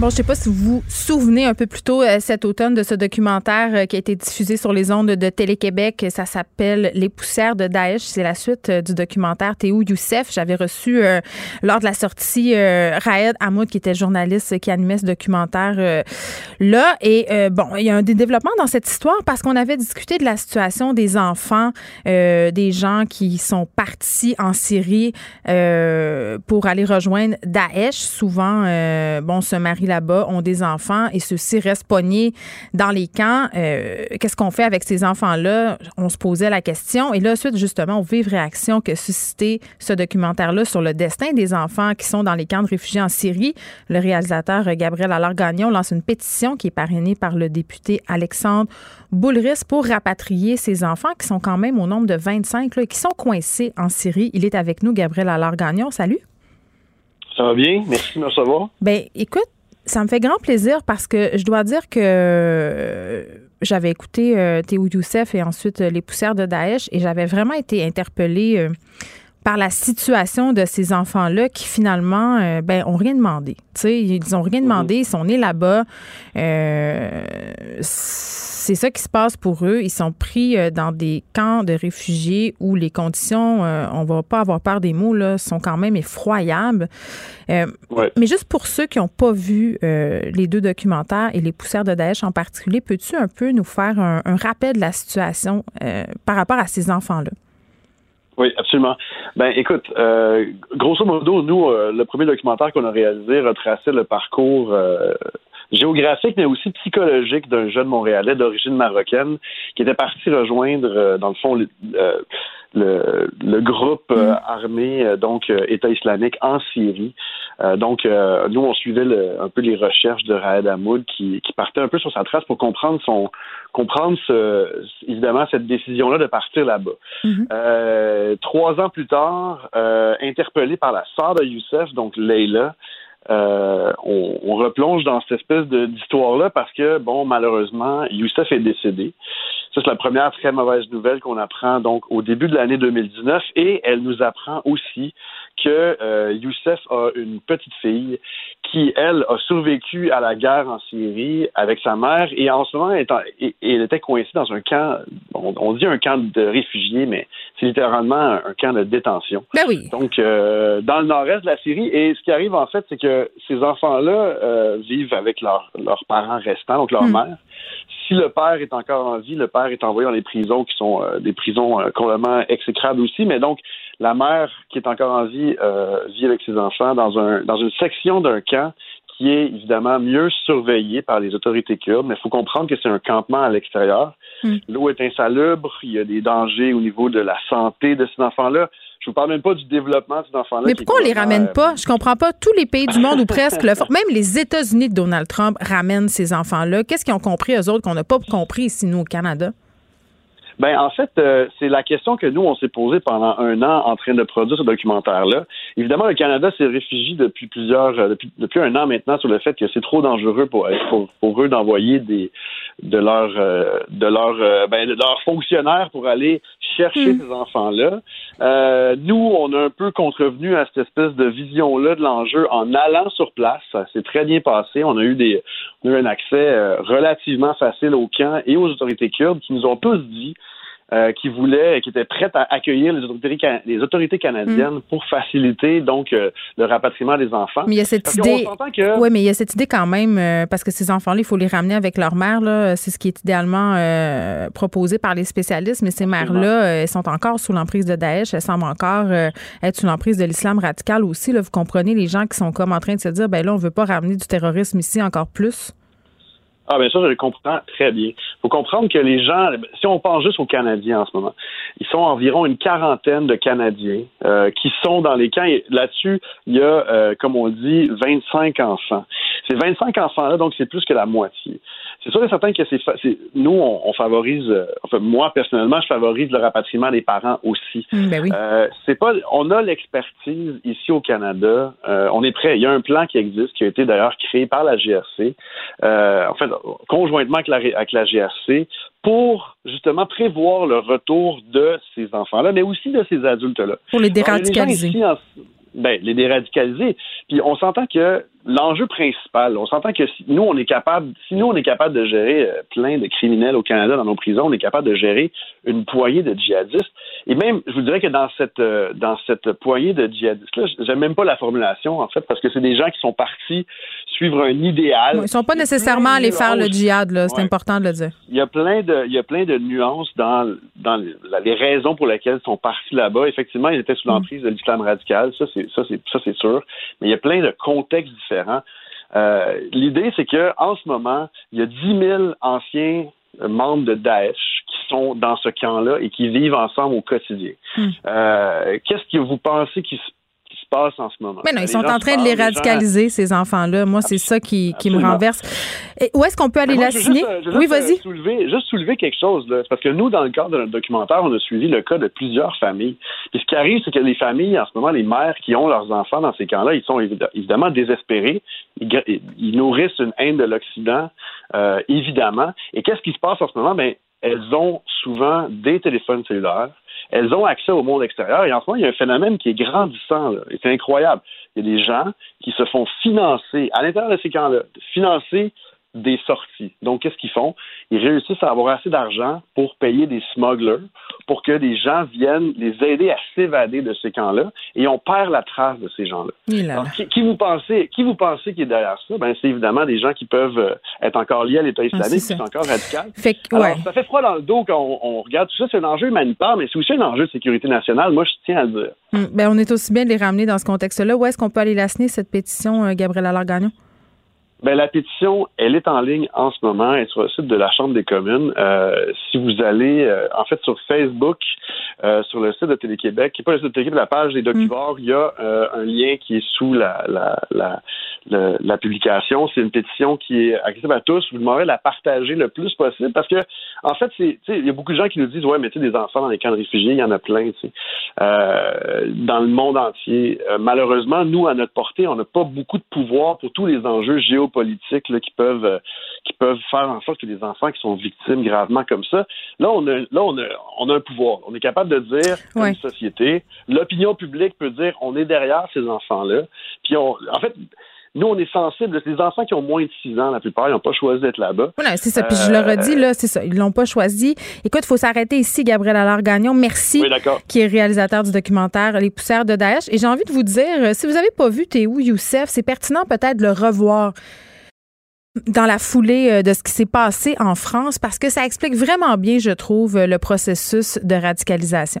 Bon, je sais pas si vous vous souvenez un peu plus tôt euh, cet automne de ce documentaire euh, qui a été diffusé sur les ondes de Télé-Québec. Ça s'appelle Les poussières de Daesh. C'est la suite euh, du documentaire Théo Youssef. J'avais reçu lors de la sortie Raed Hamoud, qui était journaliste qui animait ce documentaire là. Et bon, il y a un développement dans cette histoire parce qu'on avait discuté de la situation des enfants, des gens qui sont partis en Syrie pour aller rejoindre Daesh. Souvent, bon, se là-bas, ont des enfants et ceux-ci restent pognés dans les camps. Euh, qu'est-ce qu'on fait avec ces enfants-là? On se posait la question. Et là, suite justement aux vives réactions que suscitait ce documentaire-là sur le destin des enfants qui sont dans les camps de réfugiés en Syrie, le réalisateur Gabriel Allard-Gagnon lance une pétition qui est parrainée par le député Alexandre Boulris pour rapatrier ces enfants qui sont quand même au nombre de 25 là, qui sont coincés en Syrie. Il est avec nous, Gabriel Allard-Gagnon. Salut. Ça va bien? Merci de me recevoir. Ben, écoute, ça me fait grand plaisir parce que je dois dire que euh, j'avais écouté euh, Youssef et ensuite euh, Les poussières de Daesh et j'avais vraiment été interpellée par la situation de ces enfants-là qui finalement ben ont rien demandé. Tu sais, ils ont rien mhm. demandé, ils sont nés là-bas c'est ça qui se passe pour eux. Ils sont pris euh, dans des camps de réfugiés où les conditions, euh, on va pas avoir peur des mots, là, sont quand même effroyables. Euh, mais juste pour ceux qui n'ont pas vu les deux documentaires et les poussières de Daesh en particulier, peux-tu un peu nous faire un, rappel de la situation par rapport à ces enfants-là? Oui, absolument. Ben, écoute, grosso modo, nous, le premier documentaire qu'on a réalisé retraçait le parcours géographique, mais aussi psychologique d'un jeune Montréalais d'origine marocaine qui était parti rejoindre, euh, dans le fond, le, euh, le, groupe euh, mm. armé, donc État islamique en Syrie. donc, nous, on suivait un peu les recherches de Raed Hamoud qui, qui partait un peu sur sa trace pour comprendre son comprendre ce, évidemment cette décision-là de partir là-bas. Mm-hmm. trois ans plus tard, interpellé par la sœur de Youssef, donc Leila, euh, on, replonge dans cette espèce d'histoire-là parce que, bon, malheureusement, Youssef est décédé. Ça, c'est la première très mauvaise nouvelle qu'on apprend donc au début de l'année 2019 et elle nous apprend aussi que euh, Youssef a une petite fille qui, elle, a survécu à la guerre en Syrie avec sa mère et en ce moment, elle était coincée dans un camp, on, dit un camp de réfugiés, mais c'est littéralement un, camp de détention. Ben oui. Donc, euh, dans le nord-est de la Syrie. Et ce qui arrive, en fait, c'est que ces enfants-là euh, vivent avec leurs parents restants, donc leur hmm. mère. Si le père est encore en vie, le père est envoyé dans les prisons qui sont euh, des prisons complètement exécrables aussi, mais donc la mère qui est encore en vie euh, vit avec ses enfants dans, un, dans une section d'un camp qui est évidemment mieux surveillé par les autorités kurdes, mais il faut comprendre que c'est un campement à l'extérieur. Hmm. L'eau est insalubre, il y a des dangers au niveau de la santé de ces enfants-là. Je vous parle même pas du développement de ces enfants-là. Mais pourquoi on les ramène pas? Je comprends pas. Tous les pays du monde ou presque le font. Même les États-Unis de Donald Trump ramènent ces enfants-là. Qu'est-ce qu'ils ont compris, eux autres, qu'on n'a pas compris ici, nous, au Canada? Ben en fait, euh, c'est la question que nous on s'est posée pendant un an en train de produire ce documentaire-là. Évidemment, le Canada s'est réfugié depuis plusieurs, euh, depuis, depuis, un an maintenant sur le fait que c'est trop dangereux pour, pour, pour eux d'envoyer des de leurs euh, de leurs ben, de leurs fonctionnaires pour aller chercher hmm. ces enfants-là. nous, on a un peu contrevenu à cette espèce de vision-là de l'enjeu en allant sur place. Ça s'est très bien passé. On a eu des on a eu un accès relativement facile au camp et aux autorités kurdes qui nous ont tous dit euh, qui voulait, qui était prête à accueillir les autorités, les autorités canadiennes mm. pour faciliter donc euh, le rapatriement des enfants. Mais il y a cette idée. Oui, mais il y a cette idée quand même euh, parce que ces enfants-là, il faut les ramener avec leur mère. Là, c'est ce qui est idéalement proposé par les spécialistes. Mais ces mères-là, elles sont encore sous l'emprise de Daesh. Elles semblent encore être sous l'emprise de l'islam radical aussi. Là, vous comprenez les gens qui sont comme en train de se dire, ben là, on veut pas ramener du terrorisme ici encore plus. Ah bien ça, je le comprends très bien. Il faut comprendre que les gens, si on pense juste aux Canadiens en ce moment, ils sont environ une quarantaine de Canadiens euh, qui sont dans les camps. Là-dessus, il y a, euh, comme on dit, 25 enfants. Ces 25 enfants-là, donc c'est plus que la moitié. C'est sûr et certain que c'est, nous, on, favorise, euh, enfin moi personnellement, je favorise le rapatriement des parents aussi. Mmh, ben oui. euh, c'est pas, on a l'expertise ici au Canada. Euh, on est prêt. Il y a un plan qui existe, qui a été d'ailleurs créé par la GRC, euh, en fait conjointement avec la, avec la GRC, pour justement prévoir le retour de ces enfants-là, mais aussi de ces adultes-là. Pour les déradicaliser. ben, les déradicaliser. Puis on s'entend que l'enjeu principal, on s'entend que si nous, on est capable, si nous, on est capable de gérer euh, plein de criminels au Canada dans nos prisons, on est capable de gérer une poignée de djihadistes. Et même, je vous dirais que dans cette, euh, dans cette poignée de djihadistes-là, j'aime même pas la formulation, en fait, parce que c'est des gens qui sont partis suivre un idéal. ils sont pas nécessairement allés faire le djihad, là. C'est important de le dire. Il y a plein de, il y a plein de nuances dans, dans les raisons pour lesquelles ils sont partis là-bas. Effectivement, ils étaient sous mm. l'emprise de l'islam radical. Ça, c'est, ça, c'est, ça, c'est sûr. Mais il y a plein de contextes différents euh, l'idée, c'est qu'en ce moment, il y a 10 000 anciens membres de Daesh qui sont dans ce camp-là et qui vivent ensemble au quotidien. Hmm. Euh, qu'est-ce que vous pensez qui se passe en ce moment. Mais non, ils sont en train de les radicaliser, ces enfants-là. Moi, c'est ça qui, qui me renverse. Et où est-ce qu'on peut aller la signer? oui, vas-y. Soulever, juste soulever quelque chose. Là. Parce que nous, dans le cadre de notre documentaire, on a suivi le cas de plusieurs familles. Puis ce qui arrive, c'est que les familles, en ce moment, les mères qui ont leurs enfants dans ces camps-là, ils sont évidemment désespérés. Ils, nourrissent une haine de l'Occident, euh, évidemment. Et qu'est-ce qui se passe en ce moment? Ben, elles ont souvent des téléphones cellulaires elles ont accès au monde extérieur. Et en ce moment, il y a un phénomène qui est grandissant. Là, c'est incroyable. Il y a des gens qui se font financer à l'intérieur de ces camps-là, financer des sorties. Donc, qu'est-ce qu'ils font? Ils réussissent à avoir assez d'argent pour payer des smugglers, pour que des gens viennent les aider à s'évader de ces camps-là, et on perd la trace de ces gens-là. Qui, vous pensez, qui vous pensez qui est derrière ça? Ben, c'est évidemment des gens qui peuvent euh, être encore liés à l'État ah, islamique, qui sont encore radicaux. Ça fait froid dans le dos quand on, regarde tout ça. C'est un enjeu humanitaire, mais c'est aussi un enjeu de sécurité nationale. Moi, je tiens à le dire. Ben, on est aussi bien de les ramener dans ce contexte-là. Où est-ce qu'on peut aller la signer, cette pétition, euh, Gabriel Alargagnon? Ben, la pétition, elle est en ligne en ce moment. Elle est sur le site de la Chambre des communes. Euh, si vous allez, euh, en fait, sur Facebook, euh, sur le site de Télé-Québec, qui n'est pas le site de Télé-Québec, la page des documents, il y a un lien qui est sous la, la, la, la, publication. C'est une pétition qui est accessible à tous. Vous demandez de la partager le plus possible parce que, en fait, c'est, il y a beaucoup de gens qui nous disent, ouais, mais tu sais, des enfants dans les camps de réfugiés, il y en a plein, tu sais, dans le monde entier. malheureusement, nous, à notre portée, on n'a pas beaucoup de pouvoir pour tous les enjeux géopolitiques politiques qui peuvent euh, qui peuvent faire en sorte que des enfants qui sont victimes gravement comme ça, là on a là on a on a un pouvoir. On est capable de dire comme une société, l'opinion publique peut dire on est derrière ces enfants-là. Puis on en fait nous, on est sensible. Les enfants qui ont moins de 6 ans, la plupart, ils n'ont pas choisi d'être là-bas. Voilà, c'est ça. Puis je le redis, euh, là, c'est ça. Ils l'ont pas choisi. Écoute, il faut s'arrêter ici, Gabriel Allard-Gagnon. Merci. Oui, qui est réalisateur du documentaire Les poussières de Daesh. Et j'ai envie de vous dire, euh, si vous n'avez pas vu T'es où, Youssef, c'est pertinent peut-être de le revoir dans la foulée euh, de ce qui s'est passé en France parce que ça explique vraiment bien, je trouve, le processus de radicalisation.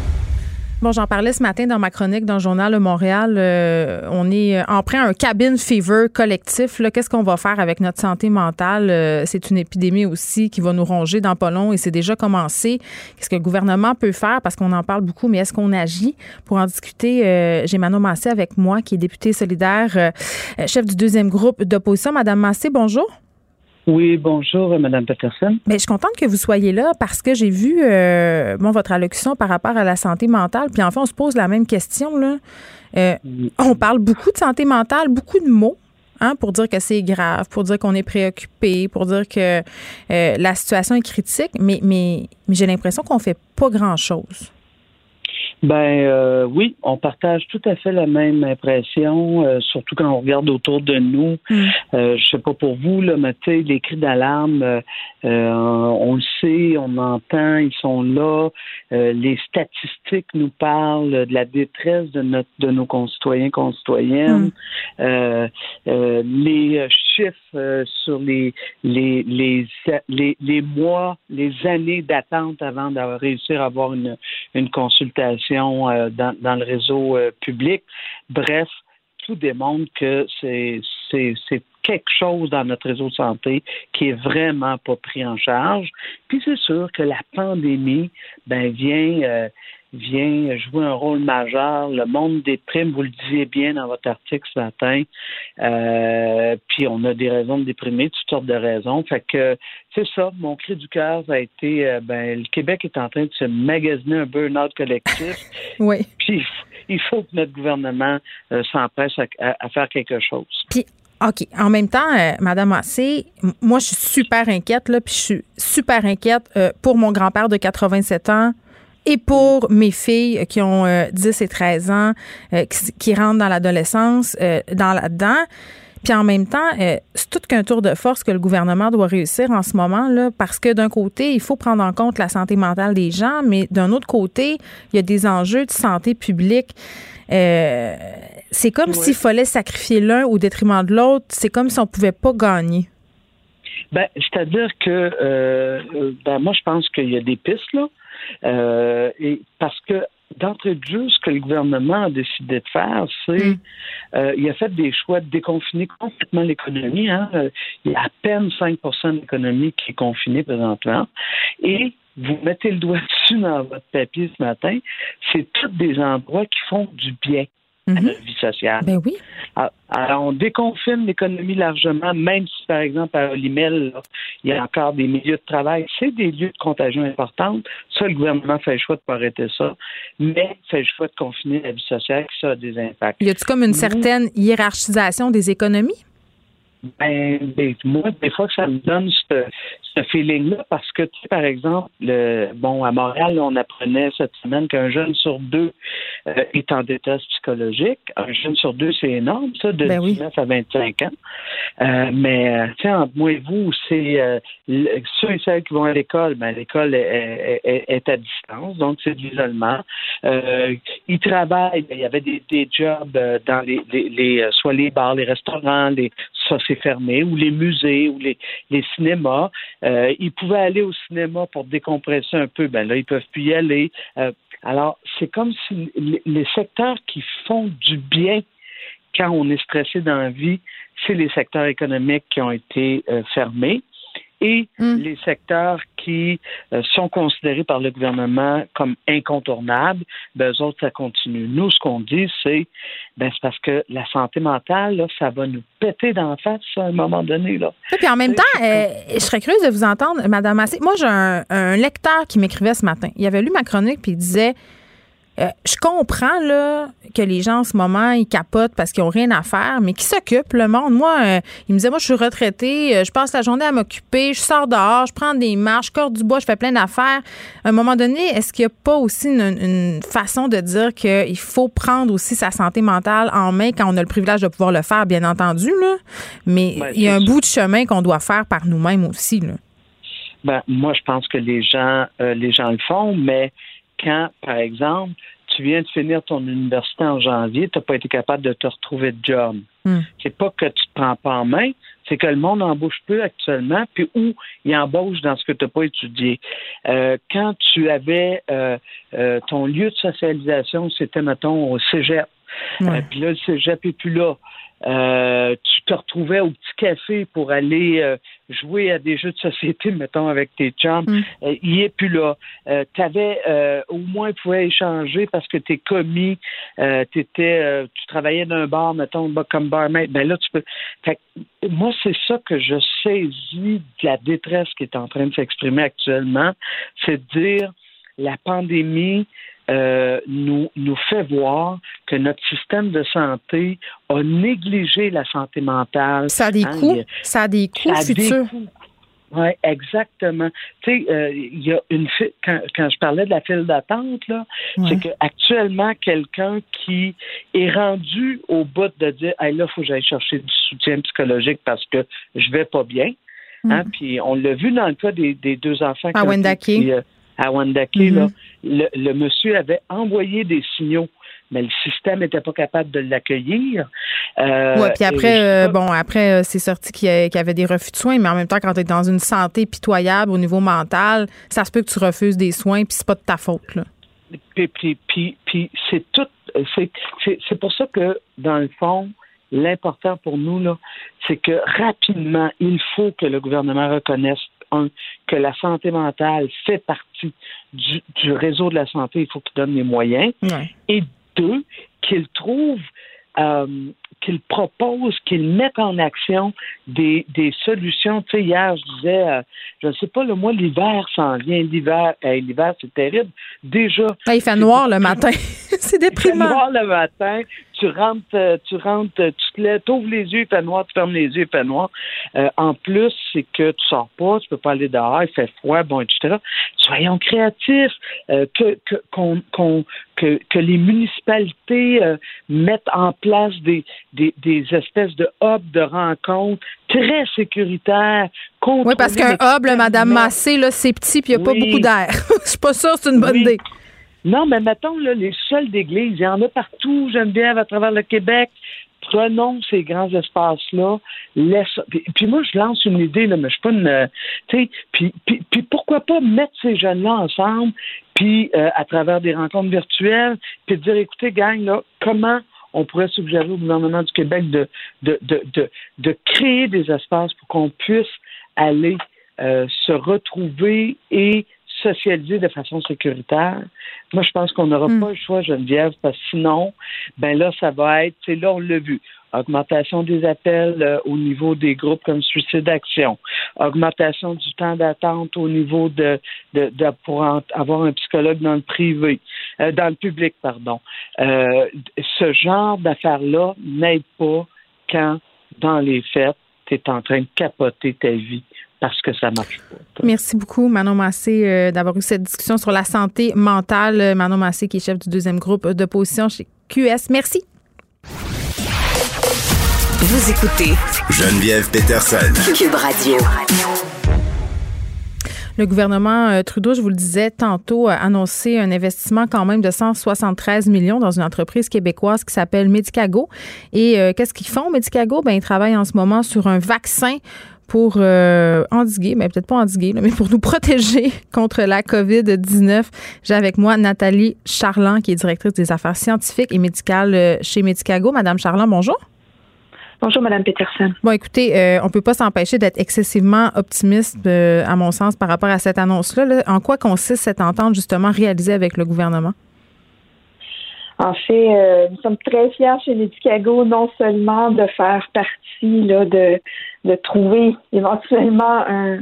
Bon, j'en parlais ce matin dans ma chronique dans le journal de Montréal. Euh, on est euh, en train un cabin fever collectif. Qu'est-ce qu'on va faire avec notre santé mentale? Euh, c'est une épidémie aussi qui va nous ronger dans pas long et c'est déjà commencé. Qu'est-ce que le gouvernement peut faire? Parce qu'on en parle beaucoup, mais est-ce qu'on agit? Pour en discuter, j'ai Manon Massé avec moi, qui est députée solidaire, chef du deuxième groupe d'opposition. Madame Massé, bonjour. Oui, bonjour, Madame Peterson. Mais je suis contente que vous soyez là parce que j'ai vu euh, bon, votre allocution par rapport à la santé mentale. Puis enfin, on se pose la même question. Là. Euh, on parle beaucoup de santé mentale, beaucoup de mots. Hein, pour dire que c'est grave, pour dire qu'on est préoccupé, pour dire que euh, la situation est critique, mais, mais, mais j'ai l'impression qu'on fait pas grand-chose. Ben euh, oui, on partage tout à fait la même impression, euh, surtout quand on regarde autour de nous. Mm. Euh, je sais pas pour vous, là, mais tu sais, les cris d'alarme, euh, on le sait, on entend, ils sont là. les statistiques nous parlent de la détresse de notre de nos concitoyens, concitoyennes. Mm. les chiffres sur les les, les les les mois, les années d'attente avant de réussir à avoir une une consultation euh, dans, le réseau euh, public. Bref, tout démontre que c'est quelque chose dans notre réseau de santé qui est vraiment pas pris en charge. Puis c'est sûr que la pandémie ben, vient euh, vient jouer un rôle majeur. Le monde des primes, vous le disiez bien dans votre article ce matin, euh, puis on a des raisons de déprimer, toutes sortes de raisons. Fait que c'est ça, mon cri du cœur a été, euh, ben, le Québec est en train de se magasiner un burn-out collectif. oui. Puis il faut que notre gouvernement euh, s'empresse à, faire quelque chose. Puis OK. En même temps, Madame Massé, moi, je suis super inquiète, là, puis je suis super inquiète pour mon grand-père de 87 ans et pour mes filles qui ont 10 euh, et 13 ans, euh, qui, rentrent dans l'adolescence, euh, dans là-dedans. Puis en même temps, c'est tout qu'un tour de force que le gouvernement doit réussir en ce moment, là, parce que d'un côté, il faut prendre en compte la santé mentale des gens, mais d'un autre côté, il y a des enjeux de santé publique. c'est comme s'il fallait sacrifier l'un au détriment de l'autre. C'est comme si on pouvait pas gagner. Ben, c'est-à-dire que ben, moi, je pense qu'il y a des pistes là. Euh, et parce que d'entrée de jeu, ce que le gouvernement a décidé de faire, c'est mm. euh, il a fait des choix de déconfiner complètement l'économie. Hein. Euh, il y a à peine 5% de l'économie qui est confinée présentement. Et vous mettez le doigt dessus dans votre papier ce matin, c'est tous des endroits qui font du bien à mhm. notre vie sociale. Ben oui. Ah, alors, on déconfine l'économie largement, même si, par exemple, à Olimel, il y a encore des milieux de travail. C'est des lieux de contagion importantes. Ça, le gouvernement fait le choix de pas arrêter ça, mais fait le choix de confiner la vie sociale, qui ça a des impacts. Y a-t-il comme une certaine hiérarchisation des économies? Ben, ben, moi, des fois, ça me donne ce, ce feeling-là parce que, tu sais, par exemple, le, bon, à Montréal, on apprenait cette semaine qu'un jeune sur deux euh, est en détresse psychologique. Un jeune sur deux, c'est énorme, ça, de 19 ben à 25 ans. Euh, mais, euh, tu sais, entre moi et vous, c'est ceux et celles qui vont à l'école, ben, l'école est, est, à distance, donc c'est de l'isolement. ils travaillent, ben, il y avait des, des jobs dans les, les, les, soit les bars, les restaurants, les ça s'est fermé, ou les musées, ou les, les cinémas. Euh, ils pouvaient aller au cinéma pour décompresser un peu. Ben là, ils peuvent plus y aller. Euh, alors, c'est comme si les secteurs qui font du bien quand on est stressé dans la vie, c'est les secteurs économiques qui ont été euh, fermés et hmm. les secteurs qui euh, sont considérés par le gouvernement comme incontournables, ben, eux autres, ça continue. Nous, ce qu'on dit, c'est ben, c'est parce que la santé mentale, là, ça va nous péter d'en face à un moment donné. Là. Et puis en même temps, euh, je serais curieuse de vous entendre, Madame Massé. Moi, j'ai un, un lecteur qui m'écrivait ce matin. Il avait lu ma chronique puis il disait euh, je comprends là, que les gens en ce moment, ils capotent parce qu'ils n'ont rien à faire, mais qui s'occupe le monde? Moi, euh, il me disait, moi, je suis retraité, euh, je passe la journée à m'occuper, je sors dehors, je prends des marches, je corps du bois, je fais plein d'affaires. À un moment donné, est-ce qu'il n'y a pas aussi une, façon de dire qu'il faut prendre aussi sa santé mentale en main quand on a le privilège de pouvoir le faire, bien entendu, là? Mais ben, il y a un bout de chemin qu'on doit faire par nous-mêmes aussi, là. Ben, moi, je pense que les gens, les gens le font, mais quand, par exemple, tu viens de finir ton université en janvier, tu n'as pas été capable de te retrouver de job. Hmm. C'est pas que tu te prends pas en main, c'est que le monde embauche peu actuellement, puis où il embauche dans ce que tu n'as pas étudié. Euh, quand tu avais euh, euh, ton lieu de socialisation, c'était, mettons, au cégep. Puis là, le cégep n'est plus là. Euh, tu te retrouvais au petit café pour aller euh, jouer à des jeux de société, mettons, avec tes chums. Mm. Euh, il est plus là. tu avais au moins tu pouvais échanger parce que t'es commis, t'étais, tu travaillais dans un bar, mettons, comme barmaid. Ben là, tu peux. moi, c'est ça que je saisis de la détresse qui est en train de s'exprimer actuellement, c'est de dire la pandémie euh, nous, nous fait voir que notre système de santé a négligé la santé mentale. Ça a des hein, coûts. Ça a des coûts futurs. Oui, exactement. Tu sais, euh, il y a une quand, quand je parlais de la file d'attente, là, c'est qu'actuellement, quelqu'un qui est rendu au bout de dire hey, là, il faut que j'aille chercher du soutien psychologique parce que je vais pas bien. Hein, mm. Puis on l'a vu dans le cas des, des deux enfants à Wendake. Euh, à Wendake, là, mm-hmm. le, le monsieur avait envoyé des signaux mais le système n'était pas capable de l'accueillir. Euh, oui, puis après, euh, bon, après, euh, c'est sorti qu'il y, avait des refus de soins, mais en même temps, quand tu es dans une santé pitoyable au niveau mental, ça se peut que tu refuses des soins, puis c'est pas de ta faute, là. Puis, puis, puis, puis c'est tout. C'est pour ça que, dans le fond, l'important pour nous, là, c'est que rapidement, il faut que le gouvernement reconnaisse un, que la santé mentale fait partie du, du réseau de la santé, il faut qu'il donne les moyens. Et deux, qu'ils trouvent euh, qu'ils proposent, qu'ils mettent en action des, des solutions. Tu sais, hier, je disais, euh, je ne sais pas, le mois, l'hiver s'en vient. L'hiver, l'hiver, c'est terrible. Déjà. Il fait noir le matin. c'est déprimant. Il fait noir le matin. Tu rentres, euh, tu rentres, tu te lèves, ouvres les yeux, il fait noir, tu fermes les yeux, il fait noir. Euh, en plus, c'est que tu sors pas, tu peux pas aller dehors, il fait froid, bon, etc. Soyons créatifs, que, que, qu'on, qu'on, que, que les municipalités mettent en place des, des, des espèces de hubs de rencontres très sécuritaires. Oui, parce qu'un hub, Madame Massé, là, c'est petit puis il n'y a pas beaucoup d'air. Je suis pas sûre que c'est une bonne idée. Non, mais mettons, là, les sols d'église, il y en a partout, Geneviève, à travers le Québec. Prenons ces grands espaces-là. Laisse... Puis, moi, je lance une idée, là, mais je suis pas une. Tu sais, puis, puis, pourquoi pas mettre ces jeunes-là ensemble, puis euh, à travers des rencontres virtuelles, puis dire, écoutez, gang, là, comment on pourrait suggérer au gouvernement du Québec de, de, de, de, créer des espaces pour qu'on puisse aller euh, se retrouver et socialiser de façon sécuritaire. Moi, je pense qu'on n'aura hmm. pas le choix, Geneviève, parce que sinon, ben là, ça va être, c'est là, on l'a vu, augmentation des appels euh, au niveau des groupes comme Suicide Action, augmentation du temps d'attente au niveau de, de, de pour avoir un psychologue dans le privé, euh, dans le public, pardon. Euh, ce genre d'affaires-là n'aide pas quand, dans les faits, tu es en train de capoter ta vie parce que ça marche pas. Merci beaucoup, Manon Massé, d'avoir eu cette discussion sur la santé mentale. Manon Massé, qui est chef du deuxième groupe d'opposition chez QS. Merci. Vous écoutez Geneviève Peterson. Cube Radio. Le gouvernement euh, Trudeau, je vous le disais tantôt, a annoncé un investissement quand même de 173 millions dans une entreprise québécoise qui s'appelle Medicago. Et euh, qu'est-ce qu'ils font, Medicago? Ben, ils travaillent en ce moment sur un vaccin pour euh, endiguer, mais ben, peut-être pas endiguer, mais pour nous protéger contre la COVID-19. J'ai avec moi Nathalie Charland, qui est directrice des affaires scientifiques et médicales chez Medicago. Madame Charland, bonjour. Bonjour, Mme Peterson. Bon, écoutez, euh, on ne peut pas s'empêcher d'être excessivement optimiste, euh, à mon sens, par rapport à cette annonce-là. En quoi consiste cette entente, justement, réalisée avec le gouvernement? En fait, euh, nous sommes très fiers chez les Chicago, non seulement de faire partie là, de, de trouver éventuellement un,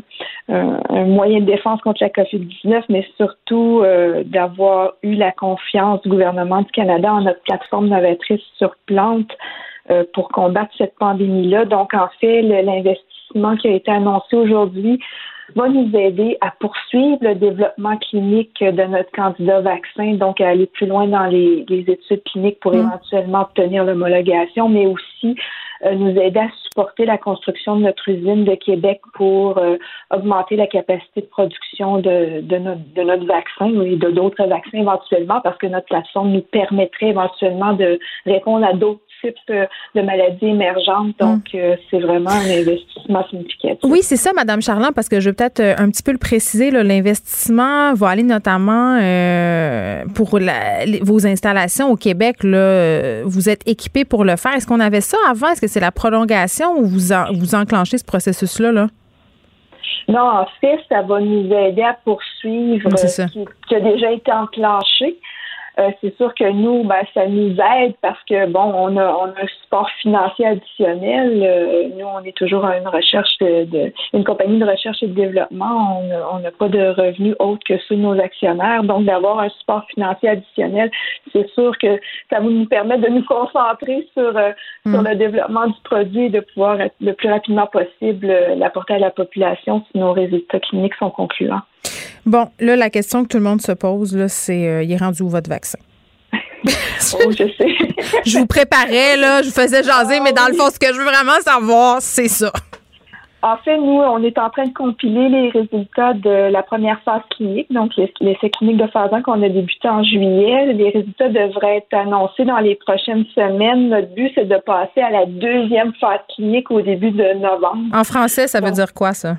un, moyen de défense contre la COVID-19, mais surtout d'avoir eu la confiance du gouvernement du Canada en notre plateforme novatrice sur plantes euh, pour combattre cette pandémie-là. Donc, en fait, l'investissement qui a été annoncé aujourd'hui va nous aider à poursuivre le développement clinique de notre candidat vaccin, donc à aller plus loin dans les, études cliniques pour mmh. éventuellement obtenir l'homologation, mais aussi euh, nous aider à supporter la construction de notre usine de Québec pour euh, augmenter la capacité de production de, de, notre, de notre vaccin et de d'autres vaccins éventuellement, parce que notre plateforme nous permettrait éventuellement de répondre à d'autres types de maladies émergentes. Donc, mm. euh, c'est vraiment un investissement significatif. Oui, c'est ça, Madame Charland, parce que je vais peut-être euh, un petit peu le préciser. L'investissement va aller notamment euh, pour vos installations au Québec. Là, vous êtes équipé pour le faire. Est-ce qu'on avait ça avant? Est-ce que c'est la prolongation ou vous, vous enclenchez ce processus-là? Là? Non, en fait, ça va nous aider à poursuivre ce qui, qui, a déjà été enclenché. Euh, c'est sûr que nous, ben, ça nous aide parce que bon, on a, on a un support financier additionnel. Euh, nous, on est toujours à une recherche de, une compagnie de recherche et de développement. On n'a pas de revenus autres que ceux de nos actionnaires. Donc, d'avoir un support financier additionnel, c'est sûr que ça va nous permettre de nous concentrer sur, euh, sur mm. le développement du produit et de pouvoir être le plus rapidement possible l'apporter à la population si nos résultats cliniques sont concluants. Bon, là, la question que tout le monde se pose, là, c'est euh, il est rendu où votre vaccin? oh, je sais. je vous préparais, là, je vous faisais jaser, mais dans le fond, ce que je veux vraiment savoir, c'est ça. En fait, nous, on est en train de compiler les résultats de la première phase clinique, donc l'essai clinique de phase 1 qu'on a débuté en juillet. Les résultats devraient être annoncés dans les prochaines semaines. Notre but, c'est de passer à la deuxième phase clinique au début de novembre. En français, ça veut dire quoi, ça?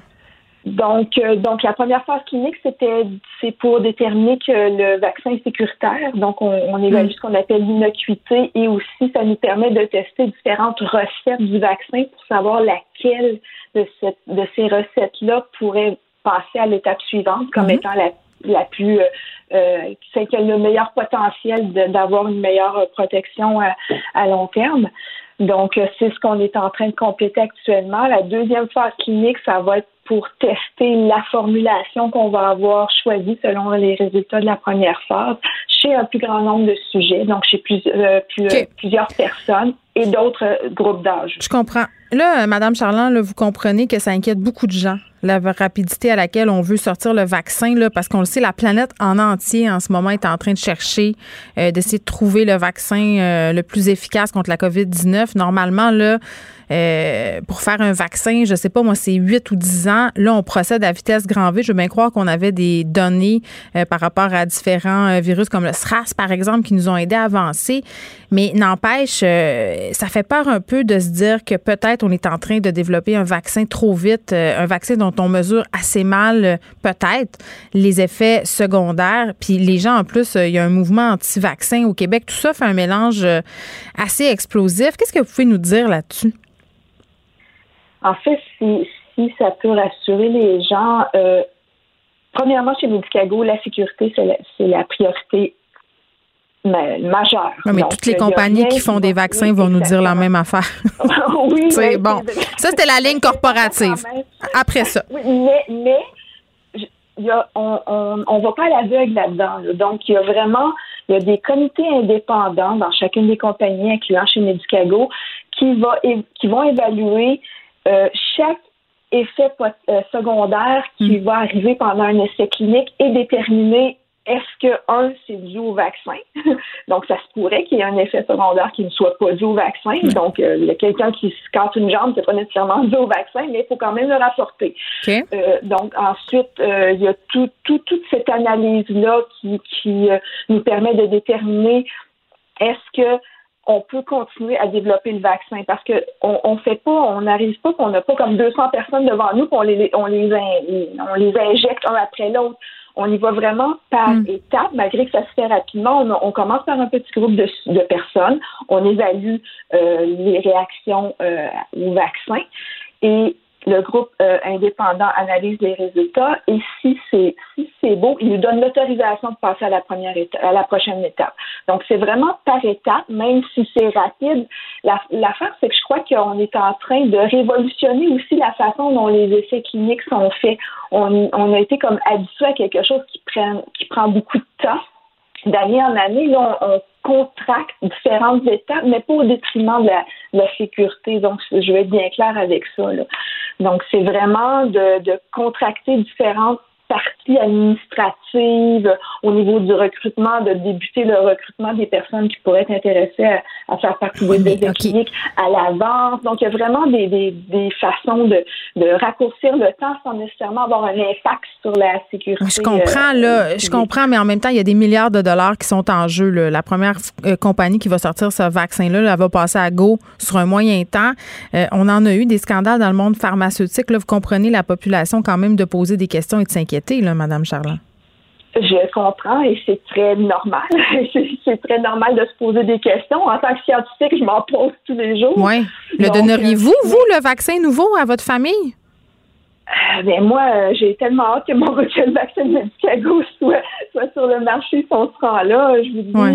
Donc, euh, donc la première phase clinique, c'était c'est pour déterminer que le vaccin est sécuritaire. Donc, on, on évalue mm. ce qu'on appelle l'innocuité et aussi ça nous permet de tester différentes recettes du vaccin pour savoir laquelle de, cette, de ces recettes-là pourrait passer à l'étape suivante comme mm-hmm. étant la, la plus euh, euh, celle qui a le meilleur potentiel d'avoir une meilleure protection à, à long terme. Donc, euh, c'est ce qu'on est en train de compléter actuellement. La deuxième phase clinique, ça va être pour tester la formulation qu'on va avoir choisie selon les résultats de la première phase chez un plus grand nombre de sujets, donc chez euh, plusieurs personnes et d'autres groupes d'âge. Je comprends. Là, Madame Charland, vous comprenez que ça inquiète beaucoup de gens, la rapidité à laquelle on veut sortir le vaccin, là, parce qu'on le sait, la planète en entier en ce moment est en train de chercher, euh, d'essayer de trouver le vaccin euh, le plus efficace contre la COVID-19. Normalement, là, euh, pour faire un vaccin, je sais pas, moi, c'est 8 ou 10 ans. Là, on procède à vitesse grand V. Je veux bien croire qu'on avait des données par rapport à différents virus comme le SRAS, par exemple, qui nous ont aidés à avancer. Mais n'empêche, ça fait peur un peu de se dire que peut-être on est en train de développer un vaccin trop vite, euh, un vaccin dont on mesure assez mal, euh, peut-être, les effets secondaires. Puis les gens, en plus, euh, il y a un mouvement anti-vaccin au Québec. Tout ça fait un mélange assez explosif. Qu'est-ce que vous pouvez nous dire là-dessus? En fait, si, ça peut rassurer les gens, premièrement, chez Medicago, la sécurité, c'est la priorité majeur. mais toutes les compagnies qui font des vaccins vont nous dire la même affaire. oui, c'est bon. Ça, c'était la ligne corporative. Après ça. mais, mais y a, on ne va pas à l'aveugle là-dedans. Donc, il y a vraiment il y a des comités indépendants dans chacune des compagnies, incluant chez Medicago, qui, va, qui vont évaluer euh, chaque effet euh, secondaire qui hmm. va arriver pendant un essai clinique et déterminer est-ce que, un, c'est dû au vaccin? Donc, ça se pourrait qu'il y ait un effet secondaire qui ne soit pas dû au vaccin. Donc, euh, il y a quelqu'un qui se casse une jambe, c'est pas nécessairement dû au vaccin, mais il faut quand même le rapporter. Euh, donc, ensuite, euh, il y a tout, toute cette analyse-là qui, qui nous permet de déterminer est-ce que on peut continuer à développer le vaccin parce que on, on fait pas, on n'arrive pas qu'on n'a pas comme 200 personnes devant nous qu'on les on les on les injecte un après l'autre on y va vraiment par mm. étapes, malgré que ça se fait rapidement. On, commence par un petit groupe de, personnes, on évalue euh, les réactions euh, au vaccin et le groupe euh, indépendant analyse les résultats et si c'est si c'est beau, il nous donne l'autorisation de passer à la première étape, à la prochaine étape. Donc c'est vraiment par étape, même si c'est rapide. L'affaire, c'est que je crois qu'on est en train de révolutionner aussi la façon dont les essais cliniques sont faits. On, on a été comme habitué à quelque chose qui prend qui prend beaucoup de temps d'année en année, là, on, contracte différentes étapes, mais pas au détriment de la, sécurité. Donc, je vais être bien clair avec ça. Là. Donc, c'est vraiment de, de contracter différentes partie administrative au niveau du recrutement, de débuter le recrutement des personnes qui pourraient être intéressées à, faire partie des essais cliniques à l'avance. Donc, il y a vraiment des, des, des façons de, de, raccourcir le temps sans nécessairement avoir un impact sur la sécurité. Je comprends, là. Euh, je comprends, mais en même temps, il y a des milliards de dollars qui sont en jeu. Là. La première euh, compagnie qui va sortir ce vaccin-là, elle va passer à go sur un moyen temps. Euh, on en a eu des scandales dans le monde pharmaceutique. Là, vous comprenez la population quand même de poser des questions et de s'inquiéter là, Madame Charland? Je comprends et c'est très normal. c'est très normal de se poser des questions. En tant que scientifique, je m'en pose tous les jours. Oui. Le donneriez-vous, vous, le vaccin nouveau à votre famille? ben moi, j'ai tellement hâte que mon recul vaccin de Medicago soit, soit sur le marché si on se rend là. Je vous dis, on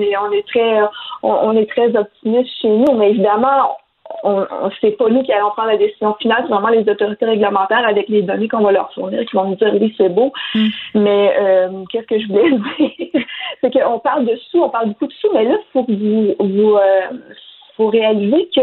est on est très on, est très optimiste chez nous, mais évidemment, on, on c'est pas nous qui allons prendre la décision finale, c'est vraiment les autorités réglementaires avec les données qu'on va leur fournir qui vont nous dire oui c'est beau. Mm. Mais euh, qu'est-ce que je voulais dire, c'est qu'on parle de sous, on parle beaucoup de sous, mais là il faut que vous vous euh, faut réaliser que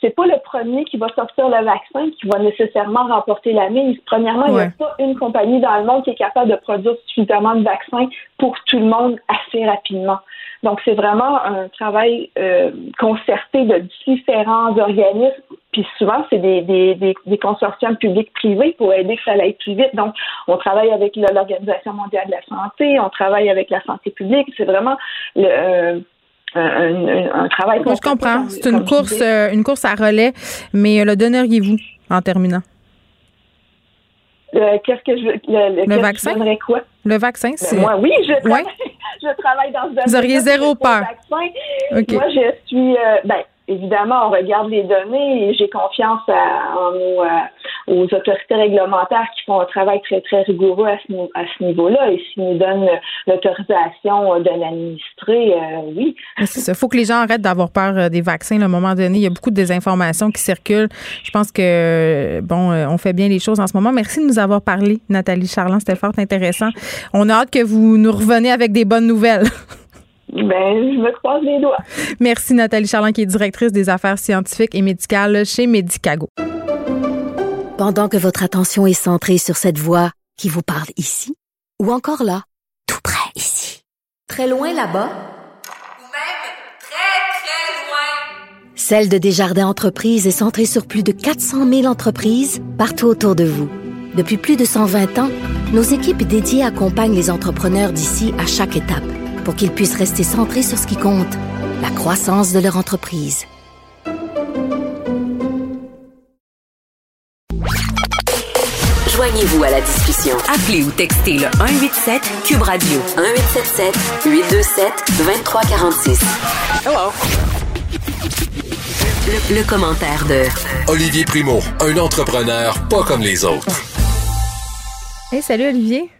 c'est pas le premier qui va sortir le vaccin qui va nécessairement remporter la mise. Premièrement, il n'y a pas une compagnie dans le monde qui est capable de produire suffisamment de vaccins pour tout le monde assez rapidement. Donc, c'est vraiment un travail euh, concerté de différents organismes. Puis souvent, c'est des, des, des, consortiums publics-privés pour aider que ça aille plus vite. Donc, on travaille avec l'Organisation mondiale de la santé, on travaille avec la santé publique. C'est vraiment le, euh, un, travail. je comprends. C'est une course, euh, une course à relais, mais le donneriez-vous en terminant? Qu'est-ce que je le, le vaccin? quoi? Le vaccin c'est moi oui je travaille, je travaille dans ce domaine vous auriez zéro peur. moi je suis euh, ben évidemment, on regarde les données et j'ai confiance en nos, euh, aux autorités réglementaires qui font un travail très, très rigoureux à ce, à niveau-là. Et s'ils nous donnent l'autorisation de l'administrer, euh, oui. Il faut que les gens arrêtent d'avoir peur euh, des vaccins. à un moment donné, il y a beaucoup de désinformation qui circulent. Je pense que, bon, on fait bien les choses en ce moment. Merci de nous avoir parlé, Nathalie Charland. C'était fort intéressant. On a hâte que vous nous reveniez avec des bonnes nouvelles. Ben, je me croise les doigts. Merci Nathalie Charland, qui est directrice des affaires scientifiques et médicales chez Medicago. Pendant que votre attention est centrée sur cette voix qui vous parle ici, ou encore là, tout près ici, très loin là-bas, ou même très, très loin, Celle de Desjardins Entreprises est centrée sur plus de 400 000 entreprises partout autour de vous. Depuis plus de 120 ans, nos équipes dédiées accompagnent les entrepreneurs d'ici à chaque étape pour qu'ils puissent rester centrés sur ce qui compte, la croissance de leur entreprise. Joignez-vous à la discussion. Appelez ou textez le 187 Cube Radio 1877 827 2346. Hello. Le, le, commentaire de Olivier Primo, un entrepreneur pas comme les autres. Hey, salut Olivier.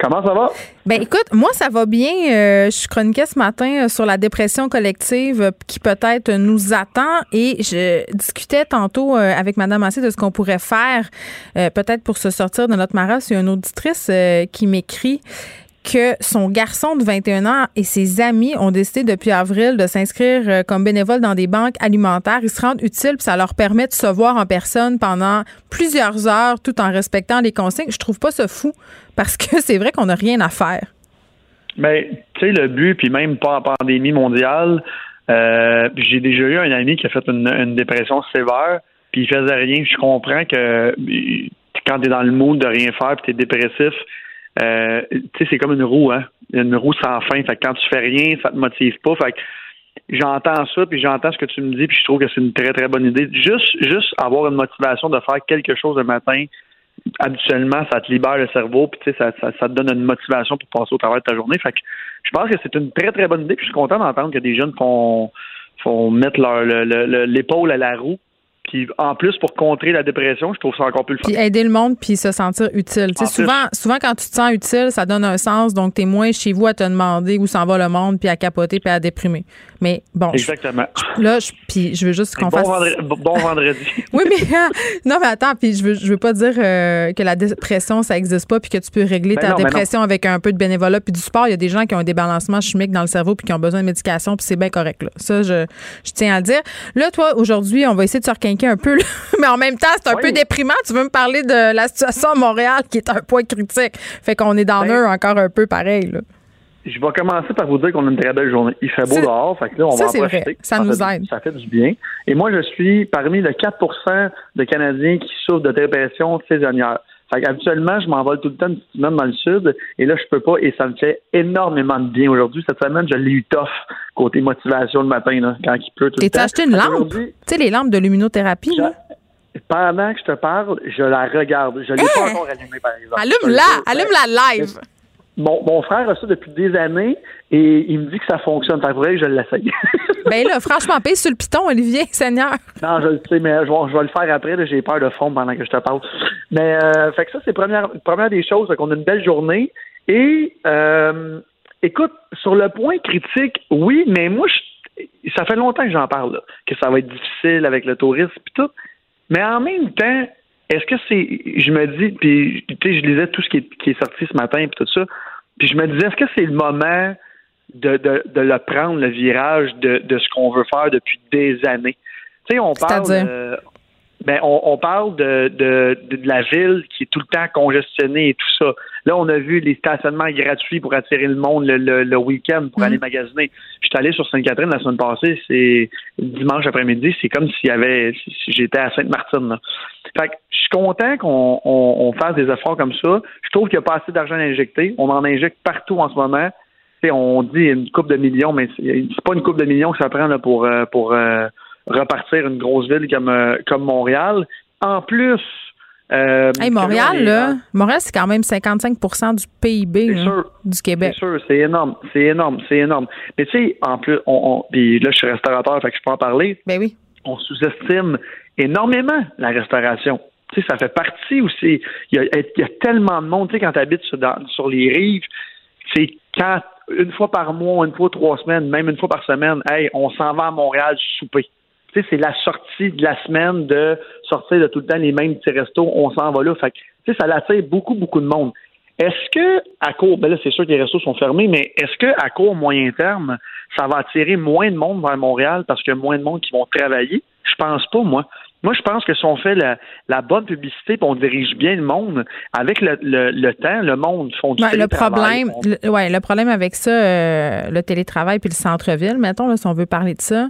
Comment ça va? Ben écoute, moi ça va bien. Euh, je chroniquais ce matin euh, sur la dépression collective euh, qui peut-être nous attend et je discutais tantôt avec Madame Massé de ce qu'on pourrait faire peut-être pour se sortir de notre maras. Il y a une auditrice qui m'écrit que son garçon de 21 ans et ses amis ont décidé depuis avril de s'inscrire euh, comme bénévoles dans des banques alimentaires. Ils se rendent utiles, puis ça leur permet de se voir en personne pendant plusieurs heures tout en respectant les consignes. Je trouve pas ça fou parce que c'est vrai qu'on n'a rien à faire. Mais ben, tu sais, le but, puis même pas en pandémie mondiale, euh, j'ai déjà eu un ami qui a fait une, dépression sévère, puis il faisait rien. Je comprends que quand tu es dans le mood de rien faire, puis tu es dépressif, euh, c'est comme une roue, hein. Une roue sans fin. Fait que quand tu fais rien, ça te motive pas. Fait que j'entends ça, puis j'entends ce que tu me dis, puis je trouve que c'est une très, très bonne idée. Juste, juste avoir une motivation de faire quelque chose le matin, habituellement, ça te libère le cerveau, puis sais, ça, ça, te donne une motivation pour passer au travers de ta journée. Fait que je pense que c'est une très, très bonne idée, puis je suis content d'entendre que des jeunes font, font mettre leur l'épaule à la roue puis en plus, pour contrer la dépression, je trouve ça encore plus le fun. Puis aider le monde, puis se sentir utile. souvent, souvent, quand tu te sens utile, ça donne un sens. Donc, tu es moins chez vous à te demander où s'en va le monde, puis à capoter, puis à déprimer. Mais bon. Exactement. là, je, puis je veux juste qu'on fasse. bon vendredi. oui, mais non, mais attends, puis je veux, je veux pas dire euh, que la dépression, ça existe pas, puis que tu peux régler ta dépression avec un peu de bénévolat puis du sport. Il y a des gens qui ont un débalancement chimique dans le cerveau, puis qui ont besoin de médication, puis c'est bien correct. Là. Ça, je, je tiens à le dire. Là, toi, aujourd'hui, on va essayer de se un peu, mais en même temps, c'est un peu déprimant. Tu veux me parler de la situation à Montréal qui est un point critique. Fait qu'on est dans ben, encore un peu pareil. Je vais commencer par vous dire qu'on a une très belle journée. Il fait beau dehors, fait que là, on va en profiter. Ça, nous aide. Ça fait du bien. Et moi, je suis parmi les 4% de Canadiens qui souffrent de dépression saisonnière. Fait Habituellement, je m'envole tout le temps une petite semaine dans le sud, et là, je peux pas, et ça me fait énormément de bien aujourd'hui. Cette semaine, je l'ai eu tough côté motivation le matin, là, quand il pleut tout le temps. acheté une lampe? Tu sais, les lampes de luminothérapie, là? Pendant que je te parle, je la regarde. Je l'ai pas hein? encore allumée, par exemple. Allume-la! Allume-la live! Mon, mon, frère a ça depuis des années et il me dit que ça fonctionne. Fait vrai, je l'essaye. ben là, franchement, paye sur le piton, Olivier, Seigneur. Non, je le sais, mais je vais, le faire après. J'ai peur de fondre pendant que je te parle. Mais euh, fait que ça, c'est première, première des choses. qu'on a une belle journée. Et euh, écoute, sur le point critique, oui, mais moi, ça fait longtemps que j'en parle, que ça va être difficile avec le tourisme et tout. Mais en même temps, est-ce que c'est. Je me dis, puis tu sais, je lisais tout ce qui est, sorti ce matin et tout ça. Puis je me disais, est-ce que c'est le moment de, de, de, le prendre, le virage de, de ce qu'on veut faire depuis des années? Tu sais, on parle. Ben, on, on parle de, de, de, la ville qui est tout le temps congestionnée et tout ça. Là, on a vu les stationnements gratuits pour attirer le monde le, le, week-end pour aller mhm. magasiner. Je suis allé sur Sainte-Catherine la semaine passée, c'est dimanche après-midi, c'est comme s'il y avait si j'étais à Sainte-Martine. Fait que je suis content qu'on on, fasse des efforts comme ça. Je trouve qu'il n'y a pas assez d'argent à injecter. On en injecte partout en ce moment. on dit une coupe de millions, mais c'est pas une coupe de millions que ça prend là, pour euh, pour euh, repartir une grosse ville comme, euh, comme Montréal. En plus, euh, Montréal, là, Montréal, c'est quand même 55% du PIB du Québec. C'est sûr, c'est énorme, c'est énorme, c'est énorme. Mais tu sais, en plus, on, puis là, je suis restaurateur, fait que je peux en parler. Ben oui. On sous-estime énormément la restauration. Tu sais, ça fait partie aussi. Il y a, tellement de monde, tu sais, quand tu habites sur, sur les rives, c'est quand une fois par mois, une fois trois semaines, même une fois par semaine, hey, on s'en va à Montréal souper tu sais, c'est la sortie de la semaine de sortir de tout le temps les mêmes petits restos, on s'en va là. Fait tu sais, ça attire beaucoup, beaucoup de monde. Est-ce que, à court, ben là, c'est sûr que les restos sont fermés, mais est-ce que, à court, moyen terme, ça va attirer moins de monde vers Montréal parce qu'il y a moins de monde qui vont travailler? Je pense pas, moi. Moi, je pense que si on fait la, bonne publicité et on dirige bien le monde, avec le, le, temps, le monde font du Le problème, ouais, le problème avec ça, euh, le télétravail puis le centre-ville, mettons, là, si on veut parler de ça,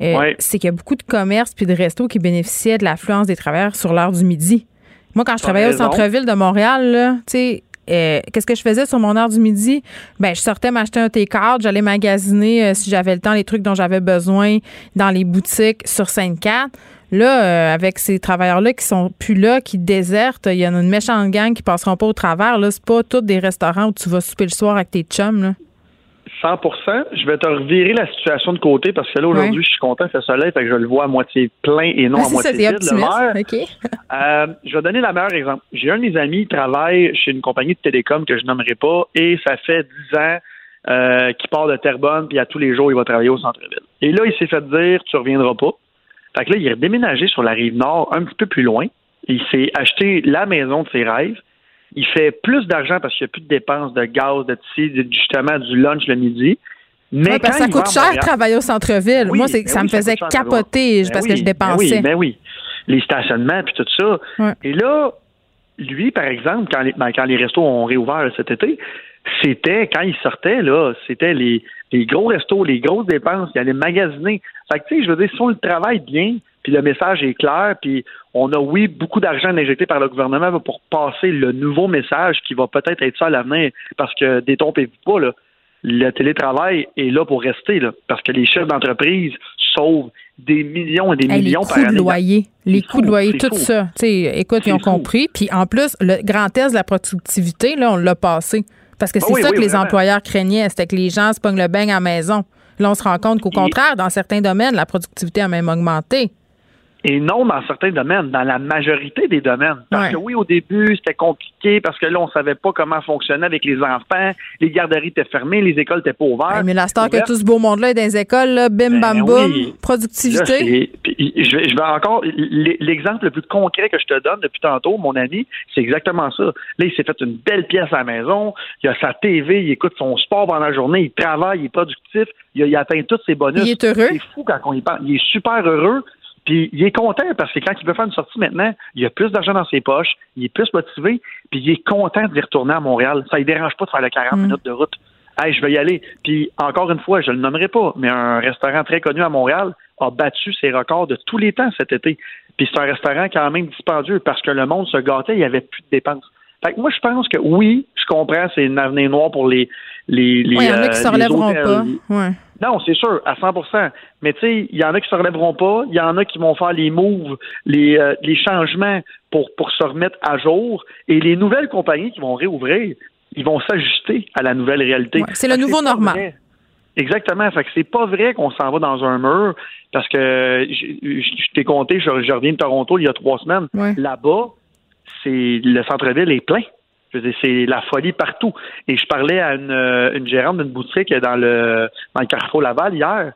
euh, c'est qu'il y a beaucoup de commerces puis de restos qui bénéficiaient de l'affluence des travailleurs sur l'heure du midi. Moi, quand je travaillais au centre-ville de Montréal, tu sais, euh, qu'est-ce que je faisais sur mon heure du midi? Ben, je sortais m'acheter un T-card, j'allais magasiner euh, si j'avais le temps les trucs dont j'avais besoin dans les boutiques sur Sainte-Cat. Là, avec ces travailleurs-là qui sont plus là, qui désertent, il y en a une méchante gang qui passeront pas au travers. Là, c'est pas tous des restaurants où tu vas souper le soir avec tes chums. Là. 100% Je vais te revirer la situation de côté parce que là, aujourd'hui, je suis content que le soleil, fait que je le vois à moitié plein et non à moitié vide. Le maire. Euh, je vais donner le meilleur exemple. J'ai un de mes amis qui travaille chez une compagnie de télécom que je nommerai pas et ça fait 10 ans euh, qu'il part de Terrebonne puis à tous les jours, il va travailler au centre-ville. Et là, il s'est fait dire, tu reviendras pas. Fait que là, il est déménagé sur la rive nord un petit peu plus loin. Il s'est acheté la maison de ses rêves il fait plus d'argent parce qu'il n'y a plus de dépenses de gaz, de tissu, justement du lunch le midi. Mais ça coûte cher de travailler au centre-ville. Moi, ben ça me faisait capoter parce que je ben dépensais. oui, ben oui. Les stationnements puis tout ça. Et là, lui, par exemple, quand les, quand les restos ont réouvert cet été, c'était, quand il sortait, là, c'était les, les gros restos, les grosses dépenses, il allait magasiner. Fait que, tu sais, je veux dire, si on le travaille bien, puis le message est clair, puis on a, oui, beaucoup d'argent injecté par le gouvernement pour passer le nouveau message qui va peut-être être ça à l'avenir, parce que détrompez-vous pas, là, le télétravail est là pour rester, là, parce que les chefs d'entreprise sauvent des millions et des millions par année. Les coûts de loyer, les coûts de loyer, tout ça. sais, écoute, ils ont compris. Puis en plus, le grand test de la productivité, là, on l'a passé. Parce que ah c'est ça que les employeurs craignaient, c'était que les gens se pognent le bain à la maison. Là, on se rend compte qu'au contraire, dans certains domaines, la productivité a même augmenté. Et non dans certains domaines, dans la majorité des domaines. Parce que oui, au début, c'était compliqué parce que là, on savait pas comment fonctionner avec les enfants. Les garderies étaient fermées, les écoles étaient pas ouvertes. mais la star que tout ce beau monde-là est dans les écoles, là, bim, bam, ben boum, productivité. je, vais, je vais encore, l'exemple le plus concret que je te donne depuis tantôt, mon ami, c'est exactement ça. Là, il s'est fait une belle pièce à la maison. Il a sa TV, il écoute son sport pendant la journée, il travaille, il est productif, il, il atteint tous ses bonus. Il est heureux. C'est fou quand on y parle. Il est super heureux. Puis il est content parce que quand il veut faire une sortie maintenant, il a plus d'argent dans ses poches, il est plus motivé, puis il est content d'y retourner à Montréal. Ça ne dérange pas de faire les 40 mm. minutes de route. Hey, je vais y aller. Puis encore une fois, je ne le nommerai pas, mais un restaurant très connu à Montréal a battu ses records de tous les temps cet été. Puis c'est un restaurant quand même dispendieux parce que le monde se gâtait, il n'y avait plus de dépenses. Fait que moi, je pense que oui, je comprends, c'est une avenir noire pour les les les, il y en a qui euh, se relèveront pas. Ouais. Non, c'est sûr, à 100% Mais tu sais, il y en a qui se relèveront pas, il y en a qui vont faire les moves, les, euh, les changements pour, pour se remettre à jour. Et les nouvelles compagnies qui vont réouvrir, ils vont s'ajuster à la nouvelle réalité. c'est le nouveau normal. Exactement. Fait que c'est pas vrai qu'on s'en va dans un mur parce que je, t'ai compté, je, reviens de Toronto il y a trois semaines. Là-bas, c'est le centre-ville est plein. C'est la folie partout. Et je parlais à une, une gérante d'une boutique dans le, dans le Carrefour Laval hier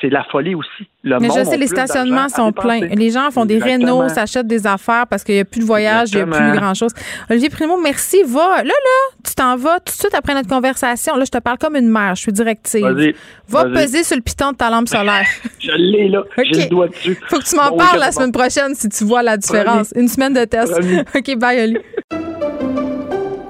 c'est la folie aussi. Le Mais je sais, les stationnements sont pleins. Les gens font des rénaux, s'achètent des affaires parce qu'il n'y a plus de voyage, il n'y a plus grand-chose. Olivier Primo, merci. Va, là, là, tu t'en vas tout de suite après notre conversation. Là, je te parle comme une mère, je suis directive. Va peser sur le piton de ta lampe solaire. je l'ai, là. J'ai le doigt dessus. Faut que tu m'en parles la semaine prochaine si tu vois la différence. Une semaine de test. OK, bye, Oli.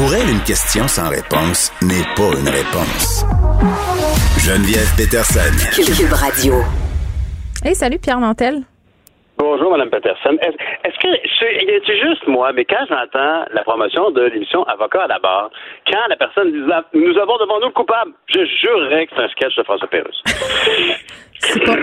Pour elle, une question sans réponse n'est pas une réponse. Geneviève Peterson. Cube Radio. Hey, salut Pierre Nantel. Bonjour, Mme Peterson. Est-ce que c'est juste moi, mais quand j'entends la promotion de l'émission Avocat à la barre, quand la personne dit Nous avons devant nous le coupable, je jurerais que c'est un sketch de François Pérusse.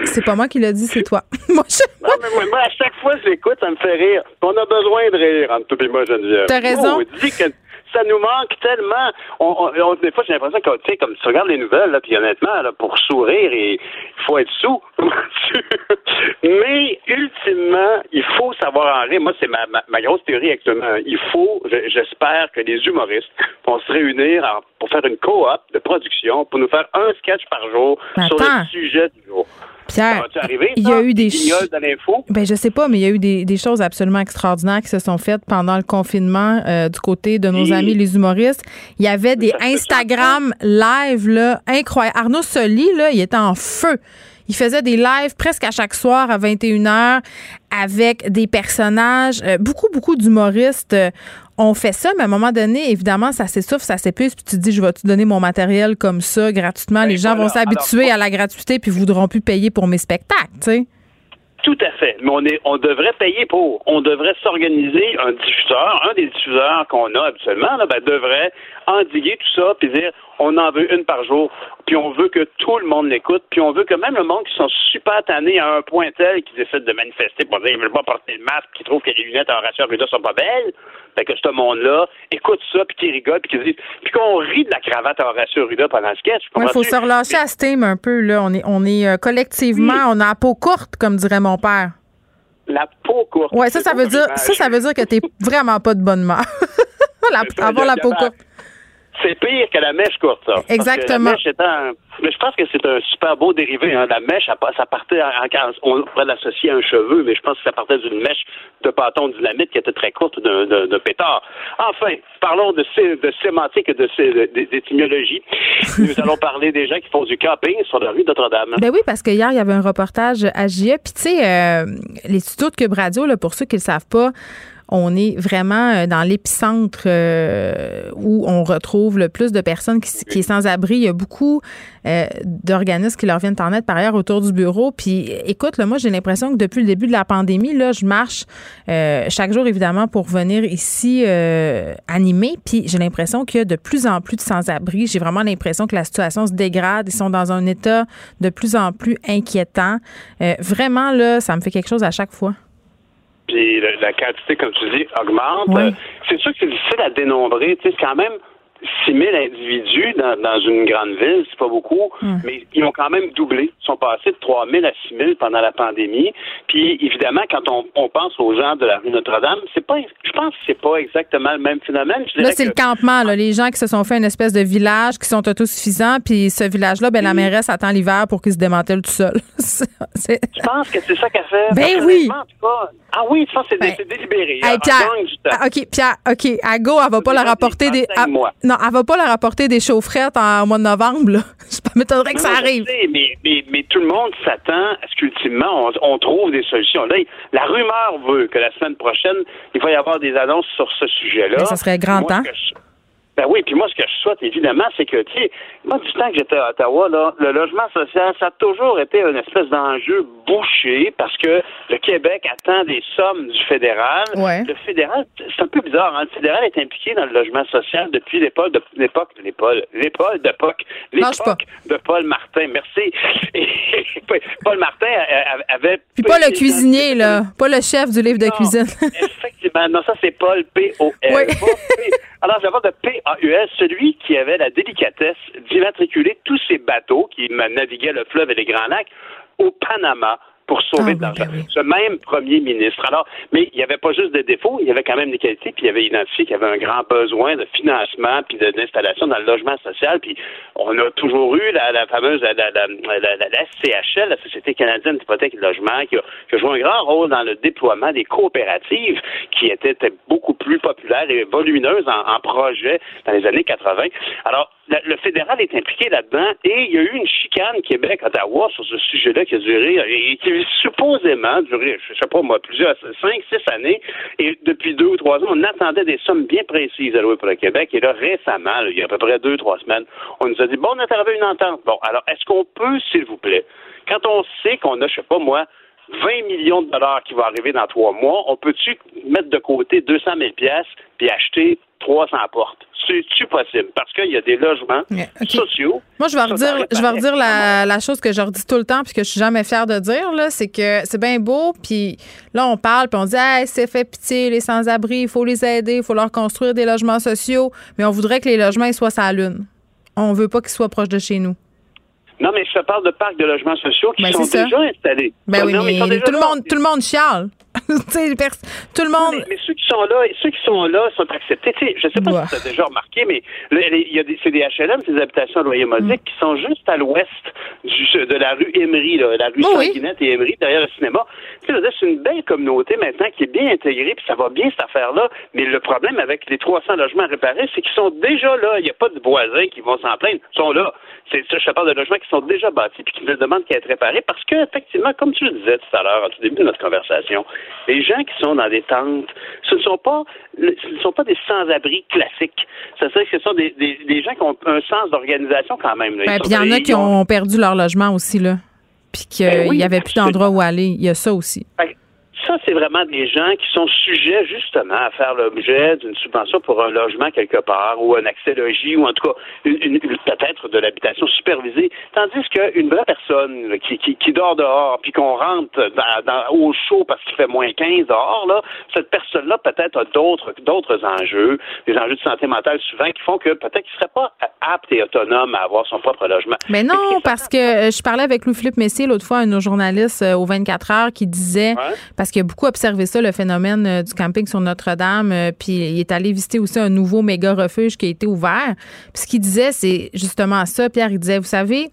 C'est pas, moi qui l'ai dit, c'est toi. moi, non, mais moi, à chaque fois que j'écoute, ça me fait rire. On a besoin de rire entre tout et moi, Geneviève. T'as raison. que ça nous manque tellement. On, des fois, j'ai l'impression que, tu sais, comme tu regardes les nouvelles, là, puis honnêtement, là, pour sourire, il faut être sous. Mais, ultimement, il faut savoir en rire. Moi, c'est ma, ma, grosse théorie actuellement. Il faut, j'espère que les humoristes vont se réunir pour faire une coop de production, pour nous faire un sketch par jour sur le sujet du jour. Pierre, il y a eu des ben je sais pas, mais il y a eu des, choses absolument extraordinaires qui se sont faites pendant le confinement euh, du côté de nos amis les humoristes. Il y avait des Instagram live là incroyables. Arnaud Soli là, il était en feu. Il faisait des lives presque à chaque soir à 21h avec des personnages, euh, beaucoup, beaucoup d'humoristes. Euh, ont fait ça, mais à un moment donné, évidemment, ça s'essouffle, ça s'épuise, puis tu te dis, je vais te donner mon matériel comme ça gratuitement. Ben, Les gens vont s'habituer à la gratuité, puis voudront plus payer pour mes spectacles, tu sais. Tout à fait. Mais on, est, on devrait payer pour. On devrait s'organiser un diffuseur, un des diffuseurs qu'on a habituellement, là, ben, devrait endiguer tout ça, puis dire on en veut une par jour, puis on veut que tout le monde l'écoute, puis on veut que même le monde qui sont super tannés à un point tel qu'ils essaient de manifester pour dire ils veulent pas porter le masque, qui trouvent que les lunettes en Horacio Arruda sont pas belles, fait que ce monde-là écoute ça, puis qui rigole, puis qui puis qu'on rit de la cravate à Horacio Arruda pendant le sketch. Il faut se relâcher à ce thème un peu, là. On est, on est euh, collectivement, on a la peau courte, comme dirait mon père. La peau courte. Ouais, ça, ça veut dire, ça, ça veut dire que t'es vraiment pas de bonne mort. avoir la peau courte. C'est pire que la mèche courte, ça. Exactement. Mais je pense que c'est un super beau dérivé. Hein. La mèche, ça partait en, on pourrait l'associer à un cheveu, mais je pense que ça partait d'une mèche de bâton dynamite qui était très courte de, pétard. Enfin, parlons de, de sémantique et d'étymologie. Nous allons parler des gens qui font du camping sur la rue Notre-Dame. Ben oui, parce que hier, il y avait un reportage à JE. Puis, tu sais, euh, les studios de Cube Radio, là, pour ceux qui ne le savent pas, on est vraiment euh, dans l'épicentre euh, où on retrouve le plus de personnes qui, qui est sans abri. Il y a beaucoup euh, d'organismes qui leur viennent en aide par ailleurs autour du bureau. Puis écoute, là, moi j'ai l'impression que depuis le début de la pandémie, là, je marche chaque jour évidemment pour venir ici animer. Puis j'ai l'impression qu'il y a de plus en plus de sans-abri. J'ai vraiment l'impression que la situation se dégrade. Ils sont dans un état de plus en plus inquiétant. vraiment là, ça me fait quelque chose à chaque fois puis la, quantité, comme tu dis, augmente. C'est sûr que c'est difficile à dénombrer. Tu sais, c'est quand même 6 000 individus dans, une grande ville, c'est pas beaucoup, mais ils ont quand même doublé. Ils sont passés de 3 000 à 6 000 pendant la pandémie. Puis, évidemment, quand on, pense aux gens de la rue Notre-Dame, c'est pas, je pense que c'est pas exactement le même phénomène. là, c'est le campement, là, les gens qui se sont fait une espèce de village, qui sont autosuffisants, puis ce village-là, ben, la mairesse attend l'hiver pour qu'il se démantèle tout seul. Je pense que c'est ça qu'elle fait. Ben oui! Ah oui, je pense que c'est ben, délibéré. Pierre, OK, Pierre, OK, à go, elle va pas leur rapporter des... Non, elle va pas leur apporter des chaufferettes en, mois de novembre. Là. Je m'étonnerais que ça arrive. mais, mais, tout le monde s'attend à ce qu'ultimement, on, trouve des solutions. Là, la rumeur veut que la semaine prochaine, il va y avoir des annonces sur ce sujet-là. ça serait grand temps. Ben oui, puis moi, ce que je souhaite, évidemment, c'est que, tu sais, moi, du temps que j'étais à Ottawa, là, le logement social, ça a toujours été une espèce d'enjeu bouché parce que le Québec attend des sommes du fédéral. Le fédéral, c'est un peu bizarre, hein? Le fédéral est impliqué dans le logement social depuis l'époque de l'époque, l'époque, l'époque d'époque, l'époque de Paul Martin. Merci. Paul Martin avait. Puis pas le cuisinier, là. Pas le chef du livre de cuisine. effectivement. Non, ça, c'est Paul P.O.L. Oui. Alors, j'avais de P-A-U-S, celui qui avait la délicatesse d'immatriculer tous ces bateaux qui naviguaient le fleuve et les Grands Lacs au Panama pour sauver ah de l'argent. Ben Ce même premier ministre. Alors, mais il n'y avait pas juste des défauts, il y avait quand même des qualités, puis il avait identifié qu'il y avait un grand besoin de financement puis d'installation dans le logement social. Puis on a toujours eu la, fameuse la, la, la, SCHL, la Société canadienne d'hypothèque et de logement, qui a, joué un grand rôle dans le déploiement des coopératives qui étaient beaucoup plus populaires et volumineuses en, en projet dans les années 80. Alors, le fédéral est impliqué là-dedans et il y a eu une chicane Québec-Ottawa sur ce sujet-là qui a duré, et qui supposément duré, je sais pas moi, plusieurs, cinq, six années. Et depuis deux ou trois ans, on attendait des sommes bien précises à louer pour le Québec. Et là, récemment, il y a à peu près deux, trois semaines, on nous a dit, bon, on a trouvé une entente. Bon, alors, est-ce qu'on peut, s'il vous plaît, quand on sait qu'on a, je sais pas moi, 20 millions de dollars qui vont arriver dans trois mois, on peut-tu mettre de côté 200 000 pièces puis acheter 300 portes? C'est-tu possible? Parce qu'il y a des logements sociaux. Moi, je vais redire, je vais redire la, chose que je redis tout le temps puis que je suis jamais fière de dire, c'est que c'est bien beau, puis là, on parle, puis on dit, hey, c'est fait pitié, les sans-abri, il faut les aider, il faut leur construire des logements sociaux, mais on voudrait que les logements soient sa lune. On veut pas qu'ils soient proches de chez nous. Non, mais je parle de parcs de logements sociaux qui ben, sont déjà installés. Ben oui, mais, tout, le monde, tout le monde chiale. tout le monde. Mais, ceux qui sont là, ceux qui sont là sont acceptés. je sais pas si tu as déjà remarqué, mais il y a des, c'est des HLM, ces habitations à loyer modique, mm. qui sont juste à l'ouest de la rue Emery, là, la rue oh, Sanguinette et Emery, derrière le cinéma. C'est une belle communauté maintenant qui est bien intégrée, puis ça va bien cette affaire-là. Mais le problème avec les 300 logements réparés, c'est qu'ils sont déjà là. Il n'y a pas de voisins qui vont s'en plaindre. Ils sont là. C'est ça, je parle de logements qui sont déjà bâtis puis qui ne demandent qu'à être réparés parce que, effectivement, comme tu le disais tout à l'heure, au début de notre conversation, les gens qui sont dans des tentes, ce ne sont pas, ce ne sont pas des sans-abri classiques. C'est ça, ce sont des, des, gens qui ont un sens d'organisation quand même. Ben, il y en a qui ont perdu leur logement aussi, là. Puis qu'il ben n'y avait plus d'endroit où aller. Il y a ça aussi ça, c'est vraiment des gens qui sont sujets justement à faire l'objet d'une subvention pour un logement quelque part ou un accès logis ou en tout cas une, peut-être de l'habitation supervisée. Tandis qu'une vraie personne qui, qui, dort dehors puis qu'on rentre dans, au chaud parce qu'il fait moins 15 dehors, là, cette personne-là peut-être a d'autres d'autres enjeux, des enjeux de santé mentale souvent qui font que peut-être qu'il serait pas apte et autonome à avoir son propre logement. Mais non, parce que euh, je parlais avec Louis-Philippe Messier l'autre fois, un journalistes euh, au 24 heures qui disait, parce qu'il a beaucoup observé ça, le phénomène euh, du camping sur Notre-Dame. Euh, puis il est allé visiter aussi un nouveau méga refuge qui a été ouvert. Puis ce qu'il disait, c'est justement ça. Pierre, il disait, vous savez,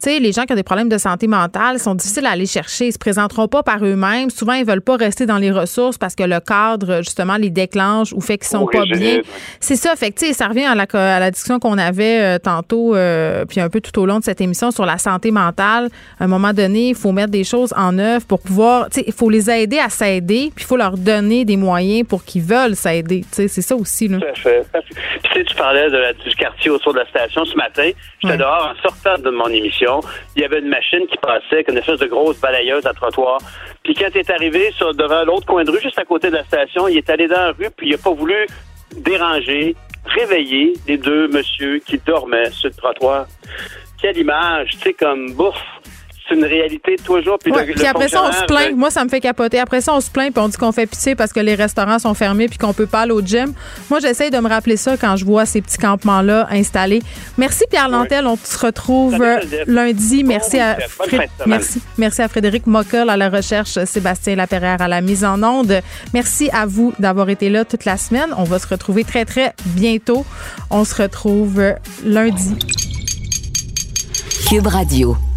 tu sais, les gens qui ont des problèmes de santé mentale sont difficiles à aller chercher. Ils se présenteront pas par eux-mêmes. Souvent, ils veulent pas rester dans les ressources parce que le cadre, justement, les déclenche ou fait qu'ils sont pas bien. C'est ça. Fait que, tu sais, ça revient à la, à la discussion qu'on avait euh, tantôt, euh, puis un peu tout au long de cette émission sur la santé mentale. À un moment donné, il faut mettre des choses en œuvre pour pouvoir, tu sais, il faut les aider à s'aider, puis il faut leur donner des moyens pour qu'ils veulent s'aider. Tu sais, c'est ça aussi, là. Tout à fait. Puis, tu parlais de la, du quartier autour de la station ce matin. J'étais dehors en sortant de mon émission il y avait une machine qui passait, une espèce de grosse balayeuse à trottoir. Puis quand il est arrivé devant l'autre coin de rue, juste à côté de la station, il est allé dans la rue, puis il n'a pas voulu déranger, réveiller les deux messieurs qui dormaient sur le trottoir. Quelle image, tu sais, comme bouffe c'est une réalité toujours. Puis, puis après ça, on se plaint. Moi, ça me fait capoter. Après ça, on se plaint puis on dit qu'on fait pitié parce que les restaurants sont fermés puis qu'on peut pas aller au gym. Moi, j'essaye de me rappeler ça quand je vois ces petits campements-là installés. Merci, Pierre Lantel. On se retrouve lundi. Merci à, merci. merci à Frédéric Mockel à la recherche, Sébastien Laperrière à la mise en onde. Merci à vous d'avoir été là toute la semaine. On va se retrouver très, très bientôt. On se retrouve lundi. Cube Radio.